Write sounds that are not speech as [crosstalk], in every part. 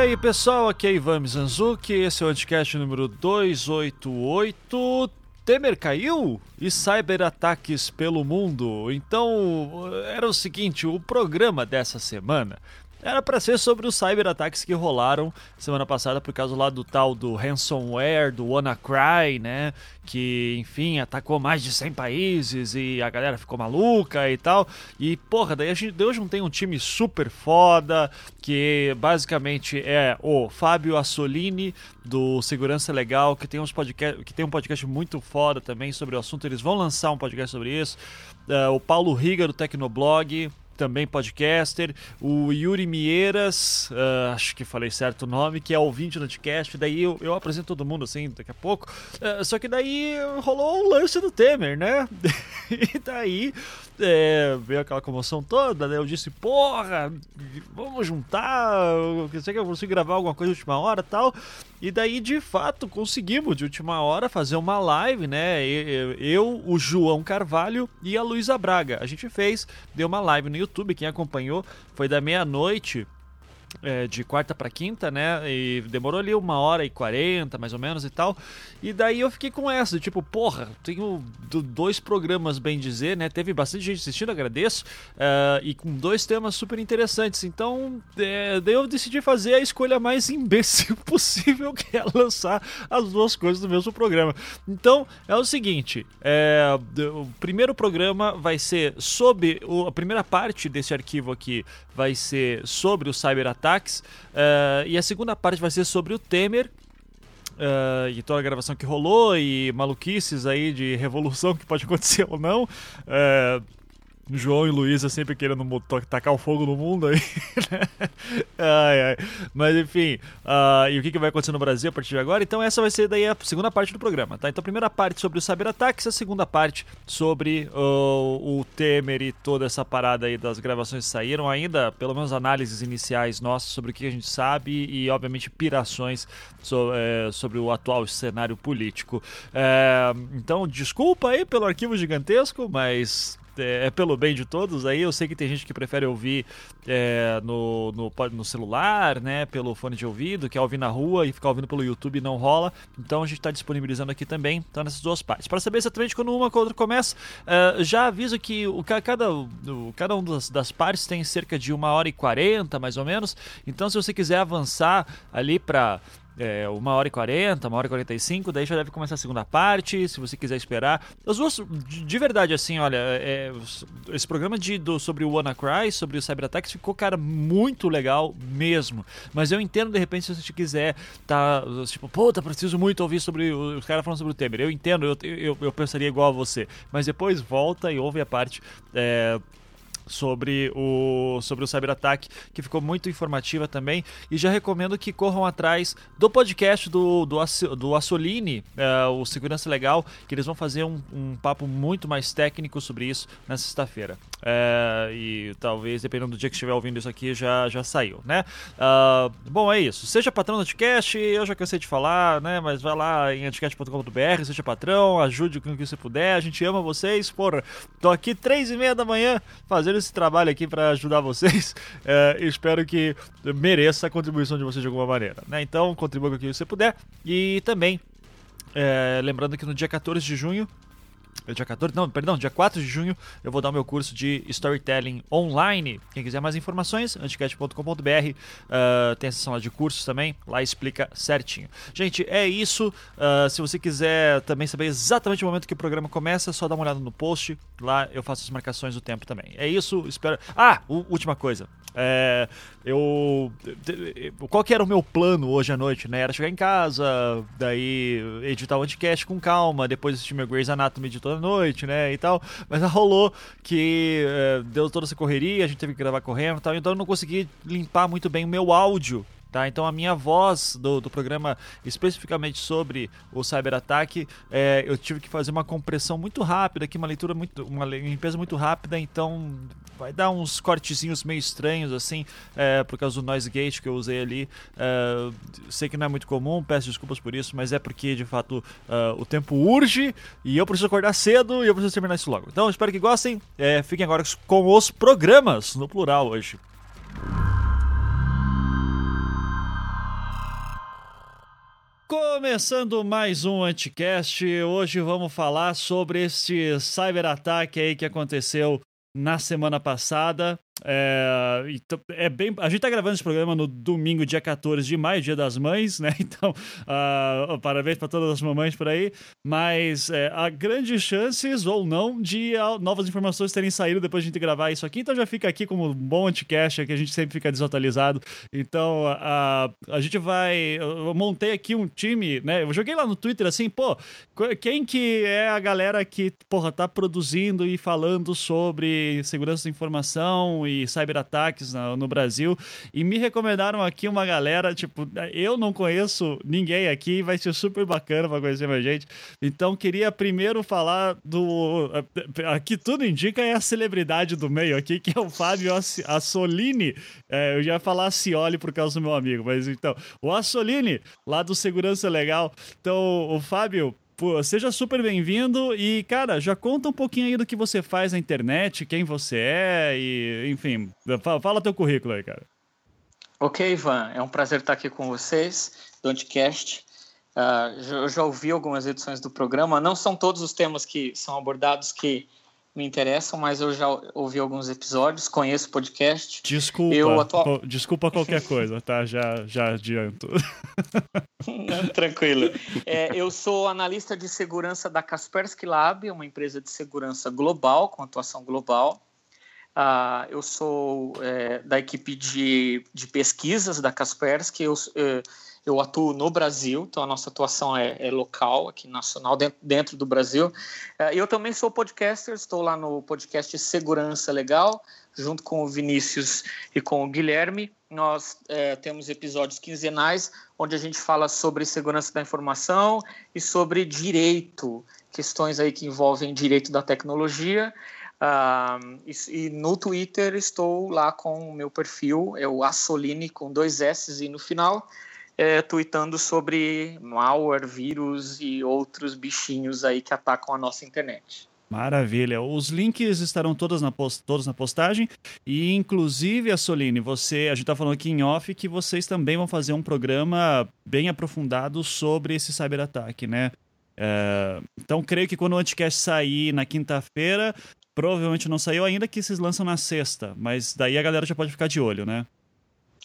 aí pessoal, aqui é Ivan Mizanzuki, esse é o Anticast número 288. Temer caiu e cyberataques pelo mundo. Então, era o seguinte, o programa dessa semana era para ser sobre os cyberataques que rolaram semana passada por causa lá do tal do ransomware, do WannaCry, né? Que, enfim, atacou mais de 100 países e a galera ficou maluca e tal. E, porra, daí a gente, eu juntei um time super foda, que basicamente é o Fábio Assolini, do Segurança Legal, que tem, uns podcast, que tem um podcast muito foda também sobre o assunto. Eles vão lançar um podcast sobre isso. Uh, o Paulo Riga, do Tecnoblog também podcaster, o Yuri Mieiras, uh, acho que falei certo o nome, que é ouvinte do podcast, daí eu, eu apresento todo mundo assim daqui a pouco, uh, só que daí rolou o lance do Temer, né? [laughs] e daí é, veio aquela comoção toda? Eu disse, porra, vamos juntar, eu sei que eu consigo gravar alguma coisa de última hora tal. E daí, de fato, conseguimos de última hora fazer uma live, né? Eu, o João Carvalho e a Luísa Braga. A gente fez, deu uma live no YouTube, quem acompanhou foi da meia-noite é, de quarta para quinta, né? E demorou ali uma hora e quarenta, mais ou menos e tal. E daí eu fiquei com essa, tipo, porra, tenho dois programas, bem dizer, né? Teve bastante gente assistindo, agradeço. Uh, e com dois temas super interessantes. Então, é, daí eu decidi fazer a escolha mais imbecil [laughs] possível, que é lançar as duas coisas no mesmo programa. Então, é o seguinte: é, o primeiro programa vai ser sobre. O, a primeira parte desse arquivo aqui vai ser sobre o cyberataque ataques. Uh, e a segunda parte vai ser sobre o Temer. Uh, e toda a gravação que rolou e maluquices aí de revolução que pode [laughs] acontecer ou não. Uh, João e Luísa sempre querendo tacar o fogo no mundo aí. [laughs] Né? ai, ai. Mas enfim, uh, e o que, que vai acontecer no Brasil a partir de agora? Então essa vai ser daí a segunda parte do programa, tá? Então a primeira parte sobre os cyberataques, a segunda parte sobre uh, o Temer e toda essa parada aí das gravações que saíram ainda, pelo menos análises iniciais nossas sobre o que a gente sabe e obviamente pirações so, é, sobre o atual cenário político. É, então desculpa aí pelo arquivo gigantesco, mas é, é, pelo bem de todos. Aí eu sei que tem gente que prefere ouvir é, no, no, no, celular, né? Pelo fone de ouvido, quer ouvir na rua e ficar ouvindo pelo YouTube não rola. Então a gente está disponibilizando aqui também, então nessas duas partes. Para saber exatamente quando uma com a outra começa, uh, já aviso que o, cada, o, cada uma das, das partes tem cerca de uma hora e quarenta, mais ou menos. Então se você quiser avançar ali para é, uma hora e quarenta, uma hora e quarenta e cinco, daí já deve começar a segunda parte, se você quiser esperar. As duas, de verdade, assim, olha, é, esse programa de, do, sobre o WannaCry, sobre o Cyberataques, ficou, cara, muito legal mesmo. Mas eu entendo, de repente, se você quiser, tá, tipo, puta, preciso muito ouvir sobre os caras falando sobre o Temer. Eu entendo, eu, eu, eu pensaria igual a você. Mas depois volta e ouve a parte. É, sobre o, sobre o cyberataque, que ficou muito informativa também. E já recomendo que corram atrás do podcast do, do, do Assolini, é, o Segurança Legal, que eles vão fazer um, um papo muito mais técnico sobre isso na sexta-feira. É, e talvez, dependendo do dia que estiver ouvindo isso aqui, já, já saiu, né? Uh, bom, é isso. Seja patrão do Anticast, eu já cansei de falar, né? Mas vai lá em anticast.com.br, seja patrão, ajude com o que você puder. A gente ama vocês. Porra, tô aqui três e meia da manhã fazendo esse trabalho aqui para ajudar vocês. [laughs] É, espero que mereça a contribuição de vocês de alguma maneira, né? Então, contribua com o que você puder. E também, é, lembrando que no dia 14 de junho dia 14, não, perdão, dia 4 de junho eu vou dar o meu curso de Storytelling online. Quem quiser mais informações, anticast.com.br, uh, ah, tem a seção lá de cursos também, lá explica certinho. Gente, é isso. Uh, se você quiser também saber exatamente o momento que o programa começa, é só dá uma olhada no post, lá eu faço as marcações do tempo também. É isso, espero. Ah, última coisa. É, eu. Qual que era o meu plano hoje à noite, né? Era chegar em casa, daí editar o podcast com calma, depois assistir meu Grey's Anatomy de toda noite, né? E tal. Mas rolou que é, deu toda essa correria, a gente teve que gravar correndo e tal, então eu não consegui limpar muito bem o meu áudio Tá? Então a minha voz do, do programa especificamente sobre o cyberataque, é, eu tive que fazer uma compressão muito rápida, aqui uma leitura muito, uma limpeza muito rápida, então vai dar uns cortezinhos meio estranhos assim, é, por causa do noise gate que eu usei ali. É, sei que não é muito comum, peço desculpas por isso, mas é porque de fato uh, o tempo urge e eu preciso acordar cedo e eu preciso terminar isso logo. Então espero que gostem. É, fiquem agora com os programas no plural hoje. Começando mais um Anticast, hoje vamos falar sobre este cyberataque aí que aconteceu na semana passada. É, então, é bem, a gente tá gravando esse programa no domingo, dia 14 de maio, dia das mães, né? [laughs] Então, uh, parabéns para todas as mamães por aí. Mas é, há grandes chances, ou não, de novas informações terem saído depois de a gente gravar isso aqui. Então já fica aqui como um bom anticast, que a gente sempre fica desatualizado. Então, uh, a gente vai. Eu montei aqui um time, né? Eu joguei lá no Twitter assim, pô, quem que é a galera que, porra, tá produzindo e falando sobre segurança da informação e cyberataques no, Brasil. E me recomendaram aqui uma galera, tipo, eu não conheço ninguém aqui, vai ser super bacana para conhecer mais gente. Então, queria primeiro falar do. Aqui tudo indica é a celebridade do meio aqui, que é o Fábio Assolini. É, eu já ia falar Cioli por causa do meu amigo, mas então, o Assolini, lá do Segurança Legal. Então, o Fábio, Pô, seja super bem-vindo e, cara, já conta um pouquinho aí do que você faz na internet, quem você é e, enfim, fala, teu currículo aí, cara. Ok, Ivan, é um prazer estar aqui com vocês do Anticast. Uh, eu já ouvi algumas edições do programa, não são todos os temas que são abordados que me interessam, mas eu já ouvi alguns episódios, conheço o podcast. Desculpa, eu atual... desculpa qualquer coisa, tá? Já, já adianto. Não, tranquilo. É, eu sou analista de segurança da Kaspersky Lab, uma empresa de segurança global, com atuação global. Uh, eu sou é, da equipe de, de pesquisas da Kaspersky. Eu, é, eu atuo no Brasil, então a nossa atuação é, é local, aqui nacional, dentro, dentro do Brasil. É, eu também sou podcaster, estou lá no podcast Segurança Legal, junto com o Vinícius e com o Guilherme. Nós é, temos episódios quinzenais onde a gente fala sobre segurança da informação e sobre direito, questões aí que envolvem direito da tecnologia. Uh, e, e, no Twitter estou lá com o meu perfil, é o Assoline com dois S e no final é, tweetando sobre malware, vírus e outros bichinhos aí que atacam a nossa internet. Maravilha. Os links estarão todos na, post, todos na postagem. E, inclusive, a Soline, você, a gente está falando aqui em off que vocês também vão fazer um programa bem aprofundado sobre esse cyberataque, né? É, então, creio que quando o Anticast sair na quinta-feira, provavelmente não saiu ainda, que vocês lançam na sexta. Mas daí a galera já pode ficar de olho, né?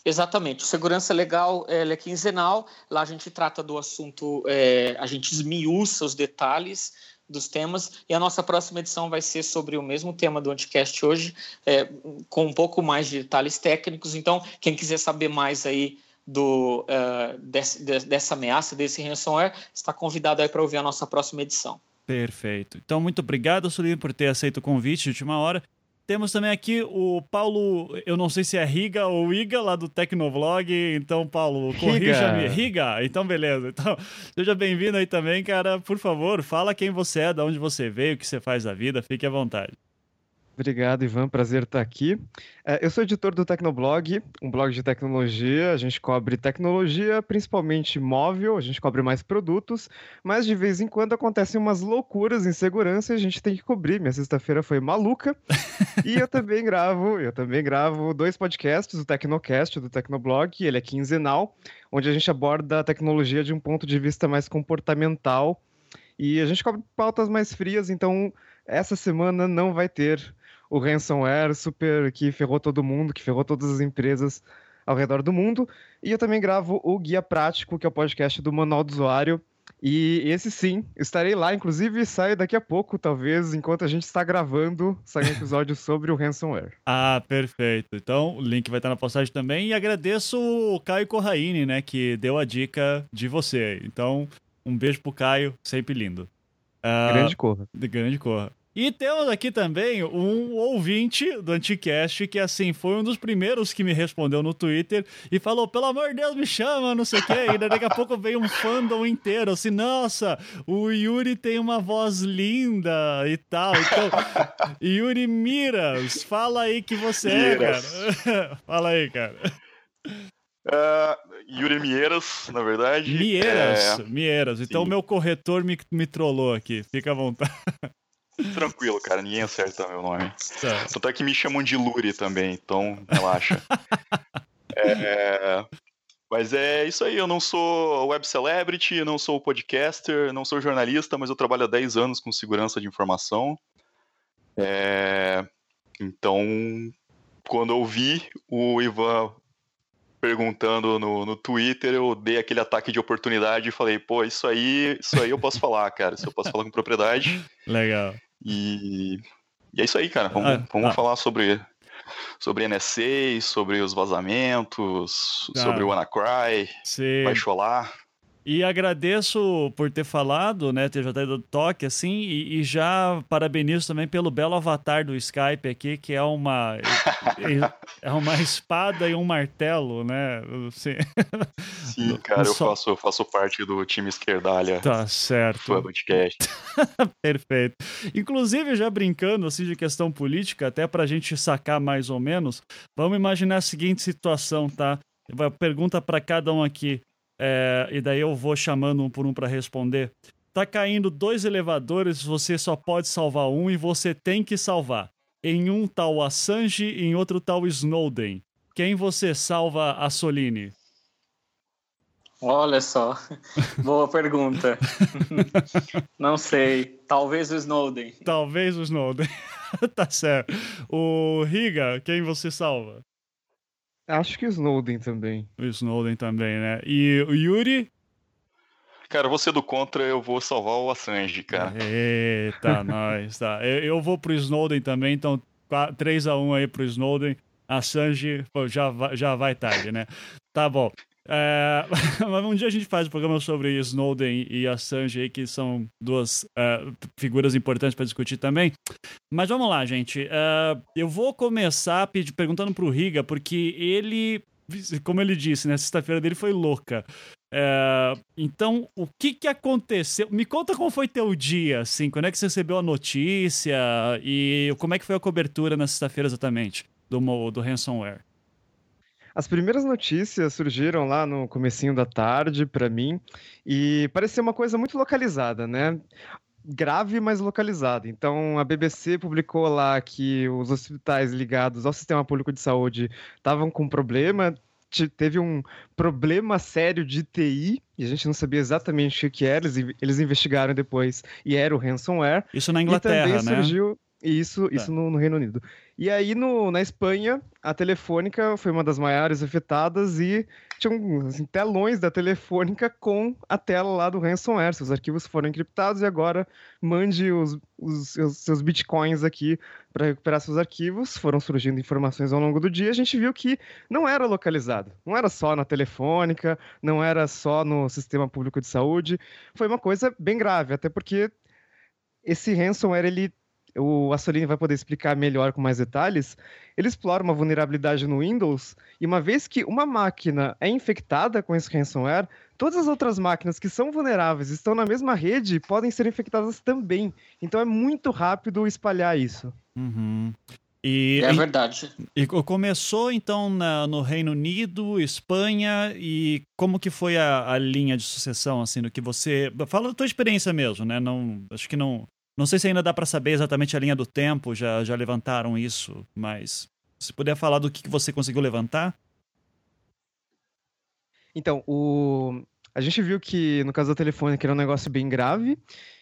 Exatamente. O Segurança Legal é quinzenal. Lá a gente trata do assunto, é, a gente esmiuça os detalhes dos temas. E a nossa próxima edição vai ser sobre o mesmo tema do Anticast hoje, é, com um pouco mais de detalhes técnicos. Então, quem quiser saber mais aí do, uh, desse, dessa ameaça, desse ransomware, está convidado aí para ouvir a nossa próxima edição. Perfeito. Então, muito obrigado, Sulinho, por ter aceito o convite de última hora. Temos também aqui o Paulo, eu não sei se é Riga ou Iga, lá do Tecnovlog. Então, Paulo, corrija-me. Riga. Então, beleza. Então, seja bem-vindo aí também, cara. Por favor, fala quem você é, de onde você veio, o que você faz da vida. Fique à vontade. Obrigado, Ivan. Prazer estar aqui. É, eu sou editor do Tecnoblog, um blog de tecnologia. A gente cobre tecnologia, principalmente móvel, a gente cobre mais produtos, mas de vez em quando acontecem umas loucuras em segurança e a gente tem que cobrir. Minha sexta-feira foi maluca. [laughs] e eu também gravo, eu também gravo dois podcasts, o Tecnocast do Tecnoblog, ele é quinzenal, onde a gente aborda a tecnologia de um ponto de vista mais comportamental. E a gente cobre pautas mais frias, então essa semana não vai ter o ransomware super que ferrou todo mundo, que ferrou todas as empresas ao redor do mundo. E eu também gravo o Guia Prático, que é o podcast do Manual do Usuário. E esse sim, estarei lá, inclusive sai daqui a pouco, talvez, enquanto a gente está gravando, sai um episódio [laughs] sobre o ransomware. Ah, perfeito. Então, o link vai estar na postagem também. E agradeço o Caio Corraine, né, que deu a dica de você. Então, um beijo pro Caio, sempre lindo. Uh, grande corra. Grande corra. E temos aqui também um ouvinte do Anticast que, assim, foi um dos primeiros que me respondeu no Twitter e falou: pelo amor de Deus, me chama, não sei o quê. E daqui a pouco veio um fandom inteiro, assim, nossa, o Yuri tem uma voz linda e tal. Então, [laughs] Yuri Miras, fala aí que você é, cara. [laughs] fala aí, cara. Uh, Yuri Mieiras, na verdade. Mieiras, é... Mieiras. Então o meu corretor me, me trollou aqui, fica à vontade. [laughs] Tranquilo, cara, ninguém acerta meu nome. Tá. Tanto é que me chamam de Luri também, então relaxa. [laughs] é... Mas é isso aí, eu não sou web celebrity, não sou podcaster, não sou jornalista, mas eu trabalho há 10 anos com segurança de informação. É... Então, quando eu vi o Ivan perguntando no, no Twitter, eu dei aquele ataque de oportunidade e falei, pô, isso aí, isso aí eu posso falar, cara. Isso eu posso falar com propriedade. [laughs] Legal. E, e é isso aí, cara. Vamos, ah, vamos ah. falar sobre, sobre NSA, sobre os vazamentos, ah. sobre o WannaCry, Baixolar. E agradeço por ter falado, né, ter já dado toque, assim, e, e, já parabenizo também pelo belo avatar do Skype aqui, que é uma [laughs] é uma espada e um martelo, né? Assim, [laughs] Sim, cara, eu faço, eu faço parte do time esquerdalha. Tá certo. podcast. [laughs] Perfeito. Inclusive, já brincando, assim, de questão política, até pra gente sacar mais ou menos, vamos imaginar a seguinte situação, tá? Pergunta para cada um aqui. É, e daí eu vou chamando um por um para responder. Tá caindo dois elevadores, você só pode salvar um e você tem que salvar. Em um tal Assange e em outro tal Snowden. Quem você salva a Soline? Olha só, [laughs] boa pergunta. [laughs] Não sei, talvez o Snowden. Talvez o Snowden. [laughs] tá certo. O Riga, quem você salva? Acho que o Snowden também. O Snowden também, né? E o Yuri? Cara, você do contra, eu vou salvar o Assange, cara. Eita, [laughs] nós, tá. Eu, vou pro Snowden também, então 3x1 aí pro Snowden. Assange, pô, já, já vai tarde, né? Tá bom. É, [laughs] um dia a gente faz um programa sobre Snowden e Assange, que são duas uh, figuras importantes para discutir também. Mas vamos lá, gente. Uh, eu vou começar perguntando para o Riga, porque ele, como ele disse, né, sexta-feira dele foi louca. Uh, então, o que que aconteceu? Me conta como foi teu dia, assim, quando é que você recebeu a notícia e como é que foi a cobertura na sexta-feira exatamente do, do ransomware? As primeiras notícias surgiram lá no comecinho da tarde para mim e parecia uma coisa muito localizada, né? grave, mas localizada. Então, a BBC publicou lá que os hospitais ligados ao sistema público de saúde estavam com problema, teve um problema sério de TI, e a gente não sabia exatamente o que era, eles, eles investigaram depois, e era o ransomware. Isso na Inglaterra, e também né? Surgiu, Isso, tá. isso no, no Reino Unido. E aí, no, na Espanha, a Telefônica foi uma das maiores afetadas e tinham assim, telões da Telefônica com a tela lá do ransomware. Seus arquivos foram encriptados e agora mande os, os seus, seus bitcoins aqui para recuperar seus arquivos. Foram surgindo informações ao longo do dia. A gente viu que não era localizado. Não era só na Telefônica, não era só no sistema público de saúde. Foi uma coisa bem grave, até porque esse ransomware ele o Assolini vai poder explicar melhor com mais detalhes, ele explora uma vulnerabilidade no Windows, e uma vez que uma máquina é infectada com esse ransomware, todas as outras máquinas que são vulneráveis estão na mesma rede podem ser infectadas também. Então é muito rápido espalhar isso. Uhum. E, é verdade. E, e começou então na, no Reino Unido, Espanha e como que foi a, a, linha de sucessão assim do que você fala da tua experiência mesmo, né? Não acho que não não sei se ainda dá para saber exatamente a linha do tempo, já, já levantaram isso, mas se puder falar do que você conseguiu levantar. Então, o... a gente viu que no caso da telefônica era um negócio bem grave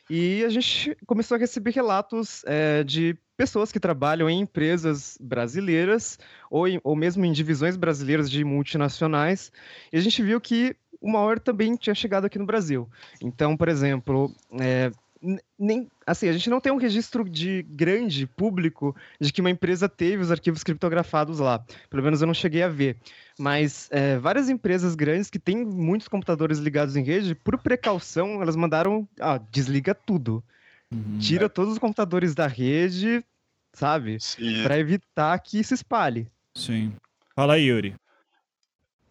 e a gente começou a receber relatos é, de pessoas que trabalham em empresas brasileiras ou, em, ou mesmo em divisões brasileiras de multinacionais e a gente viu que o maior também tinha chegado aqui no Brasil. Então, por exemplo, é, nem assim, a gente não tem um registro de grande público de que uma empresa teve os arquivos criptografados lá. Pelo menos eu não cheguei a ver. Mas é, várias empresas grandes que têm muitos computadores ligados em rede, por precaução, elas mandaram, ah, desliga tudo. Uhum, Tira é. todos os computadores da rede, sabe? Para evitar que se espalhe. Sim. Fala aí, Yuri.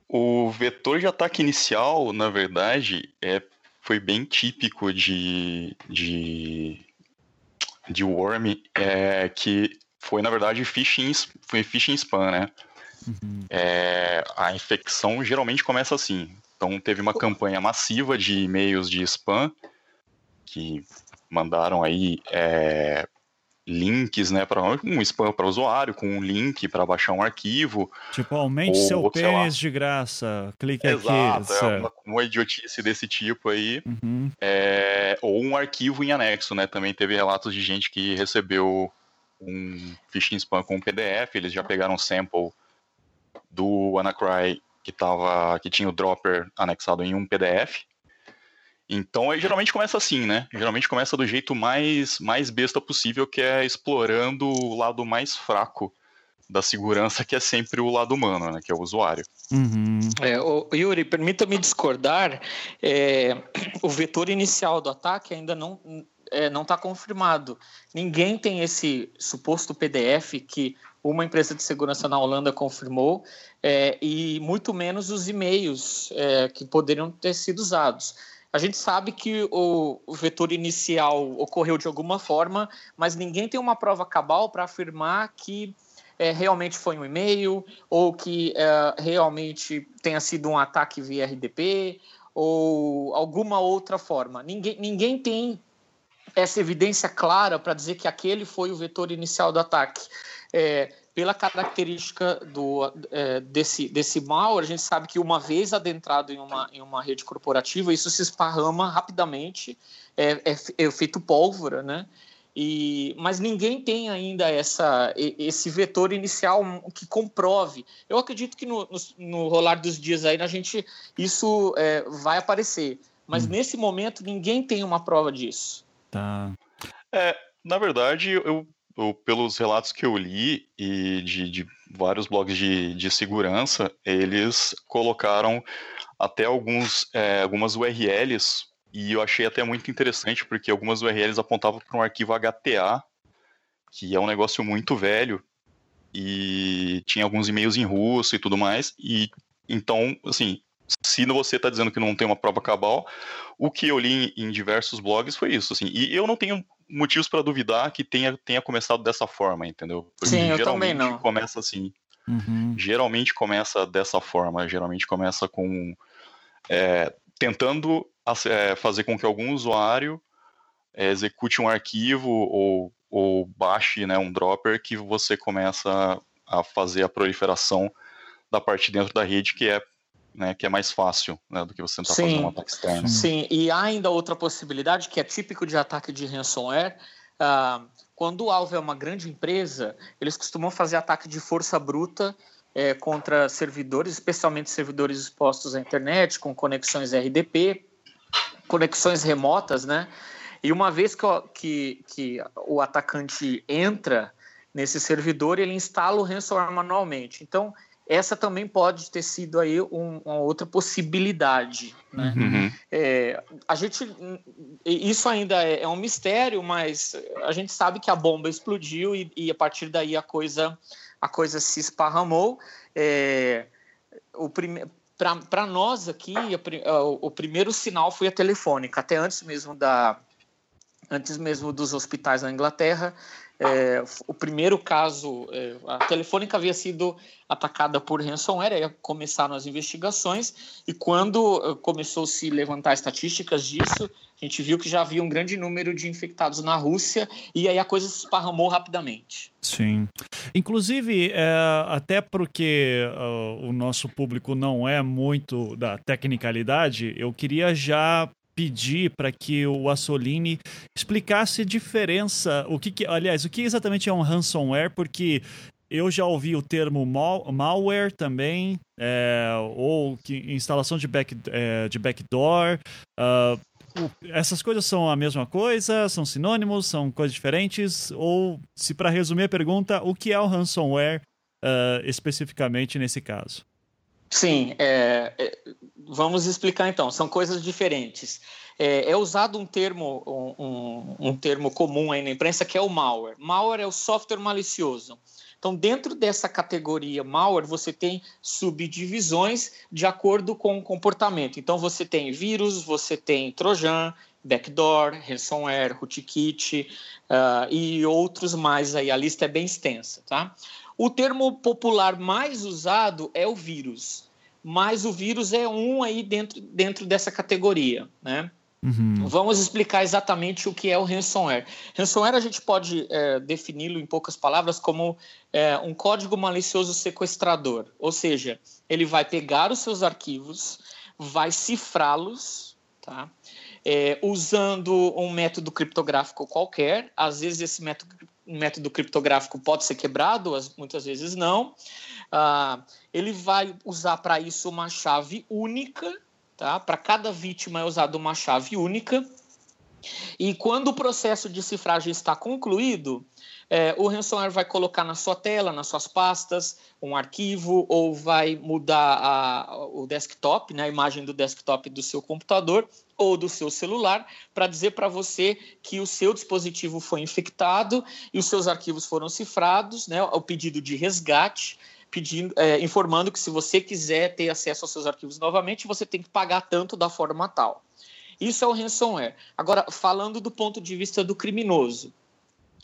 O vetor de ataque inicial, na verdade, é foi bem típico de, de, de Worm, é, que foi, na verdade, phishing, foi phishing spam, né? Uhum. É, a infecção geralmente começa assim. Então, teve uma campanha massiva de e-mails de spam que mandaram aí é, links, né, para um spam para usuário, com um link para baixar um arquivo. Tipo, aumente ou, seu pênis de graça, clique Exato, aqui. É uma, uma, idiotice desse tipo aí. Uhum. É, ou um arquivo em anexo, né? Também teve relatos de gente que recebeu um phishing spam com um PDF, eles já pegaram um sample do Anacry que, tava, que tinha o dropper anexado em um PDF então, geralmente começa assim, né? Geralmente começa do jeito mais, mais besta possível, que é explorando o lado mais fraco da segurança, que é sempre o lado humano, né? Que é o usuário. Uhum. É, o, Yuri, permita-me discordar. É, o vetor inicial do ataque ainda não é, não está confirmado. Ninguém tem esse suposto PDF que uma empresa de segurança na Holanda confirmou, é, e muito menos os e-mails é, que poderiam ter sido usados. A gente sabe que o, vetor inicial ocorreu de alguma forma, mas ninguém tem uma prova cabal para afirmar que é, realmente foi um e-mail ou que é, realmente tenha sido um ataque via RDP ou alguma outra forma. Ninguém, ninguém tem essa evidência clara para dizer que aquele foi o vetor inicial do ataque. É, pela característica do, é, desse, desse malware, a gente sabe que uma vez adentrado em uma, em uma rede corporativa, isso se esparrama rapidamente, é, é, é feito pólvora, né? E, mas ninguém tem ainda essa, esse vetor inicial que comprove. Eu acredito que no, no, no rolar dos dias aí a gente isso é, vai aparecer, mas hum. nesse momento ninguém tem uma prova disso. Tá. É, na verdade, eu eu, pelos relatos que eu li e de, de vários blogs de, de, segurança, eles colocaram até alguns, é, algumas URLs, e eu achei até muito interessante, porque algumas URLs apontavam para um arquivo HTA, que é um negócio muito velho, e tinha alguns e-mails em russo e tudo mais, e então, assim, se você está dizendo que não tem uma prova cabal, o que eu li em, em diversos blogs foi isso, assim, e eu não tenho motivos para duvidar que tenha, tenha começado dessa forma, entendeu? Porque Sim, eu também não. começa assim. Uhum. Geralmente começa dessa forma, geralmente começa com é, tentando é, fazer com que algum usuário é, execute um arquivo ou, ou baixe né, um dropper que você começa a fazer a proliferação da parte dentro da rede que é né, que é mais fácil né, do que você tentar Sim. fazer um ataque externo. Sim, e há ainda outra possibilidade que é típico de ataque de ransomware. Uh, quando o alvo é uma grande empresa, eles costumam fazer ataque de força bruta é, contra servidores, especialmente servidores expostos à internet, com conexões RDP, conexões remotas, né? E uma vez que, que, que o atacante entra nesse servidor, ele instala o ransomware manualmente. Então, essa também pode ter sido aí um, uma outra possibilidade. Né? Uhum. É, a gente, isso ainda é, é, um mistério, mas a gente sabe que a bomba explodiu e, e a partir daí a coisa, a coisa se esparramou. É, o prime... Para nós aqui, a, o, o primeiro sinal foi a telefônica, até antes mesmo da, antes mesmo dos hospitais na Inglaterra, é, o primeiro caso, é, a Telefônica havia sido atacada por ransomware, aí começaram as investigações, e quando eh, começou a se levantar estatísticas disso, a gente viu que já havia um grande número de infectados na Rússia, e aí a coisa se esparramou rapidamente. Sim. Inclusive, é, até porque uh, o nosso público não é muito da tecnicalidade, eu queria já pedir para que o Assolini explicasse diferença, o que, que, aliás, o que exatamente é um ransomware, porque eu já ouvi o termo mal, malware também, é, ou que, instalação de, back, é, de backdoor. Uh, essas coisas são a mesma coisa? São sinônimos? São coisas diferentes? Ou, se para resumir a pergunta, o que é o ransomware uh, especificamente nesse caso? Sim, é, é, vamos explicar então. São coisas diferentes. É, é usado um termo, um, um, termo comum aí na imprensa que é o malware. Malware é o software malicioso. Então, dentro dessa categoria malware, você tem subdivisões de acordo com o comportamento. Então, você tem vírus, você tem trojan, backdoor, ransomware, rootkit uh, e outros mais aí. A lista é bem extensa, tá? O termo popular mais usado é o vírus, mas o vírus é um aí dentro, dentro dessa categoria, né? Uhum. Vamos explicar exatamente o que é o ransomware. Ransomware a gente pode é, defini-lo em poucas palavras como é, um código malicioso sequestrador, ou seja, ele vai pegar os seus arquivos, vai cifrá-los, tá? É, usando um método criptográfico qualquer. Às vezes esse método, método criptográfico pode ser quebrado, muitas vezes não. Ah, ele vai usar para isso uma chave única Tá? Para cada vítima é usada uma chave única. E quando o processo de cifragem está concluído, é, o ransomware vai colocar na sua tela, nas suas pastas, um arquivo ou vai mudar a, o desktop, né, a imagem do desktop do seu computador ou do seu celular para dizer para você que o seu dispositivo foi infectado e os seus arquivos foram cifrados, né, o pedido de resgate pedindo, é, informando que se você quiser ter acesso aos seus arquivos novamente, você tem que pagar tanto da forma tal. Isso é o ransomware. Agora, falando do ponto de vista do criminoso,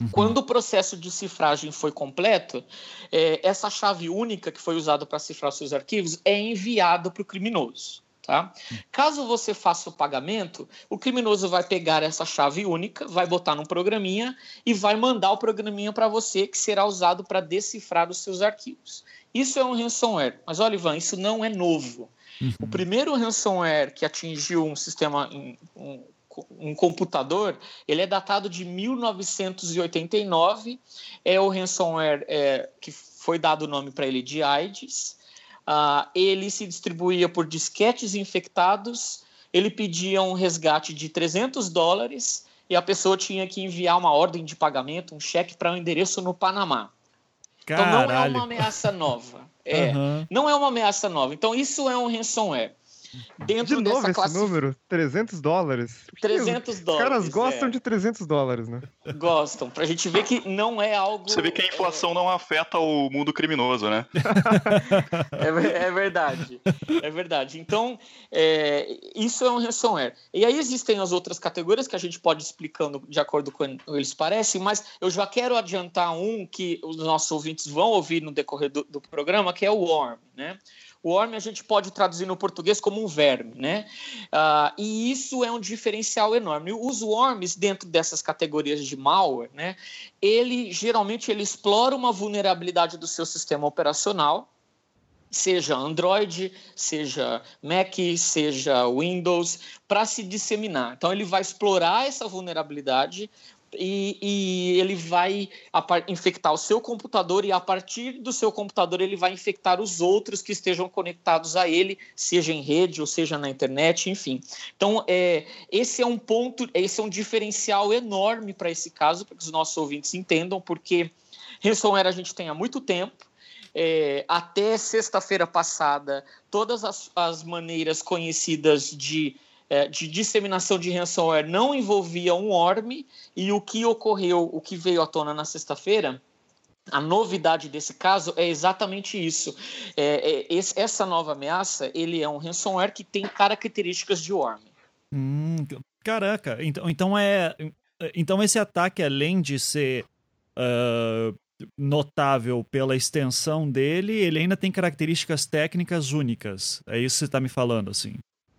uhum. quando o processo de cifragem foi completo, é, essa chave única que foi usada para cifrar seus arquivos é enviada para o criminoso. Tá? Caso você faça o pagamento, o criminoso vai pegar essa chave única, vai botar num programinha e vai mandar o programinha para você, que será usado para decifrar os seus arquivos. Isso é um ransomware. Mas olha, Ivan, isso não é novo. Uhum. O primeiro ransomware que atingiu um sistema, um, um computador, ele é datado de 1989. É o ransomware é, que foi dado o nome para ele de AIDS. Uh, ele se distribuía por disquetes infectados. Ele pedia um resgate de 300 dólares e a pessoa tinha que enviar uma ordem de pagamento, um cheque para um endereço no Panamá. Caralho. Então não é uma ameaça nova. É, uhum. Não é uma ameaça nova. Então isso é um ransomware. Dentro de novo esse classe... número? 300 dólares? 300 dólares. Os caras gostam é. de 300 dólares, né? Gostam. Pra gente ver que não é algo... Você vê que a inflação é... não afeta o mundo criminoso, né? [laughs] é, é, verdade. É verdade. Então, é, isso é um ransomware. E aí existem as outras categorias que a gente pode ir explicando de acordo com eles parecem, mas eu já quero adiantar um que os nossos ouvintes vão ouvir no decorrer do, do programa, que é o Worm, né? O worm a gente pode traduzir no português como um verme, né? Uh, e isso é um diferencial enorme. Os worms, dentro dessas categorias de malware, né? Ele geralmente ele explora uma vulnerabilidade do seu sistema operacional, seja Android, seja Mac, seja Windows, para se disseminar. Então ele vai explorar essa vulnerabilidade e, e, ele vai infectar o seu computador e a partir do seu computador ele vai infectar os outros que estejam conectados a ele, seja em rede ou seja na internet, enfim. Então, é, esse é um ponto, esse é um diferencial enorme para esse caso, para que os nossos ouvintes entendam, porque ransomware a gente tem há muito tempo, é, até sexta-feira passada, todas as, as maneiras conhecidas de é, de disseminação de ransomware não envolvia um ORM e o que ocorreu, o que veio à tona na sexta-feira, a novidade desse caso é exatamente isso. É, é, esse, essa nova ameaça, ele é um ransomware que tem características de ORM. Hum, caraca, então, então é, então esse ataque além de ser uh, notável pela extensão dele, ele ainda tem características técnicas únicas. É isso que você está me falando, assim?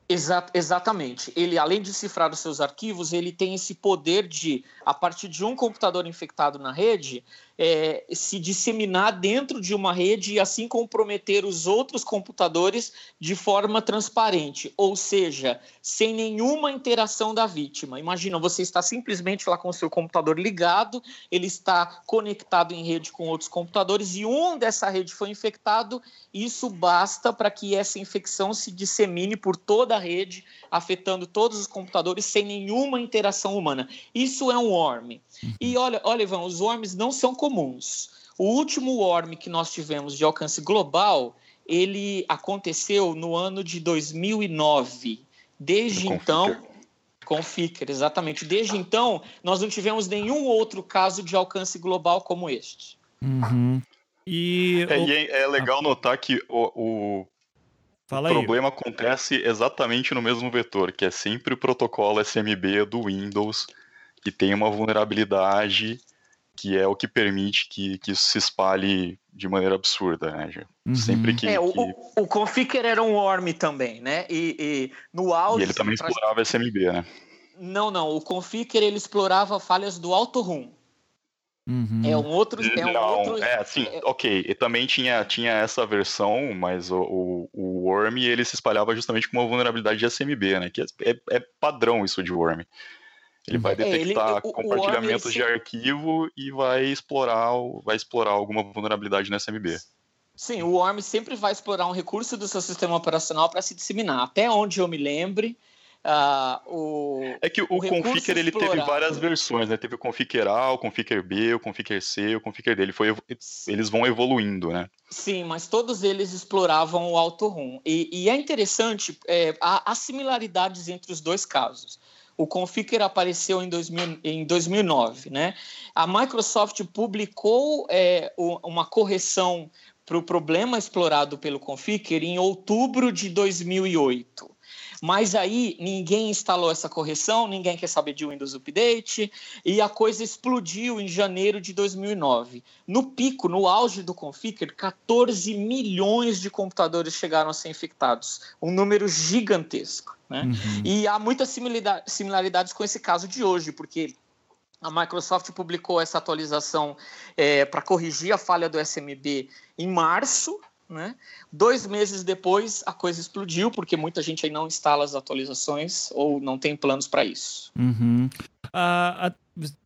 Exa exatamente. Ele, além de cifrar os seus arquivos, ele tem esse poder de, a partir de um computador infectado na rede, é, se disseminar dentro de uma rede e assim comprometer os outros computadores de forma transparente, ou seja, sem nenhuma interação da vítima. Imagina, você está simplesmente lá com o seu computador ligado, ele está conectado em rede com outros computadores e um dessa rede foi infectado, isso basta para que essa infecção se dissemine por toda a rede, afetando todos os computadores sem nenhuma interação humana. Isso é um worm. E olha, olha, Ivan, os worms não são comuns. O último worm que nós tivemos de alcance global, ele aconteceu no ano de 2009. Desde então, com Ficker, exatamente. Desde então, nós não tivemos nenhum outro caso de alcance global como este. Uhum. E, é, o... e é, é, legal notar que o, o, o problema acontece exatamente no mesmo vetor, que é sempre o protocolo SMB do Windows que tem uma vulnerabilidade que é o que permite que, que isso se espalhe de maneira absurda, né? Uhum. Sempre que. É, que... O, o Configure era um worm também, né? E, e no áudio. E ele também pra... explorava SMB, né? Não, não. O Configure ele explorava falhas do AutoRoom. Uhum. É um outro. É um não, outro... é assim, é... ok. E também tinha, tinha essa versão, mas o, o, o, Worm ele se espalhava justamente com uma vulnerabilidade de SMB, né? Que é, é, é padrão isso de Worm. Ele vai detectar é, ele, o, compartilhamentos o de arquivo e vai explorar, vai explorar alguma vulnerabilidade no SMB. Sim, o Worm sempre vai explorar um recurso do seu sistema operacional para se disseminar. Até onde eu me lembre, Uh, o, é que o, o Configure ele teve várias versões, né? Teve o Configure A, o Configure B, o Configure C, o Configure D. Ele foi, eles vão evoluindo, né? Sim, mas todos eles exploravam o AutoRoom. E, e é interessante, é, há, há, similaridades entre os dois casos. O Configure apareceu em, 2000, em 2009, né? A Microsoft publicou é, uma correção para o problema explorado pelo Configure em outubro de 2008. Mas aí ninguém instalou essa correção, ninguém quer saber de Windows Update e a coisa explodiu em janeiro de 2009. No pico, no auge do Configure, 14 milhões de computadores chegaram a ser infectados, um número gigantesco. Né? Uhum. E há muitas similaridades com esse caso de hoje, porque a Microsoft publicou essa atualização é, para corrigir a falha do SMB em março né? Dois meses depois, a coisa explodiu, porque muita gente aí não instala as atualizações ou não tem planos para isso. Uhum. Uh,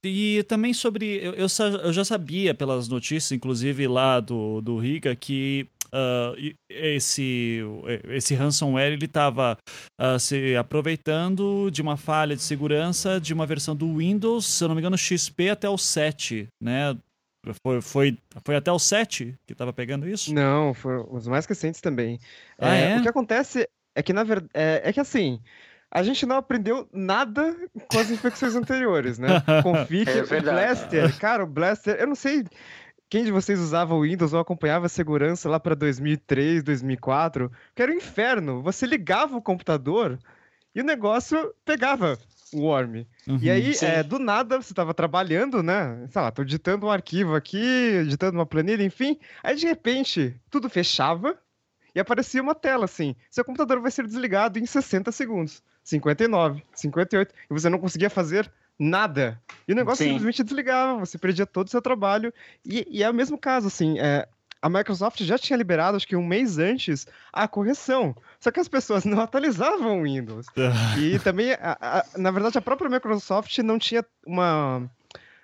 e também sobre. Eu, eu, já sabia pelas notícias, inclusive lá do, do Riga, que uh, esse, esse ransomware ele estava uh, se aproveitando de uma falha de segurança de uma versão do Windows, se eu não me engano, XP até o 7, né? Foi, foi, foi até o 7 que tava pegando isso? Não, foram os mais recentes também. Ah, é, é? O que acontece é que, na verdade, é, é, que assim, a gente não aprendeu nada com as infecções anteriores, né? [laughs] Config, é Blaster, cara, o Blaster, eu não sei quem de vocês usava o Windows ou acompanhava a segurança lá para 2003, 2004, que era um inferno. Você ligava o computador e o negócio pegava Worm. Uhum, e aí, é, do nada, você estava trabalhando, né? Sei lá, tô editando um arquivo aqui, editando uma planilha, enfim. Aí, de repente, tudo fechava e aparecia uma tela assim: seu computador vai ser desligado em 60 segundos. 59, 58. E você não conseguia fazer nada. E o negócio Sim. simplesmente desligava, você perdia todo o seu trabalho. E, e é o mesmo caso, assim, é, a Microsoft já tinha liberado, acho que um mês antes, a correção. Só que as pessoas [laughs] não atualizavam o Windows. e também, a, a, na verdade, a própria Microsoft não tinha uma.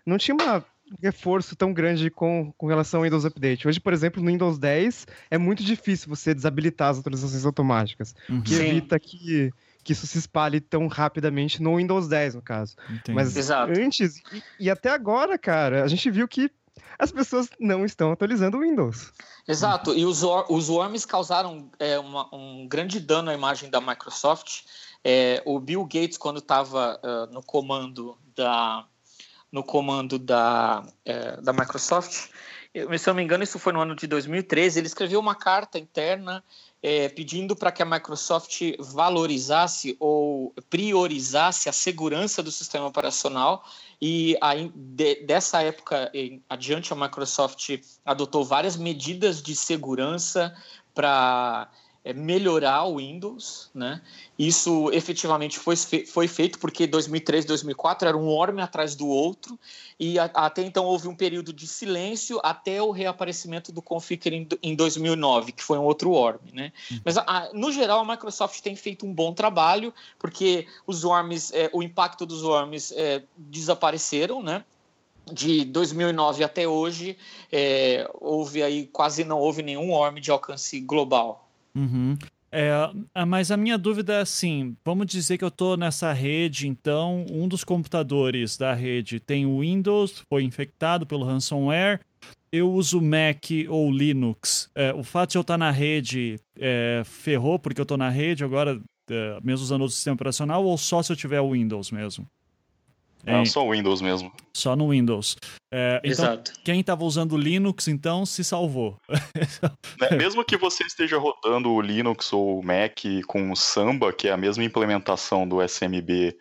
Não tinha uma reforço tão grande com, com relação ao Windows Update. Hoje, por exemplo, no Windows 10 é muito difícil você desabilitar as atualizações automáticas, uhum. que evita que, que isso se espalhe tão rapidamente no Windows 10, no caso. Entendi. Mas Exato. antes, e, e, até agora, cara, a gente viu que as pessoas não estão atualizando o Windows. Exato, e os, os worms causaram é, uma, um grande dano à imagem da Microsoft. É, o Bill Gates, quando estava uh, no comando da no comando da, é, da Microsoft, se eu não me engano, isso foi no ano de 2013, ele escreveu uma carta interna é, pedindo para que a Microsoft valorizasse ou priorizasse a segurança do sistema operacional e aí, de, dessa época em adiante, a Microsoft adotou várias medidas de segurança para é, melhorar o Windows, né? Isso efetivamente foi, foi feito porque 2003, 2004 era um orme atrás do outro e a, até então houve um período de silêncio até o reaparecimento do Configure em, em 2009, que foi um outro orme, né? Uhum. Mas a, no geral a Microsoft tem feito um bom trabalho porque os worms, é, o impacto dos worms é, desapareceram, né? de 2009 até hoje, é, houve aí quase não houve nenhum worm de alcance global. Uhum. É, mas a minha dúvida é assim: vamos dizer que eu estou nessa rede, então um dos computadores da rede tem o Windows, foi infectado pelo ransomware. Eu uso Mac ou Linux. É, o fato de eu estar na rede é, ferrou porque eu estou na rede agora, é, mesmo usando o sistema operacional, ou só se eu tiver o Windows mesmo? Não, só o Windows mesmo. Só no Windows. É, então, Exato. quem estava usando Linux, então, se salvou. É, mesmo que você esteja rodando o Linux ou o Mac com o Samba, que é a mesma implementação do SMB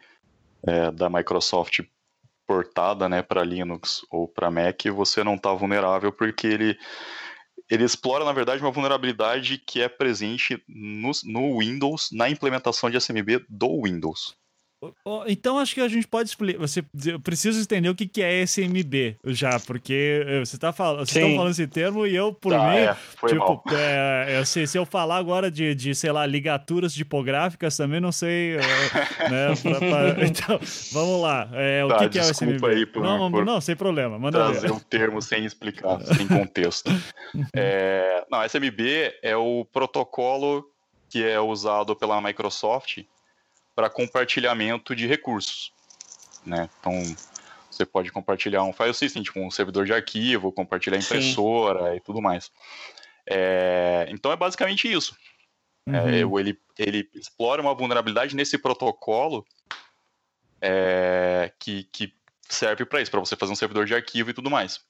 é, da Microsoft portada né, para Linux ou para Mac, você não está vulnerável porque ele, ele explora, na verdade, uma vulnerabilidade que é presente no, no Windows, na implementação de SMB do Windows. Então acho que a gente pode explicar. Você precisa entender o que, que é SMB já, porque você está falando, você tá falando esse termo e eu, por tá, mim, é, tipo, é, eu sei, se eu falar agora de, de, sei lá, ligaturas tipográficas, também não sei. Eh, [laughs] né, pra, pra... Então, vamos lá. É, o tá, que, que, é o SMB? Aí por, não, por não, sem problema. Manda trazer o um termo sem explicar, sem contexto. [laughs] é, não, SMB é o protocolo que é usado pela Microsoft para compartilhamento de recursos. Né? Então, você pode compartilhar um file system, tipo um servidor de arquivo, compartilhar impressora Sim. e tudo mais. É, então é basicamente isso. É, uhum. É, ele, ele explora uma vulnerabilidade nesse protocolo é, que, que serve para isso, para você fazer um servidor de arquivo e tudo mais.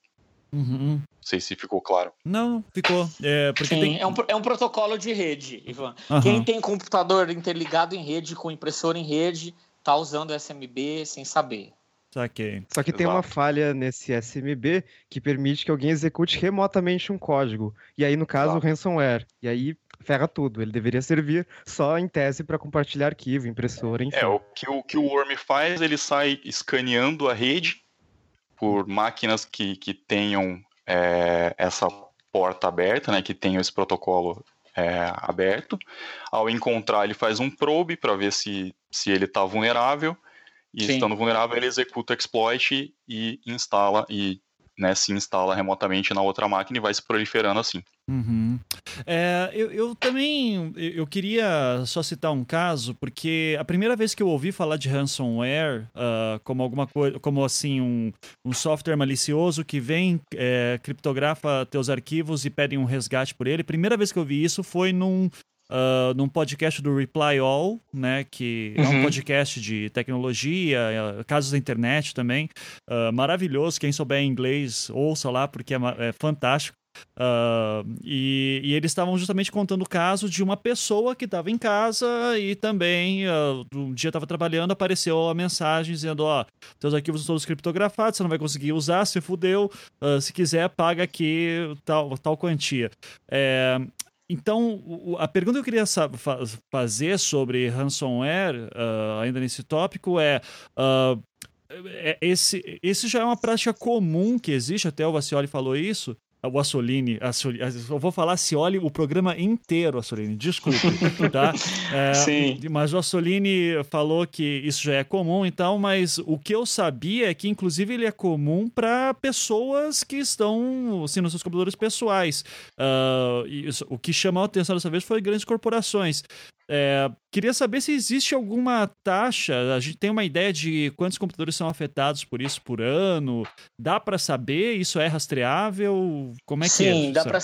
Uhum. Não sei se ficou claro. Não, ficou. É, porque Sim, tem... é, um, é um protocolo de rede, Ivan. Uhum. Quem tem computador interligado em rede, com impressora em rede, tá usando SMB sem saber. Saquei. Só que Exato. tem uma falha nesse SMB que permite que alguém execute remotamente um código. E aí, no caso, Exato. o ransomware. E aí ferra tudo. Ele deveria servir só em tese para compartilhar arquivo, impressora, enfim. É, o que o, que o Worm faz, ele sai escaneando a rede por máquinas que, que tenham é, essa porta aberta, né, que tenham esse protocolo é, aberto. Ao encontrar, ele faz um probe para ver se, se ele está vulnerável. E Sim. estando vulnerável, ele executa o exploit e instala e né, se instala remotamente na outra máquina e vai se proliferando assim. Uhum. É, eu, eu, também eu queria só citar um caso porque a primeira vez que eu ouvi falar de ransomware uh, como alguma coisa, como assim um, um software malicioso que vem é, criptografa teus arquivos e pedem um resgate por ele. Primeira vez que eu vi isso foi num Uh, num podcast do Reply All, né, que uhum. é um uhum. podcast de tecnologia, uh, casos da internet também, uh, maravilhoso. Quem souber inglês, ouça lá, porque é, é fantástico. Uh, e, e, eles estavam justamente contando o caso de uma pessoa que estava em casa e também uh, um dia estava trabalhando, apareceu a mensagem dizendo: Ó, oh, teus arquivos todos criptografados, você não vai conseguir usar, se fudeu. Uh, se quiser, paga aqui tal, tal quantia. É, então, a pergunta que eu queria fazer sobre ransomware, ainda nesse tópico, é. é esse, esse já é uma prática comum que existe, até o Vacioli falou isso, o Assolini, Assolini, eu vou falar Cioli o programa inteiro, Assolini, desculpe, [laughs] tá? É, Sim. Mas o Assolini falou que isso já é comum, então, mas o que eu sabia é que, inclusive, ele é comum para pessoas que estão, assim, nos seus computadores pessoais. Uh, isso, o que chamou a atenção dessa vez foi grandes corporações. É, queria saber se existe alguma taxa. A gente tem uma ideia de quantos computadores são afetados por isso por ano. Dá para saber? Isso é rastreável? Como é Sim, que é? Dá pra,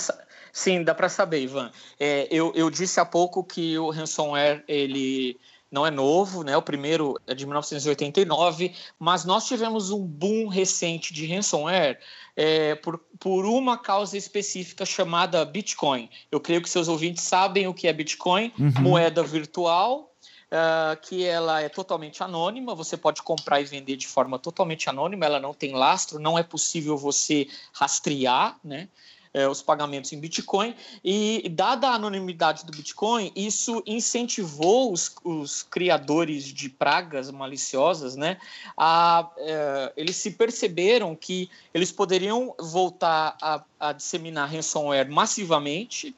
sim, dá para saber, Ivan. É, eu, eu disse há pouco que o ransomware ele não é novo, né? O primeiro é de 1989, mas nós tivemos um boom recente de ransomware é, por, por uma causa específica chamada Bitcoin. Eu creio que seus ouvintes sabem o que é Bitcoin, uhum. moeda virtual. Uh, que ela é totalmente anônima, você pode comprar e vender de forma totalmente anônima, ela não tem lastro, não é possível você rastrear, né? É, os pagamentos em Bitcoin. E, dada a anonimidade do Bitcoin, isso incentivou os, os criadores de pragas maliciosas, né? A, é, eles se perceberam que eles poderiam voltar a, a disseminar ransomware massivamente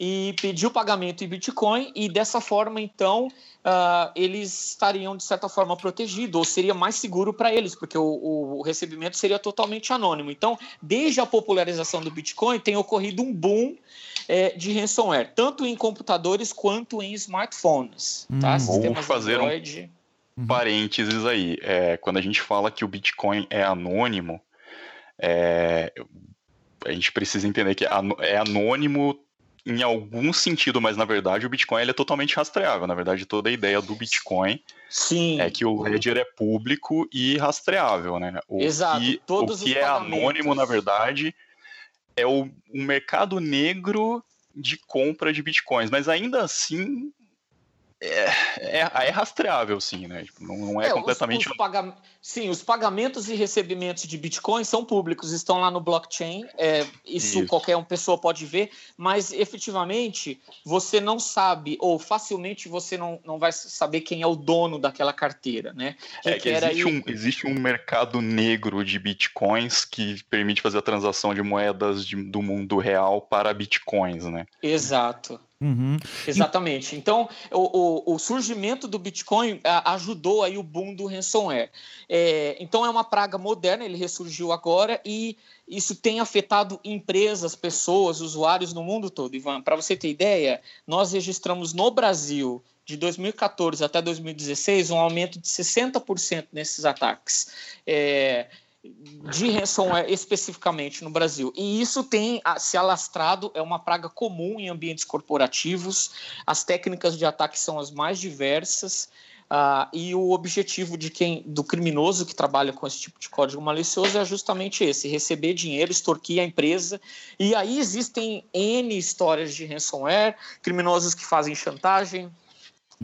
e pedir o pagamento em Bitcoin e dessa forma, então, uh, eles estariam, de certa forma, protegidos, ou seria mais seguro para eles, porque o, o, recebimento seria totalmente anônimo. Então, desde a popularização do Bitcoin, tem ocorrido um boom é, de ransomware, tanto em computadores quanto em smartphones. Hum, tá? Vou fazer Android. um parênteses aí. É, quando a gente fala que o Bitcoin é anônimo, é, a gente precisa entender que é anônimo em algum sentido, mas na verdade o Bitcoin ele é totalmente rastreável. Na verdade, toda a ideia do Bitcoin Sim. é que o ledger é público e rastreável, né? O Exato. Que, Todos o que é anônimo, na verdade, é o, o mercado negro de compra de bitcoins, mas ainda assim é, é, é, rastreável, sim, né? Tipo, não, não, é, é completamente. Os, os pagam... Sim, os pagamentos e recebimentos de Bitcoin são públicos, estão lá no blockchain. É, isso, isso, qualquer uma pessoa pode ver, mas efetivamente você não sabe, ou facilmente você não, não vai saber quem é o dono daquela carteira, né? Que é que existe, um, existe um mercado negro de Bitcoins que permite fazer a transação de moedas de, do mundo real para Bitcoins, né? Exato. Uhum. Exatamente. Então, o, o, o, surgimento do Bitcoin ajudou aí o boom do ransomware. É, então, é uma praga moderna, ele ressurgiu agora e isso tem afetado empresas, pessoas, usuários no mundo todo. Ivan, para você ter ideia, nós registramos no Brasil de 2014 até 2016 um aumento de 60% nesses ataques. É, de ransomware especificamente no Brasil. E isso tem se alastrado, é uma praga comum em ambientes corporativos. As técnicas de ataque são as mais diversas. Uh, e o objetivo de quem do criminoso que trabalha com esse tipo de código malicioso é justamente esse: receber dinheiro, extorquir a empresa. E aí existem N histórias de ransomware, criminosos que fazem chantagem,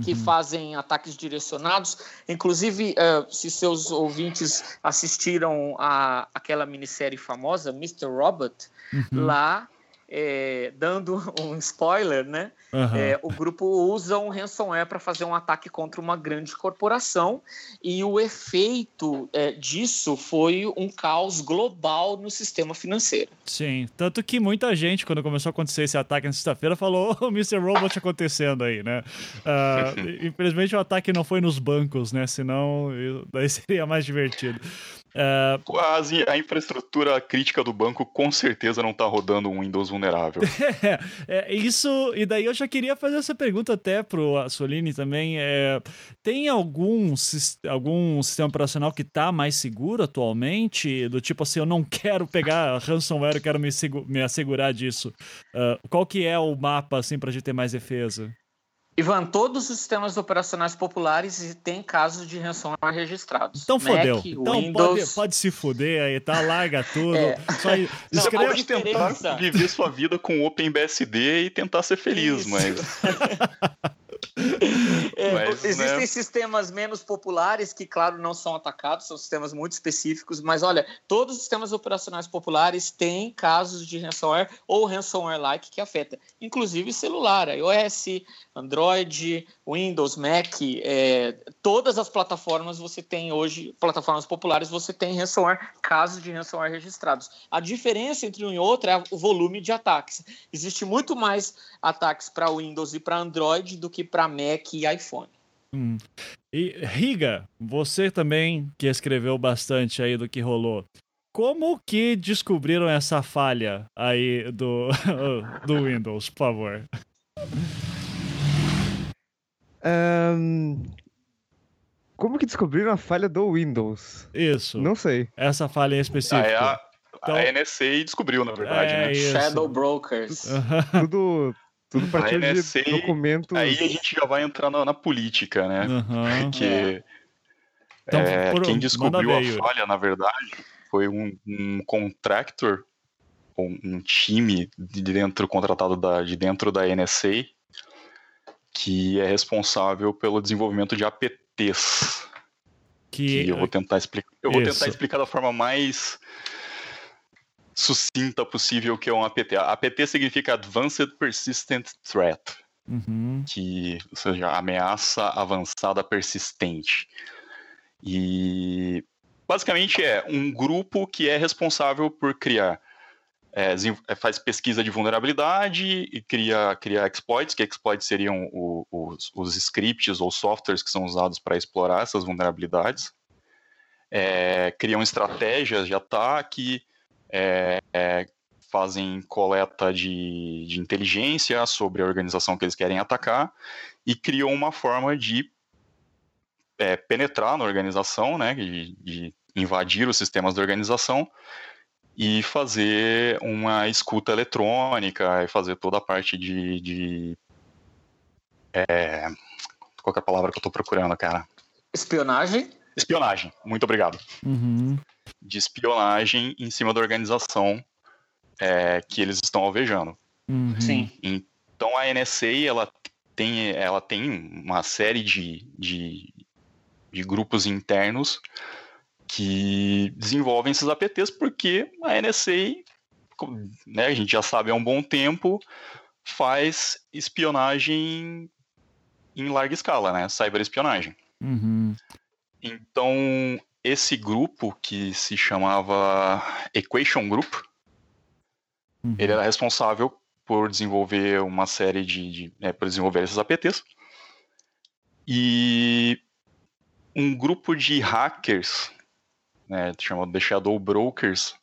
que uhum. fazem ataques direcionados. Inclusive, uh, se seus ouvintes assistiram a aquela minissérie famosa, Mr. Robot, uhum. lá é, dando [laughs] um spoiler, né? Uhum. É, o grupo usa um ransomware para fazer um ataque contra uma grande corporação e o efeito é, disso foi um caos global no sistema financeiro. Sim, tanto que muita gente, quando começou a acontecer esse ataque na sexta-feira, falou [laughs] o Mr. Robot acontecendo aí, né? Uh, [laughs] infelizmente o ataque não foi nos bancos, né? Senão daí seria mais divertido. Uh... Quase a infraestrutura crítica do banco com certeza não está rodando um Windows vulnerável. [laughs] é, é, isso, e daí eu já queria fazer essa pergunta até pro Assolini também. É, tem algum, algum sistema operacional que está mais seguro atualmente? Do tipo assim, eu não quero pegar ransomware, eu quero me, me assegurar disso. Uh, qual que é o mapa assim, para a gente ter mais defesa? Ivan, todos os sistemas operacionais populares têm casos de ransomware registrados. Então fodeu. então Windows... pode, pode se fuder aí, tá? Larga tudo. É. Só escreve... Você pode tentar viver sua vida com OpenBSD e tentar ser feliz, Isso. mas... [laughs] É, mas, existem né? sistemas menos populares que, claro, não são atacados, são sistemas muito específicos, mas olha, todos os sistemas operacionais populares têm casos de ransomware ou ransomware-like que afeta, inclusive celular, iOS, Android, Windows, Mac, é, todas as plataformas você tem hoje, plataformas populares, você tem ransomware, casos de ransomware registrados. A diferença entre um e outro é o volume de ataques. Existe muito mais ataques para Windows e para Android do que para Mac e iPhone. Hum. E Riga, você também que escreveu bastante aí do que rolou. Como que descobriram essa falha aí do, [laughs] do Windows, por favor? Um, como que descobriram a falha do Windows? Isso. Não sei. Essa falha em específico. Ah, é a, então... a NSA descobriu, na verdade, é né? Isso. Shadow Brokers. Tudo, tudo partiu NSA, de documentos. Aí a gente já vai entrar na, na política, né? Uhum. Que então, é, por, quem descobriu a falha, na verdade, foi um, um contractor, um, um time de dentro contratado da, de dentro da NSA, que é responsável pelo desenvolvimento de APTs. Que, que eu vou tentar explicar. Eu vou tentar explicar da forma mais sucinta possível o que é um APT. APT significa Advanced Persistent Threat, uhum. que, ou seja, ameaça avançada persistente. E basicamente é um grupo que é responsável por criar é, é, faz pesquisa de vulnerabilidade e cria, cria exploits, que exploits seriam o, os, os, scripts ou softwares que são usados para explorar essas vulnerabilidades. É, criam estratégias de ataque, é, é, fazem coleta de, de inteligência sobre a organização que eles querem atacar e criam uma forma de é, penetrar na organização, né, de, de invadir os sistemas da organização e fazer uma escuta eletrônica e fazer toda a parte de. de é, qual é a palavra que eu estou procurando, cara? Espionagem? Espionagem, muito obrigado. Uhum. De espionagem em cima da organização é, que eles estão alvejando. Uhum. Sim. Então a NSA ela tem, ela tem uma série de, de, de grupos internos que desenvolvem esses APTs porque a NSA, né, a gente já sabe há um bom tempo, faz espionagem em larga escala, né? Cyberespionagem. Uhum. Então, esse grupo que se chamava Equation Group, Uhum. ele era responsável por desenvolver uma série de, de né, por desenvolver esses APTs. E um grupo de hackers, né, chamado The Shadow Brokers,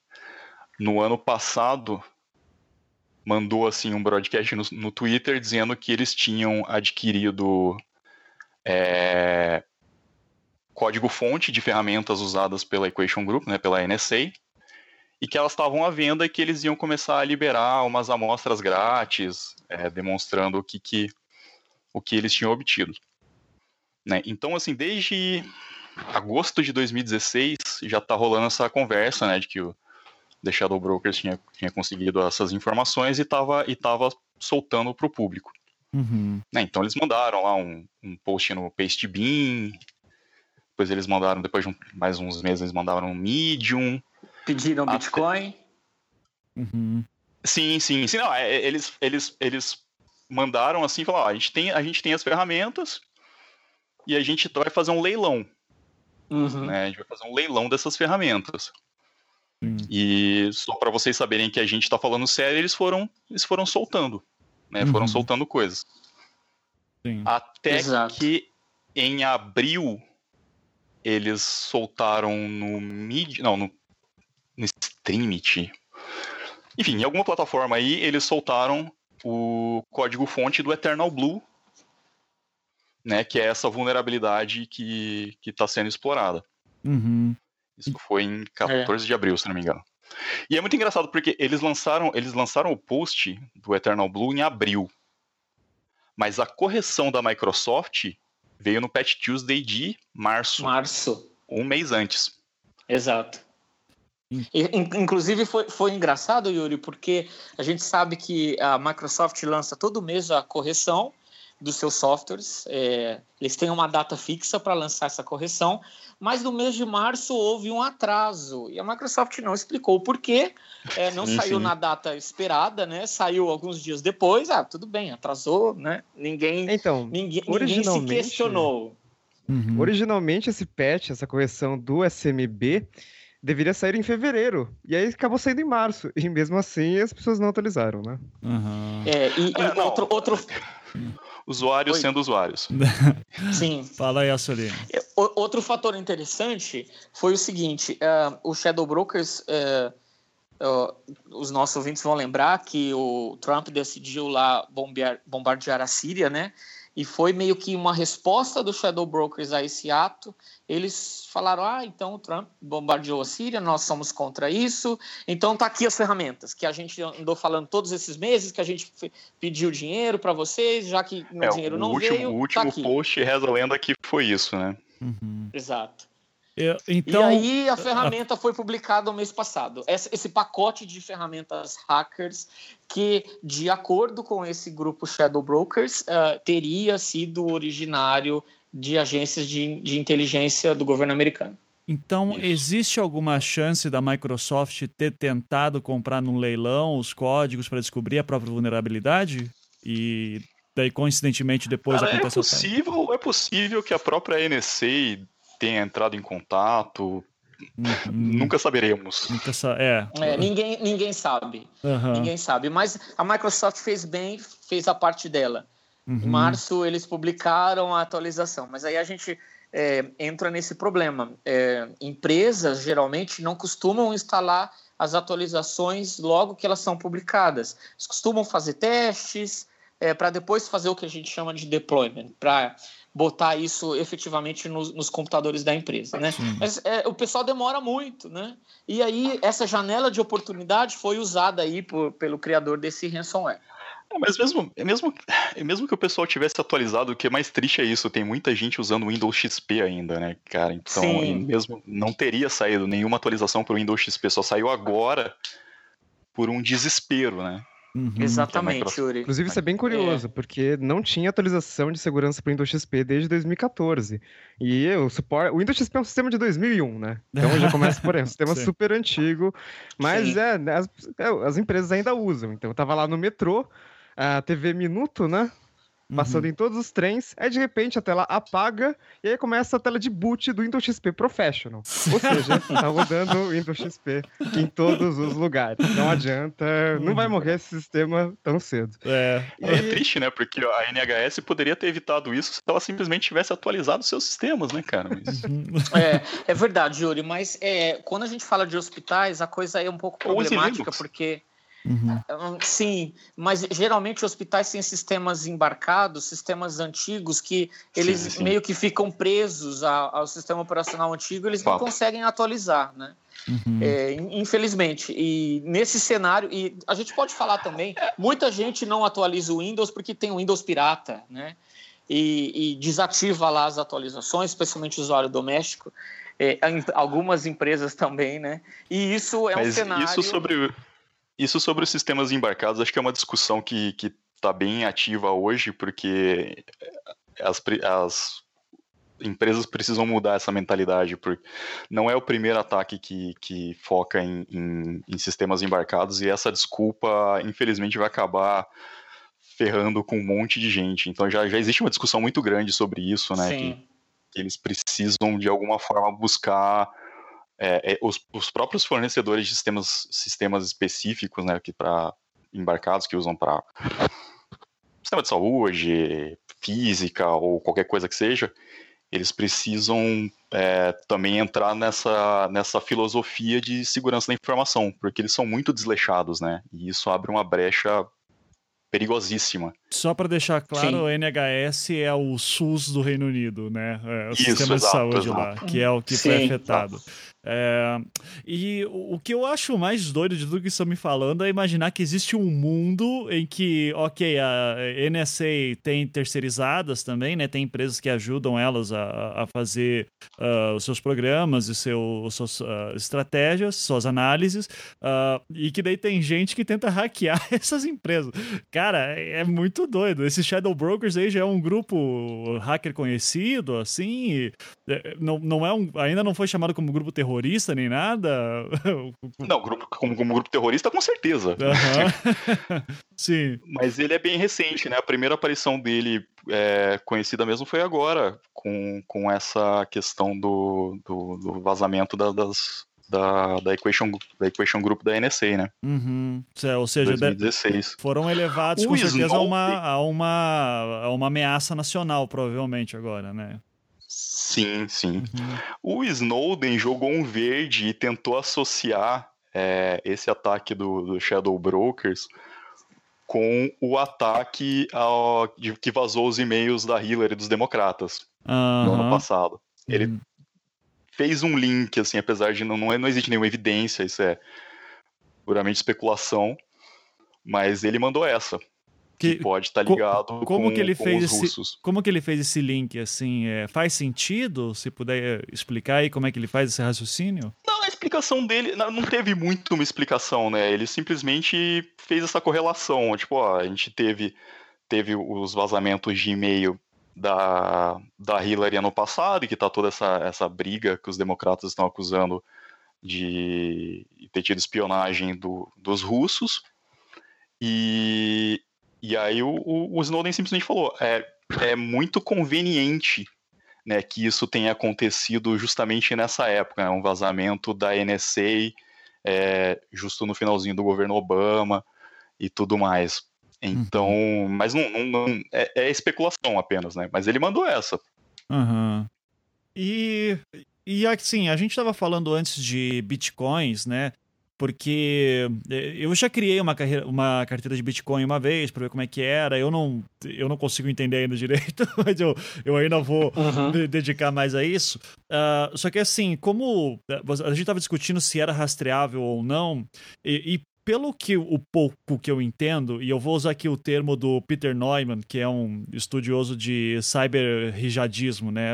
no ano passado mandou assim um broadcast no, no Twitter dizendo que eles tinham adquirido é, código-fonte de ferramentas usadas pela Equation Group, né, pela NSA, e que elas estavam à venda e que eles iam começar a liberar umas amostras grátis, é, demonstrando o que, que, o que eles tinham obtido. Né? Então, assim, desde agosto de 2016 já está rolando essa conversa, né, de que o The Shadow Brokers tinha, tinha conseguido essas informações e estava e tava soltando para o público. Uhum. Né? Então eles mandaram lá um, um post no Pastebin, depois eles mandaram, depois de um, mais uns meses, eles mandaram um Medium. Pediram Até- Bitcoin. Uhum. Sim, sim, sim. Não, é, eles, eles, eles mandaram assim, falaram, ó, a gente tem, a gente tem as ferramentas e a gente vai fazer um leilão, Uhum. né? A gente vai fazer um leilão dessas ferramentas. Sim. E só para vocês saberem que a gente tá falando sério, eles foram, eles foram soltando, né? Foram Uhum. soltando coisas. Sim. Até Exato. que em abril eles soltaram no Mid, não, no, no Streamit. Enfim, em alguma plataforma aí eles soltaram o código fonte do Eternal Blue, né, que é essa vulnerabilidade que que está sendo explorada. Uhum. Isso foi em 14 de abril, se não me engano. E é muito engraçado porque eles lançaram, eles lançaram o post do Eternal Blue em abril. Mas a correção da Microsoft veio no Patch Tuesday de março, Março. um mês antes. Exato. In- inclusive foi, foi engraçado, Yuri, porque a gente sabe que a Microsoft lança todo mês a correção dos seus softwares. é, eles têm uma data fixa para lançar essa correção, mas no mês de março houve um atraso e a Microsoft não explicou o porquê. é, não Sim, saiu sim. na data esperada, né? Saiu alguns dias depois. Ah, tudo bem, atrasou, né? Ninguém, Então, ninguém, ninguém se originalmente- questionou. Uhum. originalmente esse patch, essa correção do SMB, deveria sair em fevereiro. E aí acabou saindo em março. E mesmo assim as pessoas não atualizaram, né? Uhum. É, e, e É, não. outro, outro, [laughs] Usuários Oi. sendo usuários. [laughs] sim, [laughs] Fala aí, Assolino. É, Outro fator interessante foi o seguinte: eh, o Shadow Brokers, eh, eh, os nossos ouvintes vão lembrar que o Trump decidiu lá bombear- bombardear a Síria, né? E foi meio que uma resposta do Shadow Brokers a esse ato. Eles falaram: ah, então o Trump bombardeou a Síria, nós somos contra isso. Então tá aqui as ferramentas que a gente andou falando todos esses meses, que a gente pediu dinheiro para vocês, já que o É, dinheiro não último, veio. o tá último aqui. post reza a lenda que foi isso, né? Uhum. Exato. Eu- então, e aí a ferramenta foi publicada no mês passado. Esse, pacote de ferramentas hackers que, de acordo com esse grupo Shadow Brokers, eh, teria sido originário de agências de, de inteligência do governo americano. então Isso. existe alguma chance da Microsoft ter tentado comprar num leilão os códigos para descobrir a própria vulnerabilidade? E daí, coincidentemente, depois Cara, é aconteceu. possível, é possível que a própria NSA tenha entrado em contato. Uhum. Nunca saberemos. Nunca sa- É. É, ninguém, ninguém sabe. Aham. Ninguém sabe. Mas a Microsoft fez bem, fez a parte dela. Em Uhum. março eles publicaram a atualização, mas aí a gente é, entra nesse problema. É, empresas geralmente não costumam instalar as atualizações logo que elas são publicadas. Eles costumam fazer testes para depois fazer o que a gente chama de deployment, para botar isso efetivamente nos, nos computadores da empresa, né? Sim. Mas é, o pessoal demora muito, né? E aí essa janela de oportunidade foi usada aí por, pelo criador desse ransomware. É, mas mesmo, mesmo, mesmo que o pessoal tivesse atualizado, o que é mais triste é isso. Tem muita gente usando o Windows XP ainda, né, cara? Então, mesmo não teria saído nenhuma atualização para o Windows XP, só saiu agora por um desespero, né? Uhum, Exatamente, Yuri. Inclusive, isso é bem curioso, é. porque não tinha atualização de segurança para o Windows XP desde 2014. E o suporte. O Windows XP é um sistema de 2001, né? Então já começa por aí, um [laughs] sistema super antigo. Mas é, né, as, é, as empresas ainda usam. Então, eu tava lá no metrô, a TV Minuto, né? Passando uhum. em todos os trens, aí de repente a tela apaga e aí começa a tela de boot do Windows XP Professional. Ou [laughs] seja, tá rodando o Windows XP em todos os lugares. Não adianta, não vai morrer esse sistema tão cedo. É, é triste, né? Porque a NHS poderia ter evitado isso se ela simplesmente tivesse atualizado seus sistemas, né, cara? Mas... Uhum. é, é verdade, Yuri, mas é, quando a gente fala de hospitais, a coisa é um pouco problemática, porque Uhum. Sim, mas geralmente hospitais têm sistemas embarcados, sistemas antigos que eles sim, sim. meio que ficam presos ao, ao, sistema operacional antigo, eles não conseguem atualizar, né? Uhum. É, infelizmente. E nesse cenário, e a gente pode falar também, muita gente não atualiza o Windows porque tem o Windows pirata, né? E, e desativa lá as atualizações, especialmente o usuário doméstico. É, algumas empresas também, né? E isso é Mas um cenário. Isso sobre isso sobre os sistemas embarcados, acho que é uma discussão que está bem ativa hoje, porque as, as empresas precisam mudar essa mentalidade, porque não é o primeiro ataque que, que foca em, em, em, sistemas embarcados, e essa desculpa, infelizmente, vai acabar ferrando com um monte de gente. Então já, já existe uma discussão muito grande sobre isso, né? Que, que, eles precisam, de alguma forma, buscar é, é, os, os, próprios fornecedores de sistemas, sistemas específicos, né, que para embarcados que usam para sistema de saúde, física ou qualquer coisa que seja, eles precisam é, também entrar nessa, nessa filosofia de segurança da informação, porque eles são muito desleixados, né? E isso abre uma brecha perigosíssima. Só para deixar claro, Sim. o NHS é o SUS do Reino Unido, né? É o Isso, sistema exato, de saúde exato. lá, que é o que Sim, foi afetado. Exato. É, e o que eu acho mais doido de tudo que estão me falando é imaginar que existe um mundo em que, ok, a NSA tem terceirizadas também, né? Tem empresas que ajudam elas a, a fazer uh, os seus programas e seu, suas uh, estratégias, suas análises, uh, e que daí tem gente que tenta [laughs] hackear essas empresas. Cara, é muito doido. Esse Shadow Brokers aí já é um grupo hacker conhecido, assim, é, não, não é um, ainda não foi chamado como grupo terrorista terrorista nem nada? [laughs] Não, grupo, como, como grupo terrorista, com certeza. Uhum. [laughs] Sim. Mas ele é bem recente, né? A primeira aparição dele é, conhecida mesmo foi agora, com, com essa questão do, do, do vazamento da, das, da, da, Equation, da Equation Group da NSA, né? Uhum. Ou seja, 2016. foram elevados o com certeza a uma, a, uma, a uma ameaça nacional, provavelmente, agora, né? Sim, sim. Uhum. O Snowden jogou um verde e tentou associar é, esse ataque do, do, Shadow Brokers com o ataque ao, de, que vazou os e-mails da Hillary dos democratas uhum. no ano passado. Ele uhum. fez um link, assim, apesar de não, não, não existe nenhuma evidência, isso é puramente especulação, mas ele mandou essa que, que pode estar tá ligado co como com, que ele fez esse, russos. Como que ele fez esse link, assim? É, faz sentido? Se puder explicar aí como é que ele faz esse raciocínio? Não, a explicação dele não teve muito uma explicação, né? Ele simplesmente fez essa correlação. Tipo, ó, a gente teve, teve os vazamentos de e-mail da, da Hillary ano passado, e que tá toda essa, essa briga que os democratas estão acusando de ter tido espionagem do, dos russos. E, e aí o, o, o Snowden simplesmente falou: é, é muito conveniente né, que isso tenha acontecido justamente nessa época, né, um vazamento da NSA é, justo no finalzinho do governo Obama e tudo mais. Então, uhum. mas não, não, não é, é, especulação apenas, né? Mas ele mandou essa. Uhum. E, e assim, a gente estava falando antes de bitcoins, né? Porque é, eu já criei uma, carreira, uma carteira de Bitcoin uma vez para ver como é que era. Eu não, eu não consigo entender ainda direito, [laughs] mas eu, eu ainda vou uhum. me dedicar mais a isso. Uh, só que assim, como é, a gente estava discutindo se era rastreável ou não, e, e pelo que o pouco que eu entendo, e eu vou usar aqui o termo do Peter Neumann, que é um estudioso de cyber-rijadismo, né,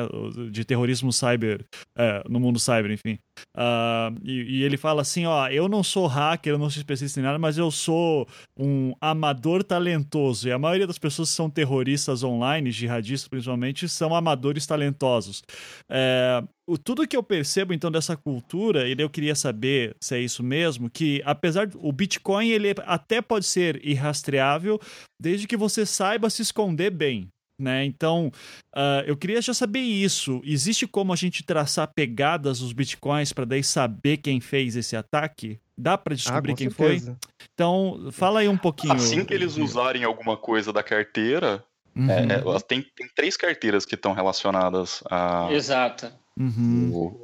de terrorismo cyber, é, no mundo cyber, enfim. Uh, e, e, ele fala assim: ó, eu não sou hacker, eu não sou especialista em nada, mas eu sou um amador talentoso. E a maioria das pessoas que são terroristas online, jihadistas principalmente, são amadores talentosos. É, o, tudo que eu percebo então dessa cultura, e eu queria saber se é isso mesmo, que apesar do Bitcoin ele até pode ser irrastreável, desde que você saiba se esconder bem. Né? Então, uh, eu queria já saber isso. Existe como a gente traçar pegadas dos bitcoins para daí saber quem fez esse ataque? Dá para descobrir ah, quem certeza. foi? Então, fala aí um pouquinho. Assim que eles usarem alguma coisa da carteira, uhum. é, é, tem, tem três carteiras que estão relacionadas a. Exato. Uhum.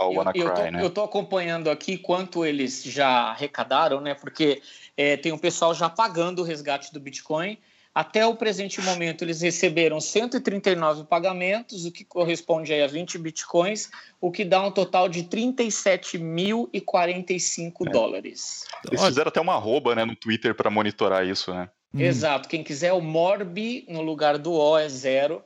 WannaCry, eu, eu, tô, né? eu tô acompanhando aqui quanto eles já arrecadaram, né? Porque é, tem um pessoal já pagando o resgate do Bitcoin. Até o presente momento, eles receberam 139 pagamentos, o que corresponde a 20 bitcoins, o que dá um total de 37.045 é. dólares. Eles fizeram até uma arroba né, no Twitter para monitorar isso, né? Hum. Exato. Quem quiser, o Morbi no lugar do O é zero.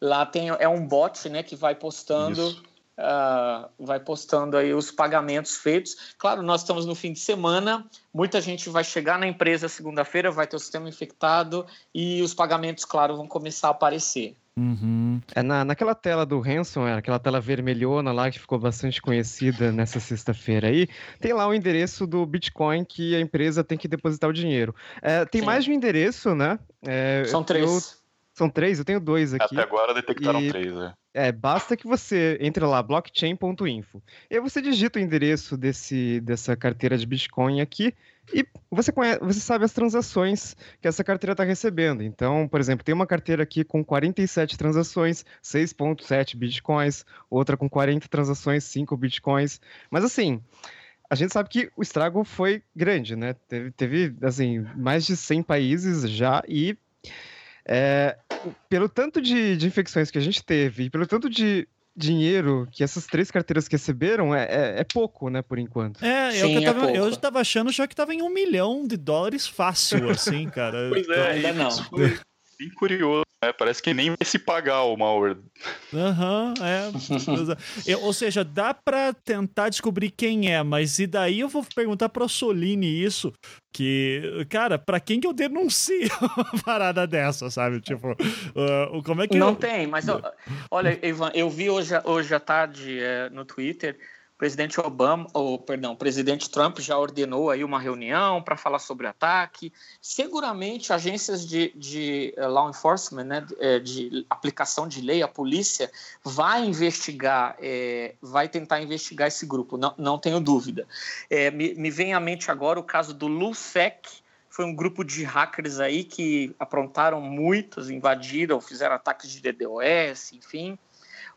Lá tem, é um bot né, que vai postando. Uh, vai postando aí os pagamentos feitos. Claro, nós estamos no fim de semana, muita gente vai chegar na empresa segunda-feira, vai ter o sistema infectado e os pagamentos, claro, vão começar a aparecer. Uhum. É na, naquela tela do ransomware, aquela tela vermelhona lá que ficou bastante conhecida nessa sexta-feira aí, tem lá o endereço do Bitcoin que a empresa tem que depositar o dinheiro. É, tem Sim. mais de um endereço, né? É, São três. Eu, são três? Eu tenho dois aqui. Até agora detectaram e... três, né? É, basta que você entre lá, blockchain.info. E aí você digita o endereço desse, dessa carteira de Bitcoin aqui e você, conhece, você sabe as transações que essa carteira está recebendo. Então, por exemplo, tem uma carteira aqui com 47 transações, 6.7 Bitcoins, outra com 40 transações, 5 Bitcoins. Mas assim, a gente sabe que o estrago foi grande, né? Teve, teve assim, mais de 100 países já e é, pelo tanto de, de, infecções que a gente teve e pelo tanto de dinheiro que essas três carteiras que receberam, é, é, é pouco, né, por enquanto. É, Sim, eu, é tava, eu tava achando já que tava em um milhão de dólares fácil, assim, cara. pois é, ainda não. Bem curioso. É, parece que nem vai se pagar o malware. Aham, uhum, é. [laughs] Ou seja, dá para tentar descobrir quem é, mas e daí eu vou perguntar pro Soline isso, que, cara, para quem que eu denuncio uma [laughs] parada dessa, sabe? Tipo, uh, como é que... Não eu... tem, mas olha, Ivan, eu vi hoje, hoje à tarde é, no Twitter presidente Obama, ou perdão, presidente Trump já ordenou aí uma reunião para falar sobre o ataque. Seguramente agências de, de eh, law enforcement, né, eh, de aplicação de lei, a polícia vai investigar, é, vai tentar investigar esse grupo. Não, não tenho dúvida. É, me, me vem à mente agora o caso do LUFEC, foi um grupo de hackers aí que aprontaram muitos, invadiram, fizeram ataques de DDoS, enfim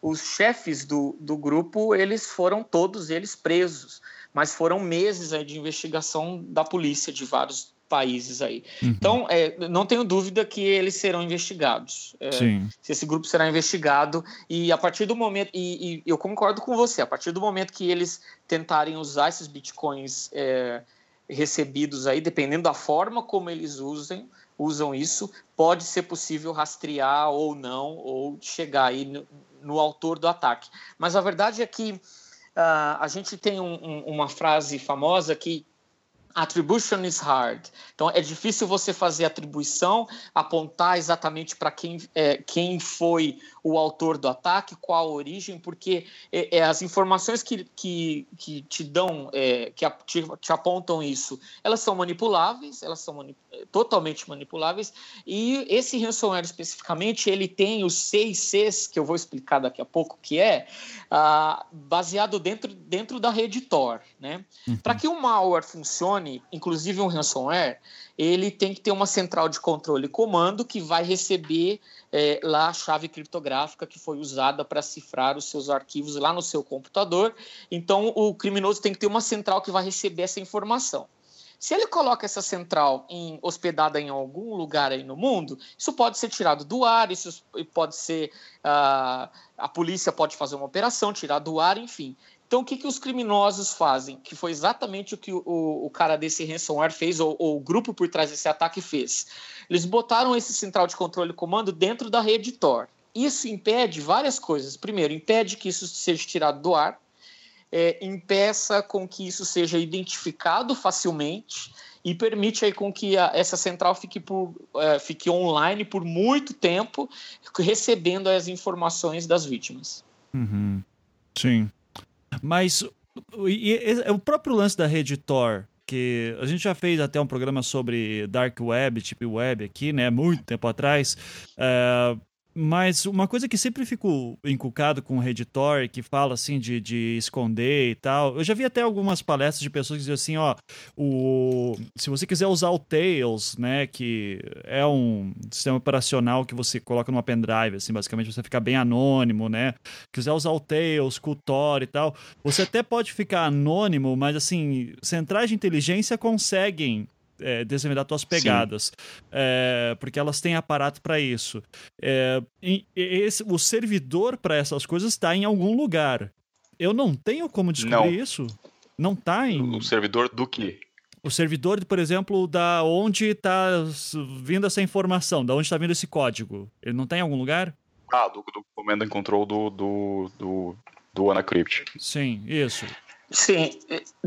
os chefes do, do grupo, eles foram todos eles presos, mas foram meses aí de investigação da polícia de vários países aí. Uhum. Então, é, não tenho dúvida que eles serão investigados. É, se esse grupo será investigado e a partir do momento e, e, eu concordo com você, a partir do momento que eles tentarem usar esses bitcoins é, recebidos aí, dependendo da forma como eles usem, usam isso, pode ser possível rastrear ou não ou chegar aí no, no autor do ataque. Mas a verdade é que uh, a gente tem um, um, uma frase famosa que Attribution is hard. Então é difícil você fazer atribuição, apontar exatamente para quem, é, quem foi o autor do ataque, qual a origem, porque é, é as informações que, que, que te dão, é, que te, te, apontam isso, elas são manipuláveis, elas são manip totalmente manipuláveis, e esse ransomware especificamente, ele tem os seis Cs, que eu vou explicar daqui a pouco, que é ah, baseado dentro, dentro da rede Tor. Né? Uhum. Para que um malware funcione, funcione, inclusive um ransomware, ele tem que ter uma central de controle e comando que vai receber é, lá a chave criptográfica que foi usada para cifrar os seus arquivos lá no seu computador. Então, o criminoso tem que ter uma central que vai receber essa informação. Se ele coloca essa central em, hospedada em algum lugar aí no mundo, isso pode ser tirado do ar, isso pode ser. Uh, a polícia pode fazer uma operação, tirar do ar, enfim. Então, o que, que os criminosos fazem? Que foi exatamente o que o, o cara desse ransomware fez, ou, ou, o grupo por trás desse ataque fez. Eles botaram esse central de controle e comando dentro da rede Tor. Isso impede várias coisas. Primeiro, impede que isso seja tirado do ar. é, impeça com que isso seja identificado facilmente e permite aí com que a, essa central fique, por, é, fique online por muito tempo, recebendo as informações das vítimas. Uhum. Sim. Mas e, o próprio lance da rede Tor, que a gente já fez até um programa sobre Dark Web, tipo Web aqui, né, muito tempo atrás. Uh, mas uma coisa que sempre fico encucado com o Reditor, que fala assim de, de esconder e tal. Eu já vi até algumas palestras de pessoas que dizem assim, ó, o se você quiser usar o Tails, né, que é um sistema operacional que você coloca numa pendrive, assim, basicamente você fica bem anônimo, né? Quiser usar o Tails, com o e tal, você até pode ficar anônimo, mas assim, centrais de inteligência conseguem é, desvendar tuas pegadas, é, porque elas têm aparato para isso. É, e, esse, o servidor para essas coisas está em algum lugar. Eu não tenho como descobrir não. isso. Não está em. O servidor do quê? O servidor, por exemplo, da onde está vindo essa informação, da onde está vindo esse código. Ele não está em algum lugar? Ah, do, do Command and Control do, do, do, do Anacrypt. Sim, isso. Sim,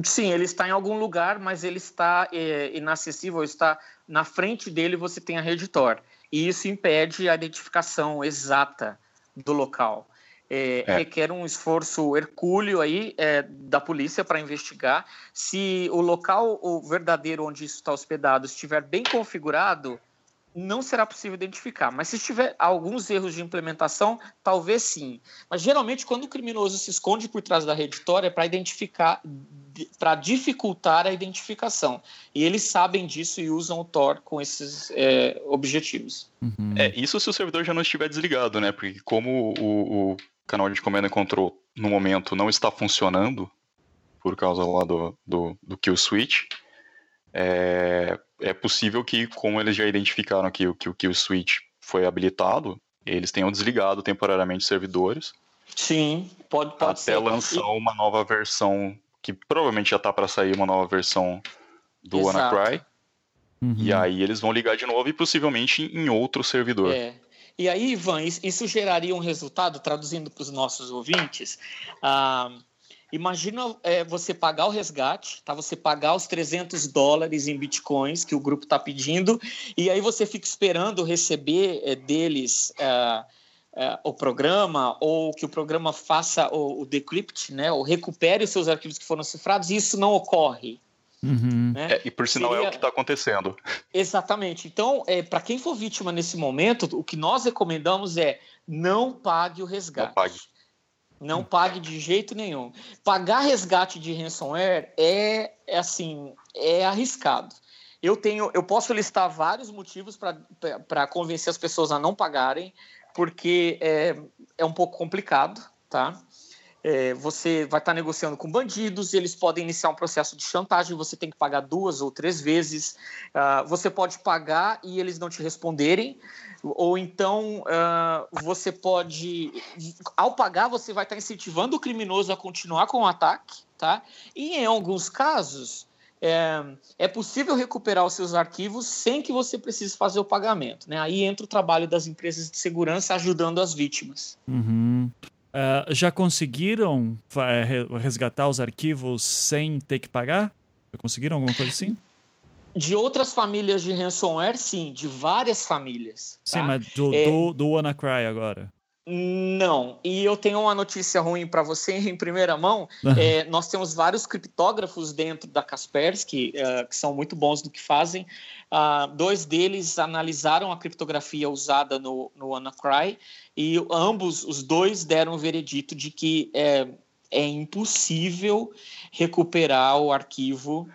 sim, ele está em algum lugar, mas ele está é, inacessível, está na frente dele você tem a rede Tor. E isso impede a identificação exata do local. É, é. Requer um esforço hercúleo aí é, da polícia para investigar. Se o local o verdadeiro onde isso está hospedado estiver bem configurado, não será possível identificar. Mas se tiver alguns erros de implementação, talvez sim. Mas geralmente, quando o criminoso se esconde por trás da rede Tor, é para identificar, para dificultar a identificação. E eles sabem disso e usam o Tor com esses é, objetivos. Uhum. É, isso se o servidor já não estiver desligado, né? Porque como o, o canal de Command and Control no momento não está funcionando, por causa lá do, do, do kill switch, é, é possível que, como eles já identificaram que, que, que o switch foi habilitado, eles tenham desligado temporariamente os servidores. Sim, pode, pode até ser. lançar uma nova versão, que provavelmente já está para sair uma nova versão do Exato. WannaCry. Uhum. E aí eles vão ligar de novo e possivelmente em outro servidor. É. E aí, Ivan, isso geraria um resultado, traduzindo para os nossos ouvintes, ah, Imagina é, você pagar o resgate, tá? Você pagar os 300 dólares em bitcoins que o grupo está pedindo, e aí você fica esperando receber é, deles é, é, o programa, ou que o programa faça o, o, decrypt, né? Ou recupere os seus arquivos que foram cifrados, e isso não ocorre. Uhum. Né? É, e por sinal Seria... é o que está acontecendo. Exatamente. Então, é, para quem for vítima nesse momento, o que nós recomendamos é não pague o resgate. Não pague. Não pague de jeito nenhum. Pagar resgate de ransomware é, é assim, é arriscado. Eu tenho, eu posso listar vários motivos para convencer as pessoas a não pagarem, porque é, é um pouco complicado, tá? É, você vai estar negociando com bandidos, eles podem iniciar um processo de chantagem, você tem que pagar duas ou três vezes. Uh, você pode pagar e eles não te responderem, ou então uh, você pode, ao pagar, você vai estar incentivando o criminoso a continuar com o ataque, tá? E em alguns casos é, é, possível recuperar os seus arquivos sem que você precise fazer o pagamento. Né? Aí entra o trabalho das empresas de segurança ajudando as vítimas. Uhum. Uh, já conseguiram uh, resgatar os arquivos sem ter que pagar? Já conseguiram alguma coisa assim? De outras famílias de ransomware, sim, de várias famílias. Sim, tá? mas do, é... do, do WannaCry agora. Não, e eu tenho uma notícia ruim para você em primeira mão. é, nós temos vários criptógrafos dentro da Kaspersky, uh, que são muito bons no que fazem. Uh, dois deles analisaram a criptografia usada no, no WannaCry e ambos, os dois, deram o veredito de que é, é impossível recuperar o arquivo,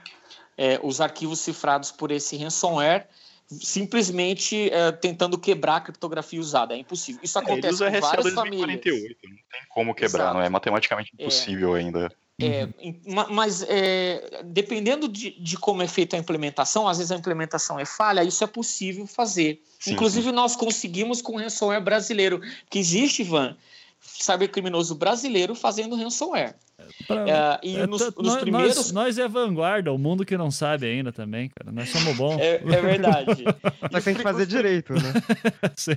é, os arquivos cifrados por esse ransomware simplesmente é, tentando quebrar a criptografia usada. É impossível. Isso acontece é, usa com várias 2048, famílias. Não tem como quebrar, Exato. não é matematicamente é. impossível é. ainda. É, mas é, dependendo de, de, como é feita a implementação, às vezes a implementação é falha, isso é possível fazer. Sim, Inclusive, sim. nós conseguimos com o ransomware brasileiro, que existe, Ivan, cybercriminoso brasileiro fazendo ransomware. Pra, é, e é, nos, nos nós, primeiros... nós, é vanguarda, o mundo que não sabe ainda também, cara. Nós somos bons. É, é verdade. [laughs] Mas tem que fazer direito, né? [laughs] Sim.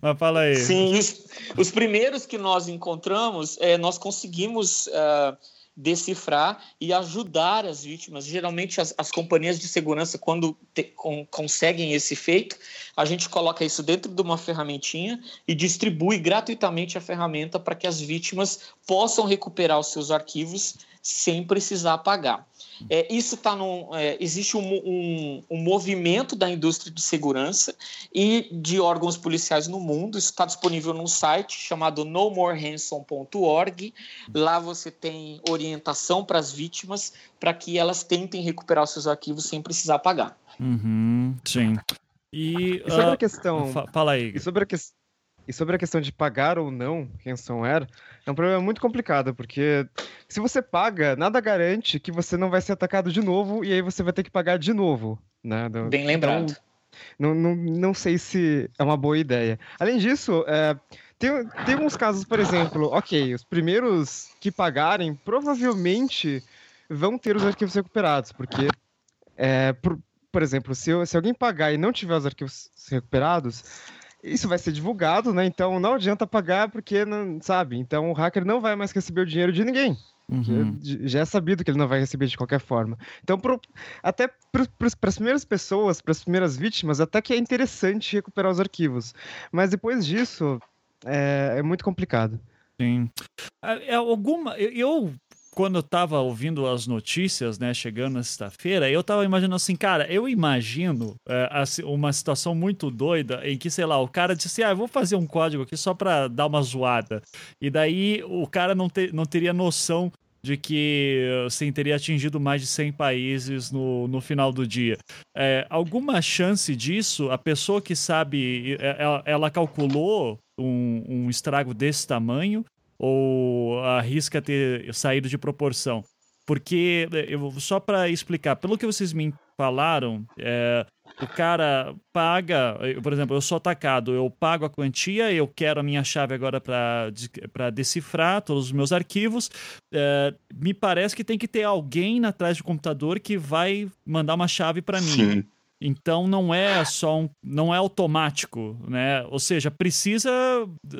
Mas fala aí. Sim, os, os primeiros que nós encontramos, é, nós conseguimos uh, decifrar e ajudar as vítimas. Geralmente, as, as companhias de segurança, quando te, com, conseguem esse feito, a gente coloca isso dentro de uma ferramentinha e distribui gratuitamente a ferramenta para que as vítimas possam recuperar os seus arquivos sem precisar pagar. É, isso está num. É, existe um, um, um, movimento da indústria de segurança e de órgãos policiais no mundo. Isso está disponível num site chamado nomorehanson.org. Lá você tem orientação para as vítimas para que elas tentem recuperar os seus arquivos sem precisar pagar. Uhum, sim. E, e sobre uh, a questão. Fala aí. E sobre a questão e sobre a questão de pagar ou não ransomware, é um problema muito complicado, porque se você paga, nada garante que você não vai ser atacado de novo e aí você vai ter que pagar de novo. Né? Bem lembrado. Então, não, não, não sei se é uma boa ideia. Além disso, é, tem, tem alguns casos, por exemplo, ok, os primeiros que pagarem provavelmente vão ter os arquivos recuperados, porque, é, por, por exemplo, se, se alguém pagar e não tiver os arquivos recuperados, isso vai ser divulgado, né? Então não adianta pagar porque não sabe. Então o hacker não vai mais receber o dinheiro de ninguém. Uhum. Já é sabido que ele não vai receber de qualquer forma. Então, pro, até para as primeiras pessoas, para as primeiras vítimas, até que é interessante recuperar os arquivos. Mas depois disso, é, é muito complicado. Sim. É, é alguma. Eu quando eu tava ouvindo as notícias, né, chegando na sexta-feira, eu tava imaginando assim, cara, eu imagino é, uma situação muito doida em que, sei lá, o cara disse assim, ah, eu vou fazer um código aqui só pra dar uma zoada. E daí o cara não, te, não teria noção de que assim, teria atingido mais de 100 países no, no final do dia. É, alguma chance disso? A pessoa que sabe, ela, ela calculou um, um estrago desse tamanho? Ou arrisca ter saído de proporção? Porque, eu, só para explicar, pelo que vocês me falaram, é, o cara paga, por exemplo, eu sou atacado, eu pago a quantia, eu quero a minha chave agora para decifrar todos os meus arquivos. É, me parece que tem que ter alguém atrás do computador que vai mandar uma chave para mim. Sim. Então não é só um, não é automático, né? Ou seja, precisa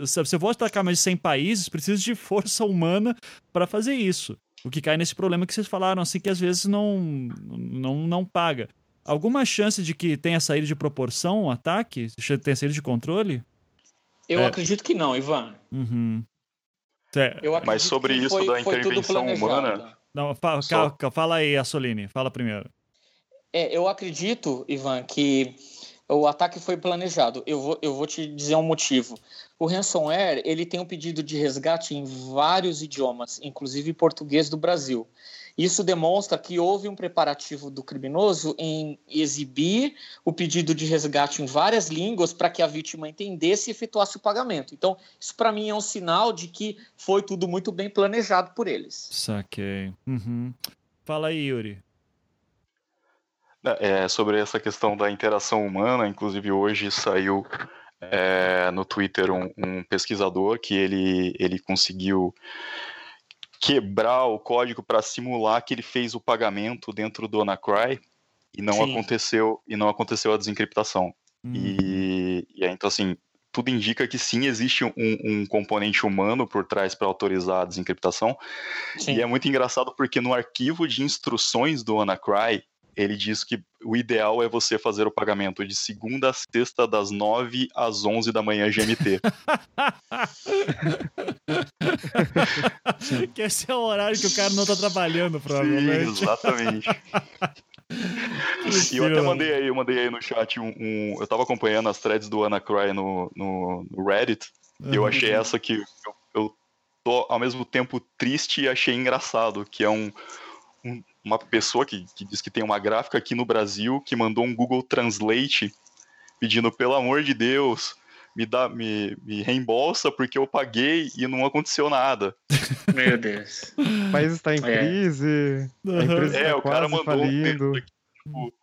se você for atacar mais de 100 países, precisa de força humana para fazer isso. O que cai nesse problema que vocês falaram assim que às vezes não não não paga. Alguma chance de que tenha saído de proporção o ataque? Tenha saído de controle? Eu é. acredito que não, Ivan. Uhum. É. Mas sobre isso foi, da intervenção humana. Não, fala, Só... fala aí, Assolini. Fala primeiro. É, eu acredito, Ivan, que o ataque foi planejado. Eu vou, eu vou te dizer um motivo. O ransomware ele tem um pedido de resgate em vários idiomas, inclusive português do Brasil. Isso demonstra que houve um preparativo do criminoso em exibir o pedido de resgate em várias línguas para que a vítima entendesse e efetuasse o pagamento. Então, isso para mim é um sinal de que foi tudo muito bem planejado por eles. Saquei. Uhum. Fala aí, Yuri. É, sobre essa questão da interação humana, inclusive hoje saiu é, no Twitter um, um, pesquisador que ele, ele conseguiu quebrar o código para simular que ele fez o pagamento dentro do Anacry e não Sim. aconteceu e não aconteceu a desencriptação. Hum. E, e aí, então assim, tudo indica que sim, existe um, um componente humano por trás para autorizar a desencriptação. Sim. E é muito engraçado porque no arquivo de instruções do Anacry ele diz que o ideal é você fazer o pagamento de segunda a sexta, das 9 às 11 da manhã GMT. [laughs] que esse é o horário que o cara não tá trabalhando, provavelmente. Sim, exatamente. [laughs] e eu até mandei aí, eu mandei aí no chat um, um, Eu tava acompanhando as threads do Anacry no, no, no Reddit. Uhum. E eu achei essa que eu, eu tô ao mesmo tempo triste e achei engraçado, que é um uma pessoa que, que diz que tem uma gráfica aqui no Brasil que mandou um Google Translate pedindo, pelo amor de Deus, me dá, me, me reembolsa porque eu paguei e não aconteceu nada. [laughs] Meu Deus. O país está em é. crise. É, é tá o cara mandou falindo. um texto aqui, tipo,